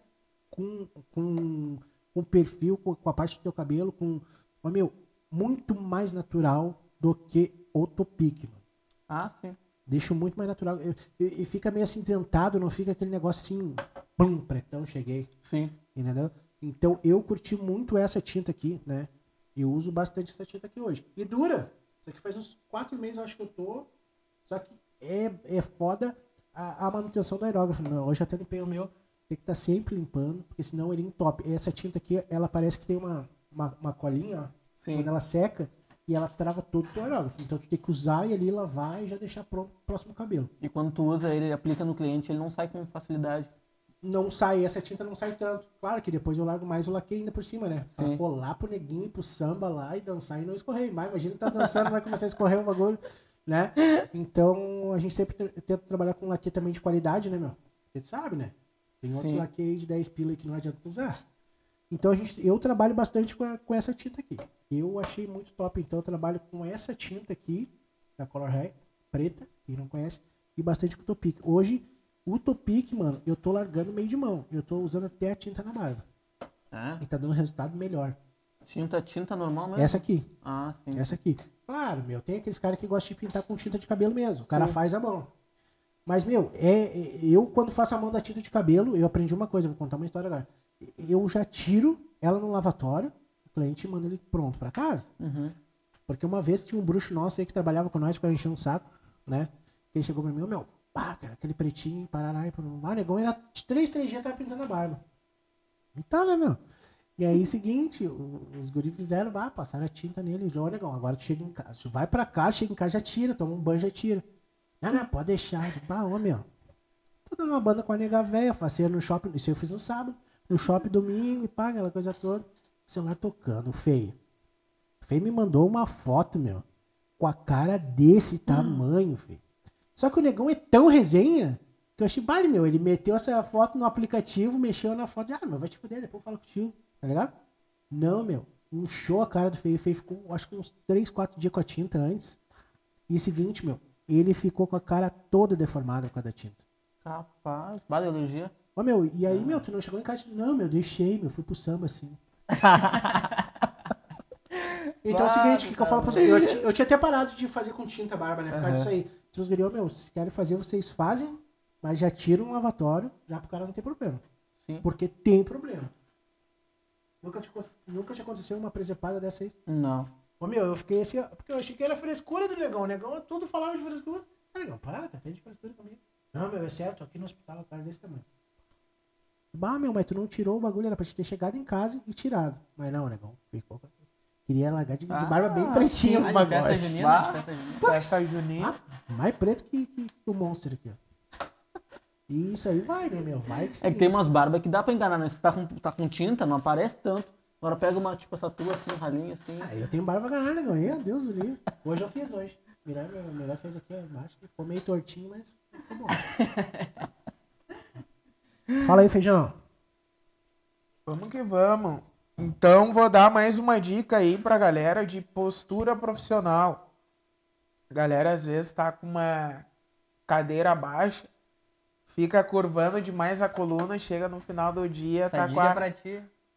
com, com, com perfil, com, com a parte do teu cabelo, com. Ó, meu, muito mais natural do que o Topic, mano. Ah, sim. Deixa muito mais natural. E, fica meio acinzentado, não fica aquele negócio assim, pum, pretão, cheguei. Sim. Entendeu? Então eu curti muito essa tinta aqui, né? Eu uso bastante essa tinta aqui hoje. E dura. Isso aqui faz uns quatro meses, eu acho que eu tô. Só que é, é foda a, a manutenção do aerógrafo. Né? Hoje até limpei o meu. Tem que estar sempre limpando, porque senão ele entope. Essa tinta aqui, ela parece que tem uma, uma, uma colinha, ó. Sim. Quando ela seca, e ela trava todo o teu aerógrafo. Então tu tem que usar e ali lavar e já deixar pronto pro próximo cabelo. E quando tu usa ele, aplica no cliente, ele não sai com facilidade. não sai, essa tinta não sai tanto. Claro que depois eu largo mais o laque ainda por cima, né? Pra Sim. colar pro neguinho, pro samba lá e dançar e não escorrer. Mas imagina tá dançando, vai começar a escorrer o bagulho, né? Então a gente sempre te- tenta trabalhar com laque também de qualidade, né, meu? Gente sabe, né? Tem outros laque de 10 pila que não adianta usar. Então a gente, eu trabalho bastante com, a- com essa tinta aqui. Eu achei muito top, então eu trabalho com essa tinta aqui, da Color High, preta, quem não conhece, e bastante com o Topic. Hoje, o Topic, mano, eu tô largando meio de mão. Eu tô usando até a tinta na barba. É? E tá dando resultado melhor. Tinta, tinta normal mesmo? Essa aqui, Ah, sim. essa aqui. Claro, meu, tem aqueles caras que gostam de pintar com tinta de cabelo mesmo. O cara faz a mão. Mas, meu, é, é- eu quando faço a mão da tinta de cabelo, eu aprendi uma coisa, vou contar uma história agora. Eu já tiro ela no lavatório, o cliente manda ele pronto pra casa. Uhum. Porque uma vez tinha um bruxo nosso aí que trabalhava com nós, que eu enchia um saco, né? Que ele chegou pra mim, meu, pá, cara, aquele pretinho, parará, e parará. Ah, negão, era de três, três dias tava pintando a barba. E tá, né, meu? E aí, seguinte, o- os guris fizeram, bah, passaram a tinta nele. Ô, negão, agora tu chega em casa, tu vai pra casa, chega em casa, já tira, toma um banho, já tira. Não, não, pode deixar. Digo, bah, ô, meu, tô dando uma banda com a nega velha, passei no shopping, isso eu fiz no sábado, no shopping domingo, e pá, aquela coisa toda. Celular tocando, feio. Feio me mandou uma foto, meu, com a cara desse tamanho, filho. Só que o negão é tão resenha que eu achei vale, meu. Ele meteu essa foto no aplicativo, mexeu na foto. Ah, meu, vai te fuder, depois eu falo contigo. Tá ligado? Não, meu. Inchou a cara do Feio. O Feio ficou, acho que uns 3, 4 dias com a tinta antes. E seguinte, meu. Ele ficou com a cara toda deformada com a da tinta. Capaz. Vale alergia. Ô, meu, e aí, meu, tu não chegou em casa? Não, meu, deixei, meu. Fui pro samba, assim. Então é o seguinte, o que, que eu falo pra vocês? Eu, eu tinha até parado de fazer com tinta barba, né? Por causa disso aí. Se os meu, se querem fazer, vocês fazem, mas já tiram um lavatório, já pro cara não ter problema. Sim. Porque tem problema. Nunca te, nunca te aconteceu uma presepada dessa aí? Não. Ô, meu, eu fiquei assim, ó, porque eu achei que era frescura do negão. O negão tudo falava de frescura. Ah, negão, para, tá até de frescura comigo. Não, meu, é certo, aqui no hospital, o cara desse tamanho. Bah, meu, mas tu não tirou o bagulho, era pra te ter chegado em casa e tirado. Mas não, negão, ficou. com- Queria largar de, de barba bem pretinha Ah, o de bagulho. festa junina, festa junina. Festa junina. Ah, mais preto que, que, que o monstro aqui, ó. E isso aí vai, né, meu? Vai que É que tem umas barbas que dá pra enganar, né? Se tá com, tá com tinta, não aparece tanto. Agora pega uma, tipo, essa tua assim, ralinha assim. Ah, eu tenho barba ganhar, negão. Meu Deus do livro. Hoje eu fiz hoje. Mirar, meu, Mirar fez aqui ó, embaixo, que ficou meio tortinho, mas ficou bom. Fala aí, feijão. Vamos que vamos. Então vou dar mais uma dica aí pra galera de postura profissional. A galera às vezes tá com uma cadeira baixa, fica curvando demais a coluna, chega no final do dia, Essa tá com, a,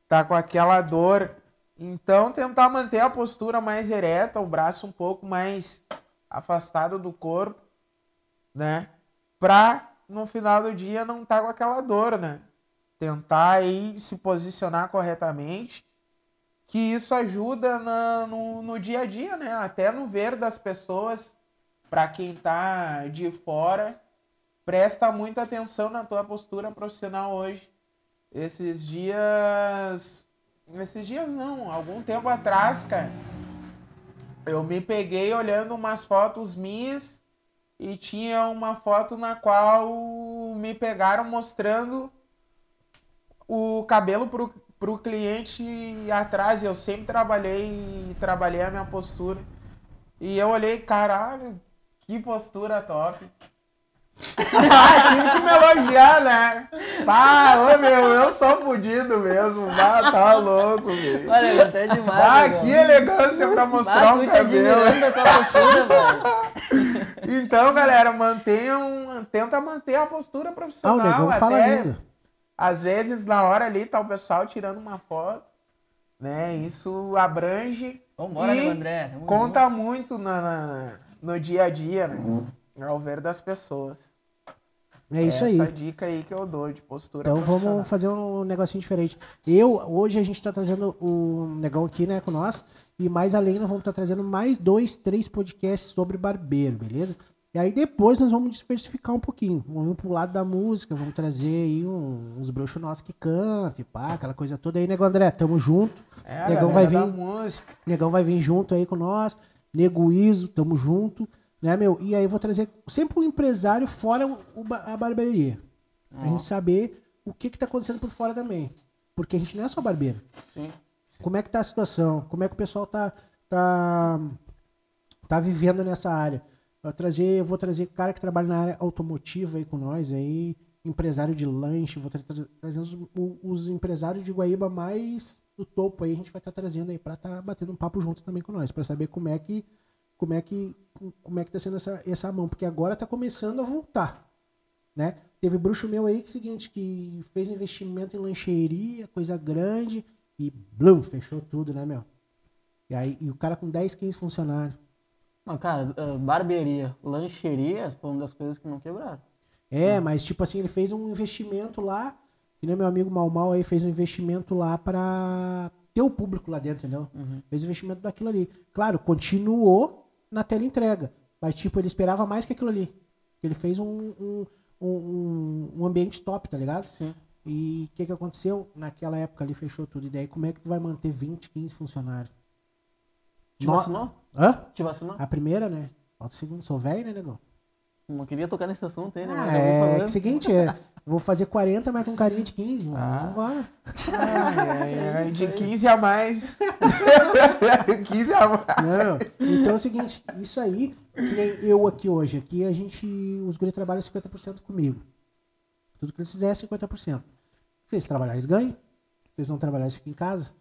tá com aquela dor. Então tentar manter a postura mais ereta, o braço um pouco mais afastado do corpo, né? Pra no final do dia não tá com aquela dor, né? Tentar aí se posicionar corretamente, que isso ajuda na- no, no dia a dia, né? Até no ver das pessoas, para quem tá de fora, presta muita atenção na tua postura profissional hoje. Esses dias. Esses dias não, algum tempo atrás, cara. Eu me peguei olhando umas fotos minhas e tinha uma foto na qual me pegaram mostrando o cabelo pro, pro cliente atrás. Eu sempre trabalhei trabalhei a minha postura. E eu olhei, caralho, que postura top. Ah, tive que me elogiar, né? Pá, ô meu, eu sou fudido mesmo. Bah, tá louco, velho. Olha, até demais. Ah, né, que mano? elegância pra mostrar Ah, o te cabelo. admirando da tua postura, velho. Então, galera, mantenham, tenta manter a postura Ah, o profissional. negão fala até, lindo. às vezes, na hora ali, tá o pessoal tirando uma foto, né? Isso abrange Vambora, e nego André. tamo conta muito na, na- no dia a dia, né? Ao ver das pessoas. É isso aí. Essa dica aí que eu dou de postura Então vamos fazer um negocinho diferente. Eu, hoje a gente tá trazendo o negão aqui, né, com nós. E mais além, nós vamos estar trazendo mais dois, três podcasts sobre barbeiro, beleza? E aí depois nós vamos diversificar um pouquinho. Vamos pro lado da música, vamos trazer aí um- uns bruxos nossos que cantam e pá, aquela coisa toda aí, nego André, tamo junto. É, negão vai vir. música. Negão vai vir junto aí com nós. Nego Iso, tamo junto. Né, meu? E aí eu vou trazer sempre um empresário fora o- a barbearia. Pra gente saber o que que tá acontecendo por fora também. Porque a gente não é só barbeiro. Sim. Como é que tá a situação? Como é que o pessoal tá, tá, tá vivendo nessa área? Eu, vou trazer, eu vou trazer cara que trabalha na área automotiva aí com nós aí, empresário de lanche, vou tra tra- trazer os, os empresários de Guaíba mais do topo aí, a gente vai estar trazendo aí pra estar batendo um papo junto também com nós, pra saber como é que como é que como é que tá sendo essa, essa mão, porque agora tá começando a voltar, né? Teve bruxo meu aí que é seguinte, que fez investimento em lancheria, coisa grande, e blum, fechou tudo, né, meu? E aí, e o cara com 10, 15 funcionários. Não, cara, ah, barbearia, lancheria foi uma das coisas que não quebraram. É, mas tipo assim, ele fez um investimento lá, que nem meu amigo Mal Mal aí fez um investimento lá pra ter o público lá dentro, entendeu? Fez investimento daquilo ali. Claro, continuou na tela entrega, mas tipo, ele esperava mais que aquilo ali. Ele fez um, um, um, um ambiente top, tá ligado? Sim. E o que que aconteceu? Naquela época ali fechou tudo. E daí como é que tu vai manter 20, 15 funcionários? Te No- vacinou? Hã? Te vacinou? A primeira, né? Falta o segundo. Sou velho, né, negão? Não queria tocar nesse assunto aí, né? Ah, é que o seguinte, é, Vou fazer 40, mas com carinha de 15. Ah. Vambora. De 15 a mais. 15 a mais. Não, então é o seguinte, isso aí, que nem eu aqui hoje, aqui a gente, os guri trabalham 50% comigo. Tudo que eles fizerem é 50%. Se eles trabalharem, eles ganham. Se eles não trabalharem, eles ficam em casa.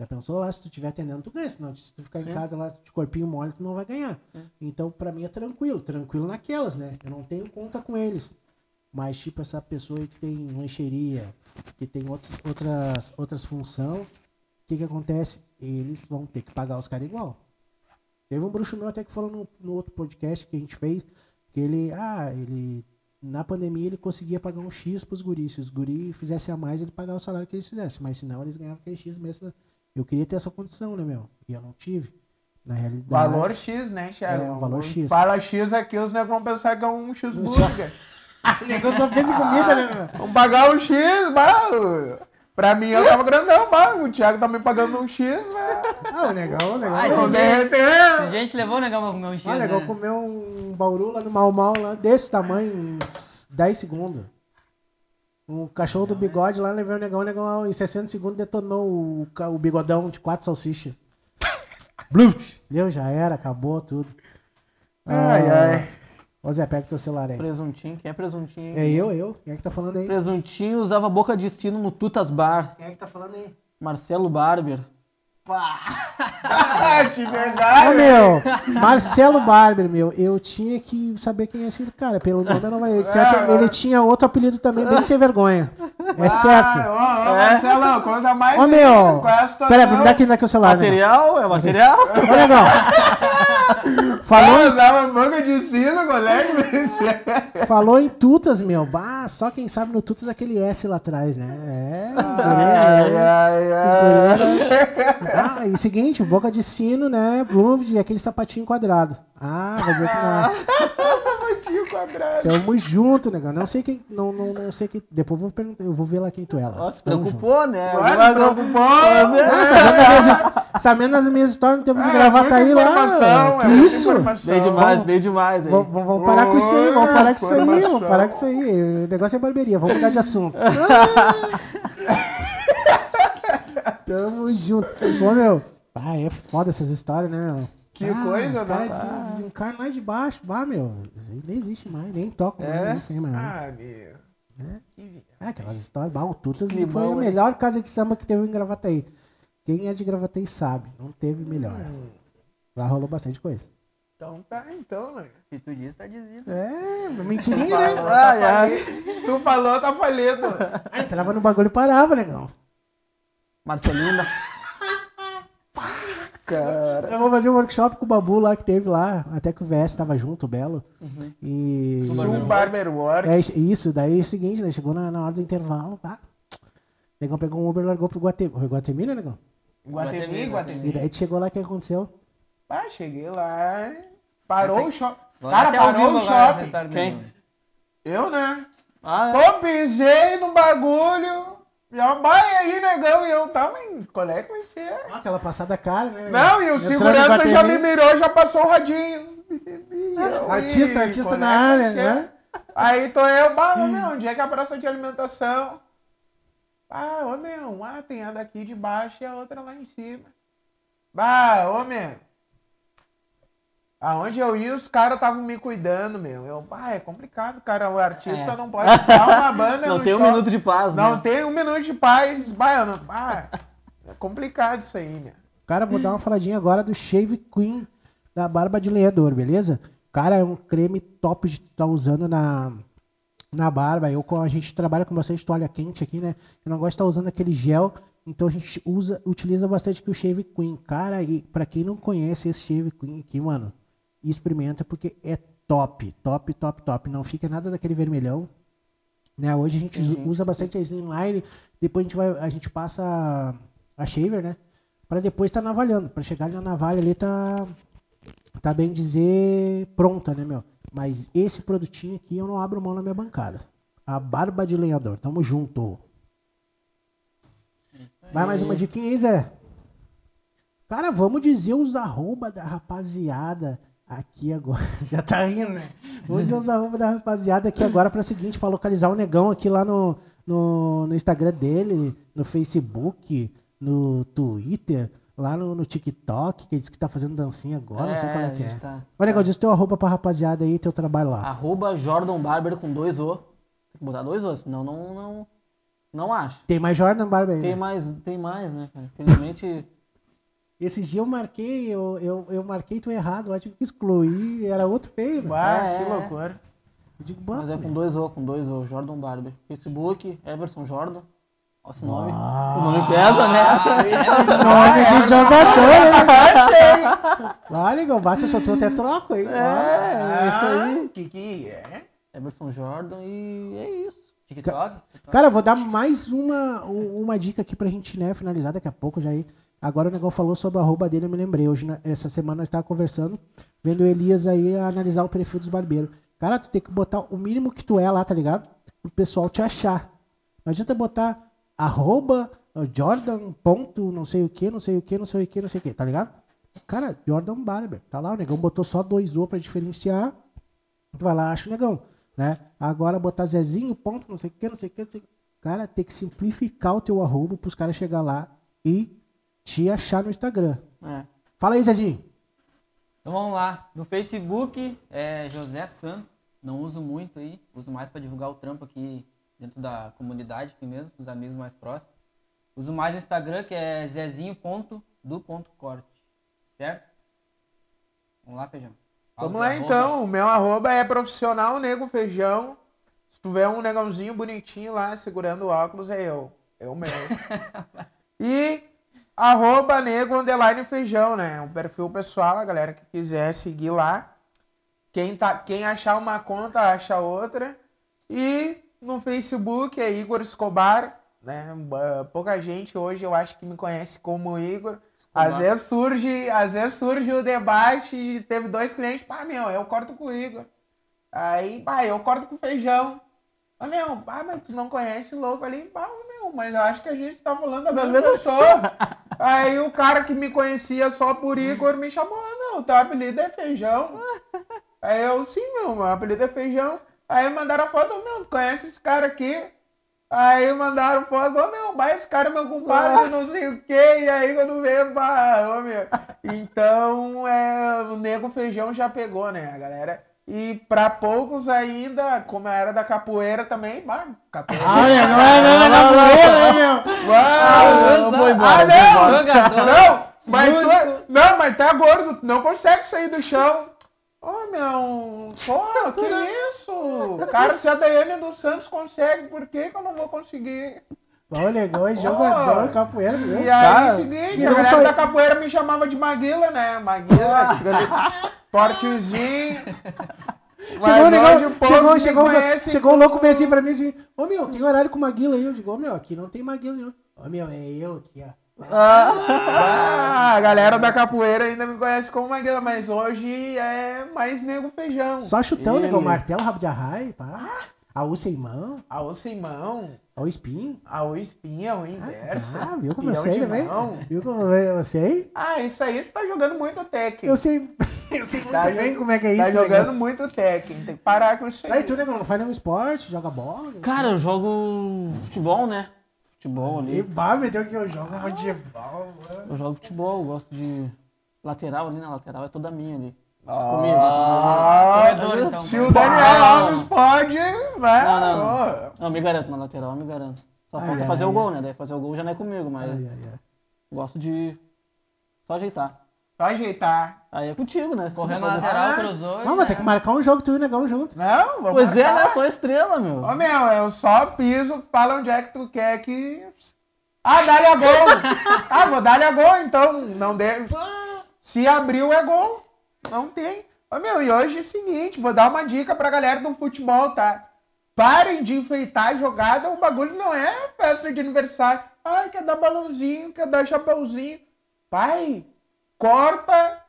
Já pensou lá, se tu estiver atendendo, tu ganha. Senão, se tu ficar em casa lá de corpinho mole, tu não vai ganhar. Então, pra mim é tranquilo. Tranquilo naquelas, né? Eu não tenho conta com eles. Mas, tipo, essa pessoa aí que tem lancheria, que tem outros, outras, outras funções, o que que acontece? Eles vão ter que pagar os caras igual. Teve um bruxo meu até que falou no, no outro podcast que a gente fez, que ele, ah, ele, na pandemia ele conseguia pagar um X pros guris. Se os guris fizessem a mais, ele pagava o salário que eles fizessem. Mas senão eles ganhavam aquele X mesmo. Eu queria ter essa condição, né, meu? E eu não tive. Na realidade. Valor X, né, Thiago? É, um valor X. Fala X aqui, os negros vão pensar que é um X-Burger. O negócio só fez em comida, né, meu? Vamos pagar um X, bah. Pra mim eu tava grandão, bah. O Thiago tá me pagando um X, né? Ah, o negão, o negão. Ai, Vou esse derreter. A gente levou o negão pra comer um X, Ah, o negão né? comeu um bauru lá no Mal Mal, lá, desse tamanho, uns 10 segundos. O cachorro do bigode lá levou o negão, o negão em 60 segundos detonou o, o bigodão de quatro salsichas. Blut! Deu, já era, acabou tudo. Ai, Ah, ai. Ô Zé, pega teu celular aí. Presuntinho, quem é presuntinho? É eu, eu? Quem é que tá falando aí? Presuntinho usava boca de sino no Tutas Bar. Quem é que tá falando aí? Marcelo Barber. Ah, de Ô, verdade. meu, Marcelo Barber, meu, eu tinha que saber quem é esse cara. Pelo nome eu não vai. Certo, ele tinha outro apelido também, bem sem vergonha. É certo. Ah, Ô, ô, Marcelão, conta mais. Ô, meu. É a situação? Pera, me dá aqui, me dá aqui o celular. né? Material? É material? Ô, negão. Falou, Ah, usava boca de sino, colega. falou em Tutas, meu. Bah, só quem sabe no Tutas aquele S lá atrás, né? É, os né? Ah, e seguinte, boca de sino, né? Bloomfield aquele sapatinho quadrado. Ah, vai dizer que não. Sapatinho quadrado. Tamo junto, negão. Não sei quem. Não, não, não sei quem. Depois eu vou perguntar. Eu vou ver lá quem tu é lá. Nossa, Tamo junto. preocupou, né? Se preocupou. Ah, sabendo, das minhas, sabendo das minhas histórias no tempo de Ah, gravar, é tá aí lá. é isso? Bem demais, bem demais. aí. Vamos, vamos parar com isso aí, vamos parar com isso aí, vamos parar com isso aí. O negócio é barbearia, vamos mudar de assunto. Tamo junto. Ô, meu. Ah, é foda essas histórias, né, meu? Que Ah, coisa, Os caras né? desen- desencarnam lá de baixo. Ah, meu. Isso aí nem existe mais, nem tocam É? mais isso aí, mais. Ah, meu. Que vi- É, aquelas histórias. Bah, o Tutas Climão, foi a hein? melhor casa de samba que teve em Gravataí. Quem é de Gravataí sabe, não teve melhor. Lá rolou bastante coisa. Então tá, então, né? Se tu diz, tá dizido. É, mentirinha, né? Ai. Se tu falou, tá falido. Ah, entrava no bagulho e parava, negão. Marcelinho da... Cara. Eu vou fazer um workshop com o Babu lá que teve lá, até que o VS tava junto, o Belo. E. Sul Barber Work. É isso, daí é o seguinte, daí chegou na, na hora do intervalo, pá. O negão pegou um Uber e largou pro Guatemi. Foi Guatemi, né, negão? Guatemi, E Guatemi. daí chegou lá, o que aconteceu? Ah, cheguei lá. Parou Essa- o shopping. Cara, parou o shopping. Quem? Eu, né? Ah, é. Pô, pisei no bagulho. Já vai aí, negão. E eu tava em. Qual é que vai ser? Ah, aquela passada cara, né? Não, e o segurança já me mirou, já passou o radinho. E eu, Artista, "Ih, artista na é área, vai ser?" né? Aí tô eu, bah, ô, meu, onde é que é a praça de alimentação? Ah, ô meu, ah, tem a daqui de baixo e a outra lá em cima. Bah, ô meu. Aonde eu ia, os caras estavam me cuidando, meu. Eu, bah, é complicado, cara. O artista É. não pode dar uma banda Não no tem um minuto de paz, Não né? tem um minuto de paz. Bah, eu não, bah, é complicado isso aí, meu. Cara, vou dar uma faladinha agora do Shave Queen da barba de lenhador, beleza? Cara, é um creme top de estar usando na, na barba. Eu, com- a gente trabalha com bastante toalha quente aqui, né? Eu não gosto de estar usando aquele gel, então a gente usa, utiliza bastante aqui o Shave Queen. Cara, e pra quem não conhece esse Shave Queen aqui, mano, experimenta porque é top, top, top, top. Não fica nada daquele vermelhão. Né? Hoje a gente usa- usa bastante a Slimline, depois a gente, vai, a gente passa a, shaver, né? Pra depois estar navalhando. Pra chegar na navalha ali tá, tá bem dizer pronta, né, meu? Mas esse produtinho aqui eu não abro mão na minha bancada. A barba de lenhador. Tamo junto. Vai mais uma diquinha aí, Zé. Cara, vamos dizer os arroba da rapaziada aqui agora. Já tá rindo, né? Use os arroba da rapaziada aqui agora para o seguinte, para localizar o negão aqui lá no, no, no Instagram dele, no Facebook, no Twitter, lá no, no TikTok, que ele disse que tá fazendo dancinha agora, não sei qual é que é. Tá. Ô, negão, diz teu arroba pra rapaziada aí, teu trabalho lá. Arroba Jordan Barber com dois O. Tem que botar dois O, senão não, não, não acho. Tem mais Jordan Barber aí, Tem né? mais, tem mais, né, cara? Infelizmente, Esses dias eu marquei, eu, eu, eu marquei tu errado lá, tive que excluir, era outro feio, né? Ah, É, que é. loucura. Eu digo, "Bah, mas é com meu." dois O, com dois O. Jordan Barber. Facebook, Everson Jordan. Olha esse nome. Ah. O nome pesa, né? Nome de jogador, né? Lá, negão, basta eu soltou até troco aí. É, isso aí. Ah, Que que é? Everson Jordan e é isso. TikTok? Cara, eu vou dar mais uma, uma dica aqui pra gente né, finalizar daqui a pouco já aí. Agora o negão falou sobre o arroba dele, eu me lembrei. Hoje, né, essa semana, nós conversando, vendo o Elias aí analisar o perfil dos barbeiros. Cara, tu tem que botar o mínimo que tu é lá, tá ligado? O pessoal te achar. Não adianta botar arroba Jordan ponto não sei o que, não sei o que, não sei o que, não sei o que, tá ligado? Cara, Jordan Barber, tá lá, o negão botou só dois O pra diferenciar. Tu vai lá, acha o negão, né? Agora botar Zezinho, ponto, não sei o que, não sei o que, não sei o que. Cara, tem que simplificar o teu arroba pros caras chegar lá e te achar no Instagram. É. Fala aí, Zezinho. Então vamos lá. No Facebook é José Santos. Não uso muito aí. Uso mais para divulgar o trampo aqui dentro da comunidade aqui mesmo, com os amigos mais próximos. Uso mais o Instagram, que é zezinho.do.corte. Certo? Vamos lá, feijão. Fala Vamos lá arroba. então. O meu arroba é profissional nego feijão. Se tiver um negãozinho bonitinho lá segurando o óculos, é eu. Eu mesmo. e arroba nego underline feijão, né? Um perfil pessoal, a galera que quiser seguir lá. Quem, tá, quem achar uma conta, acha outra. E no Facebook é Igor Escobar, né? Pouca gente hoje eu acho que me conhece como Igor. Às vezes surge, às vezes surge o debate e teve dois clientes, pá, meu, eu corto com o Igor. Aí, pá, eu corto com feijão. Ah, meu, pá, mas tu não conhece o louco ali? Pá, meu, mas eu acho que a gente tá falando da mesma pessoa. Aí o cara que me conhecia só por Igor me chamou, ah, meu, teu apelido é feijão. Aí eu, sim, meu, meu apelido é feijão. Aí mandaram a foto, meu, tu conhece esse cara aqui? Aí mandaram foto, ô meu, vai, esse cara é meu compadre, não sei o quê. E aí quando veio, pá, ô meu. Então, é, o nego feijão já pegou, né, a galera? E pra poucos ainda, como era da capoeira também, bah, capoeira. Olha, não é, não é capoeira, né, meu? Não, foi embora, ah, não, não, mas tu, não, mas tá gordo, não consegue sair do chão. Ô, meu, pô, que isso? Cara, se a Daiane dos Santos consegue, por que que eu não vou conseguir? Olha, negão é jogador, Pô. capoeira, viu? E aí, Cara, é seguinte, e a não galera da capoeira me chamava de Maguila, né? Maguila, portezinho. Chegou o negão, chegou, chegou, conhece chegou o louco bem assim pra mim assim, ô meu, tem horário com Maguila aí. Eu digo, ô meu, aqui não tem Maguila nenhum. Ô meu, é eu aqui, ó. Ah, a galera da capoeira ainda me conhece como Maguila, mas hoje é mais nego feijão. Só chutão, Ele. martelo, rabo de arraio, pá. A U sem mão, A o sem mão, a U espinho. a o espinha, o inverso. Ah, viu como eu sei também? Viu como eu sei? Ah, isso aí tu tá jogando muito tech. Eu sei, eu sei muito Tá bem como é que é Tá isso, jogando negão. muito tech, tem que parar com isso aí. Aí tu, negão, não faz nenhum esporte, joga bola? Cara, eu jogo futebol, né? Futebol E ali. bah, meteu que eu jogo futebol, mano. Eu jogo futebol, eu gosto de lateral ali, na lateral é toda minha ali. Ah, Corredor, então. Se o Daniel Alves pode, vai. Não, não, ó. não. Não, me garanto na lateral, me garanto. Só falta ai, fazer o ai. gol, né? Daí fazer o gol já não é comigo, mas Ai, ai, ai. gosto de só ajeitar. Só ajeitar. Aí é contigo, né? Se Correndo na lateral, Ah. cruzou. Não, mas tem já. que marcar um jogo tu e o negão junto. Não, vou Pois é, marcar. né? Sou estrela, meu. Ô meu, eu só piso, fala onde é que tu quer que. Ah, dá-lhe a gol! ah, vou dar-lhe a gol, então. Não deve. Se abriu é gol. Não tem. Ô meu, e hoje é o seguinte, vou dar uma dica pra galera do futebol, tá? Parem de enfeitar a jogada, o bagulho não é festa de aniversário. Ai, quer dar balãozinho, quer dar chapeuzinho. Pai, corta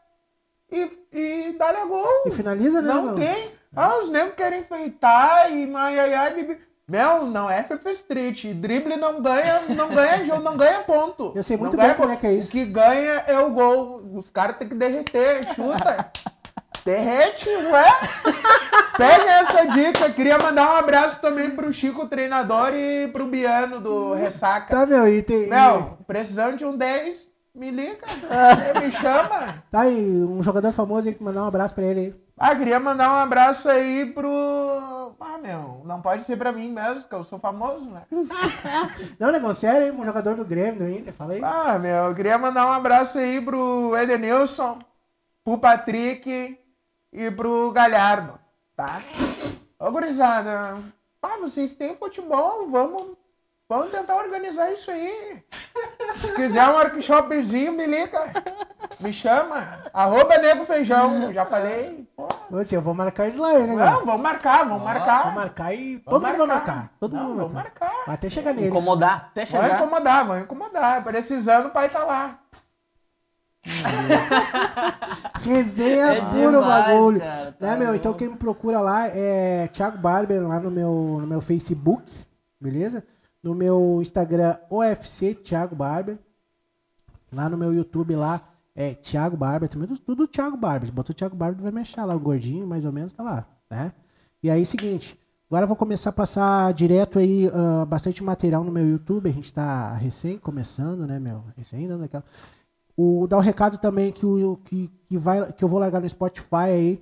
e, e dá-lhe gol. E finaliza, né, Não negão? tem. Ah, os negros querem enfeitar e ai, ai, ai, bibi. Meu, não é FF Street. Drible não ganha, não ganha jogo, não ganha ponto. Eu sei muito Não bem como é que é isso. O que ganha é o gol. Os caras têm que derreter, chuta. Derrete, ué. Pega essa dica. Queria mandar um abraço também pro Chico, treinador, e pro Biano do Ressaca. Tá, meu, e tem. Meu, precisando de um 10, me liga. me chama. Tá aí, um jogador famoso aí que mandar um abraço pra ele aí. Ah, queria mandar um abraço aí pro. Ah, meu, não pode ser pra mim mesmo, que eu sou famoso, né? Não, negão, sério, hein? Um jogador do Grêmio, do Inter, fala aí. Ah, meu, eu queria mandar um abraço aí pro Edenilson, pro Patrick e pro Galhardo, tá? Ô, gurizada, ah, vocês têm futebol, vamos, vamos tentar organizar isso aí. Se quiser um workshopzinho, me liga. Me chama. Arroba Nego Feijão, já falei. Pô. Você, eu vou marcar isso lá, hein, negão? Não, vamos marcar, vamos marcar. Vou marcar e todo mundo vai marcar. Todo Não, mundo vai vamos marcar. marcar. Até chegar neles. Incomodar, até Vamos chegar. incomodar, vamos incomodar. Precisando, o pai tá lá. Resenha É puro demais, bagulho. cara, tá né, meu? Então quem me procura lá é Thiago Barber lá no meu, no meu Facebook, beleza? No meu Instagram, OFC Thiago Barber. Lá no meu YouTube lá é Thiago Barber, também tudo, tudo Thiago Barber. Botou Thiago Barber, vai me achar lá, o gordinho, mais ou menos, tá lá, né? E aí, seguinte, agora eu vou começar a passar direto aí ah, bastante material no meu YouTube. A gente tá recém começando, né, meu? Recém dando aquela. O, dar o recado também que, o, que, que, vai, que eu vou largar no Spotify aí,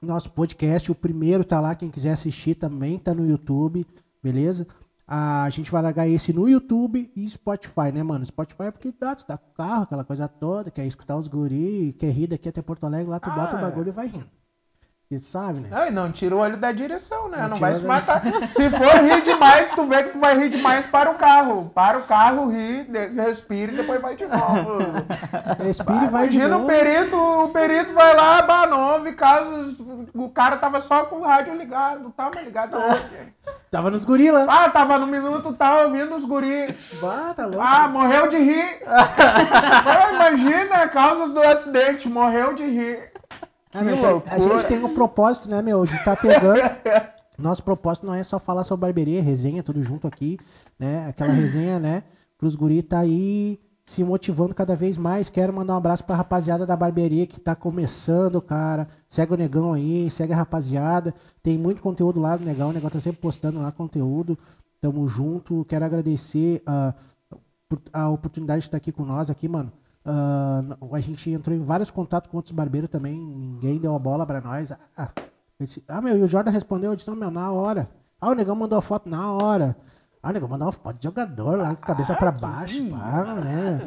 nosso podcast. O primeiro tá lá, quem quiser assistir também tá no YouTube, beleza? A gente vai largar esse no YouTube e Spotify, né, mano? Spotify é porque dá, tu tá com o carro, aquela coisa toda, quer escutar os guri, quer rir daqui até Porto Alegre, lá tu Ah, bota o é. bagulho e vai rindo. E sabe, né? Não, e não tira o olho da direção, né? Não Não, vai se matar. Se for rir demais, tu vê que tu vai rir demais para o carro. Para o carro, ri, de- respira e depois vai de novo. Respira e vai de Imagina o novo. perito, o perito vai lá, bah, não houve casos, o cara tava só com o rádio ligado, tava ligado hoje. Tava nos guri lá. Ah, tava no minuto, tava ouvindo os guri. Bah, tá louco. Ah, morreu de rir. Imagina, causas do acidente, morreu de rir. Ah, meu, a gente tem um propósito, né, meu, de estar pegando. Nosso propósito não é só falar sobre barbearia, resenha, tudo junto aqui, né? Aquela resenha, né? Pros guri tá aí se motivando cada vez mais. Quero mandar um abraço pra rapaziada da barbearia que tá começando, cara. Segue o Negão aí, segue a rapaziada. Tem muito conteúdo lá do Negão. O Negão tá sempre postando lá conteúdo. Tamo junto. Quero agradecer ah, por- a oportunidade de estar aqui com nós aqui, mano. Ah, a gente entrou em vários contatos com outros barbeiros também. Ninguém deu a bola pra nós. Ah, disse, ah, meu, e o Jordan respondeu, eu disse, não, meu, na hora. Ah, o negão mandou a foto na hora. Ah, o negão mandou uma foto de jogador lá, com a cabeça pra baixo, pá, né?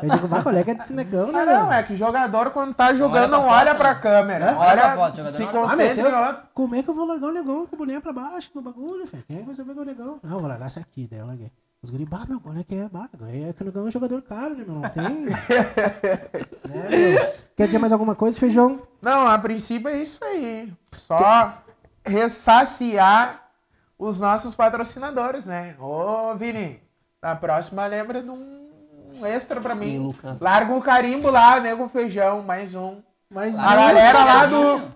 Eu digo, vai, colega desse negão, né, Ah, não, é que jogador quando tá jogando pra não foto, olha né? pra câmera. Olha Olha, pra foto, jogador se não olha pra Ah, concentra meu, como é que eu vou largar o negão com a bolinha pra baixo no bagulho, velho? Quem é que vai saber é o negão? Não, vou largar essa aqui, daí eu larguei. Os guri, bah, meu, qual é que é? Bah, é que o negão é um jogador caro, né, meu? Não tem. né, meu? Quer dizer mais alguma coisa, feijão? Não, a princípio é isso aí. Só ressaciar os nossos patrocinadores, né? Ô, Vini, na próxima lembra de um extra pra mim. Lucas? Larga o carimbo lá, nego feijão, mais um. Mas A galera lá do.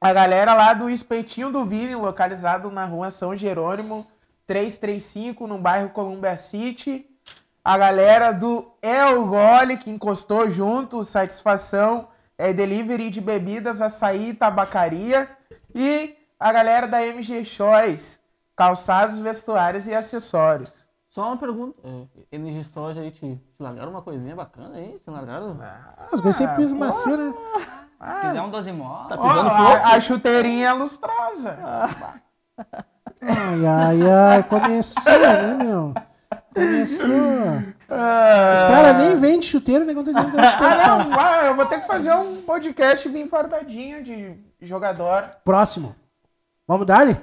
A galera lá do Espetinho do Vini, localizado na rua São Jerônimo, 335, no bairro Columbia City. A galera do El Gole, que encostou junto, satisfação, é delivery de bebidas, açaí e tabacaria. E a galera da MG Choice, calçados, vestuários e acessórios. Só uma pergunta. É, Energia Soja aí te, te largaram uma coisinha bacana aí? Te largaram? Os guris sempre pisam macio, né? Se quiser um 12 motos. Tá pisando a, fofo? a chuteirinha é lustrosa. Ai, ai, ai, começou, né, meu? Começou. Os caras nem vendem chuteiro, nem quando tá dizendo que é chuteiro. Ah, não, ah, eu vou ter que fazer um podcast bem fardadinho de jogador. Próximo. Vamos dar-lhe?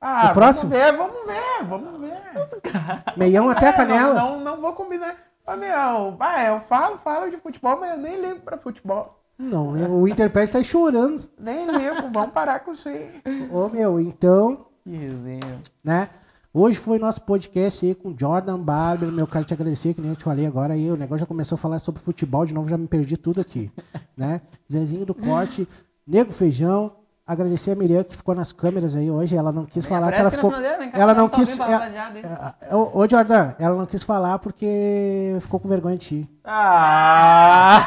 Ah, O próximo? vamos ver, vamos ver, vamos ver. Meião até a É, canela. Não, não, não vou combinar. Ah, meu, ah, eu falo, falo de futebol, mas eu nem ligo pra futebol. Não, né? o Interpé sai chorando. Nem ligo, vamos parar com isso aí. Ô, meu, então, Que resenha. né? Hoje foi nosso podcast aí com Jordan Barber. Meu, quero te agradecer, que nem eu te falei agora aí. O negócio já começou a falar sobre futebol, de novo já me perdi tudo aqui, né? Zezinho do Corte, Nego Feijão. Agradecer a Miriam que ficou nas câmeras aí hoje. Ela não quis Vem, falar que ela na ficou. cá, Ela dá um não quis. pra é- Ô, ô, Jordan, ela não quis falar porque ficou com vergonha de ti. Ah!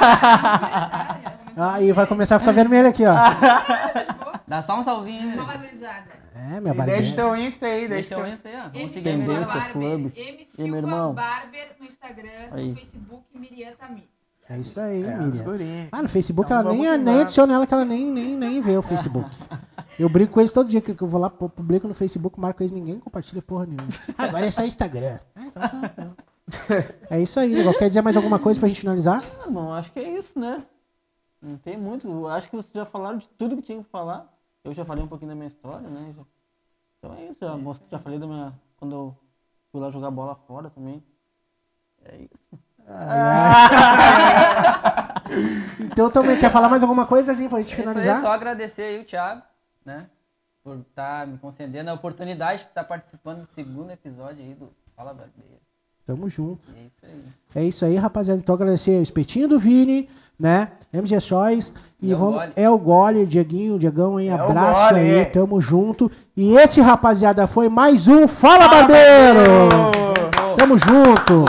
Aí vai começar a ficar vermelho aqui, ó. Dá só um salvinho gurizada. É, minha E deixa barbeira. teu Insta aí, Deixa deixa teu Insta aí, ó. Vamos M seguir Silva Tendências agora. Barber. Club. M meu Silva irmão? Barber no Instagram, Aí. no Facebook Miriam Tamir. É isso aí, É, Miriam. Ah, no Facebook Então ela nem, que nem adiciona ela, que ela nem, nem, nem vê o Facebook. Eu brinco com eles todo dia, que eu vou lá, pu- publico no Facebook, marco eles, ninguém compartilha porra nenhuma. Agora é só Instagram. Ah, então tá, então. É isso aí. Quer dizer mais alguma coisa pra gente finalizar? Ah, irmão, acho que é isso, né? Não tem muito. Acho que vocês já falaram de tudo que tinha que falar. Eu já falei um pouquinho da minha história, né? Já- Então é isso. Já, já falei da minha. Quando eu fui lá jogar bola fora também. É isso. Então também quer falar mais alguma coisa assim pra gente É isso aí, finalizar? só agradecer aí o Thiago, né? Por estar me concedendo a oportunidade de estar participando do segundo episódio aí do Fala Barbeiro. Tamo junto. É isso aí. É isso aí, rapaziada. Então agradecer o espetinho do Vini, né? MG Choice. E É o vamos. É o Gole, Dieguinho, Diegão, hein? É Abraço Gole. aí, tamo junto. E esse, rapaziada, foi mais um Fala, Barbeiro! Tamo junto!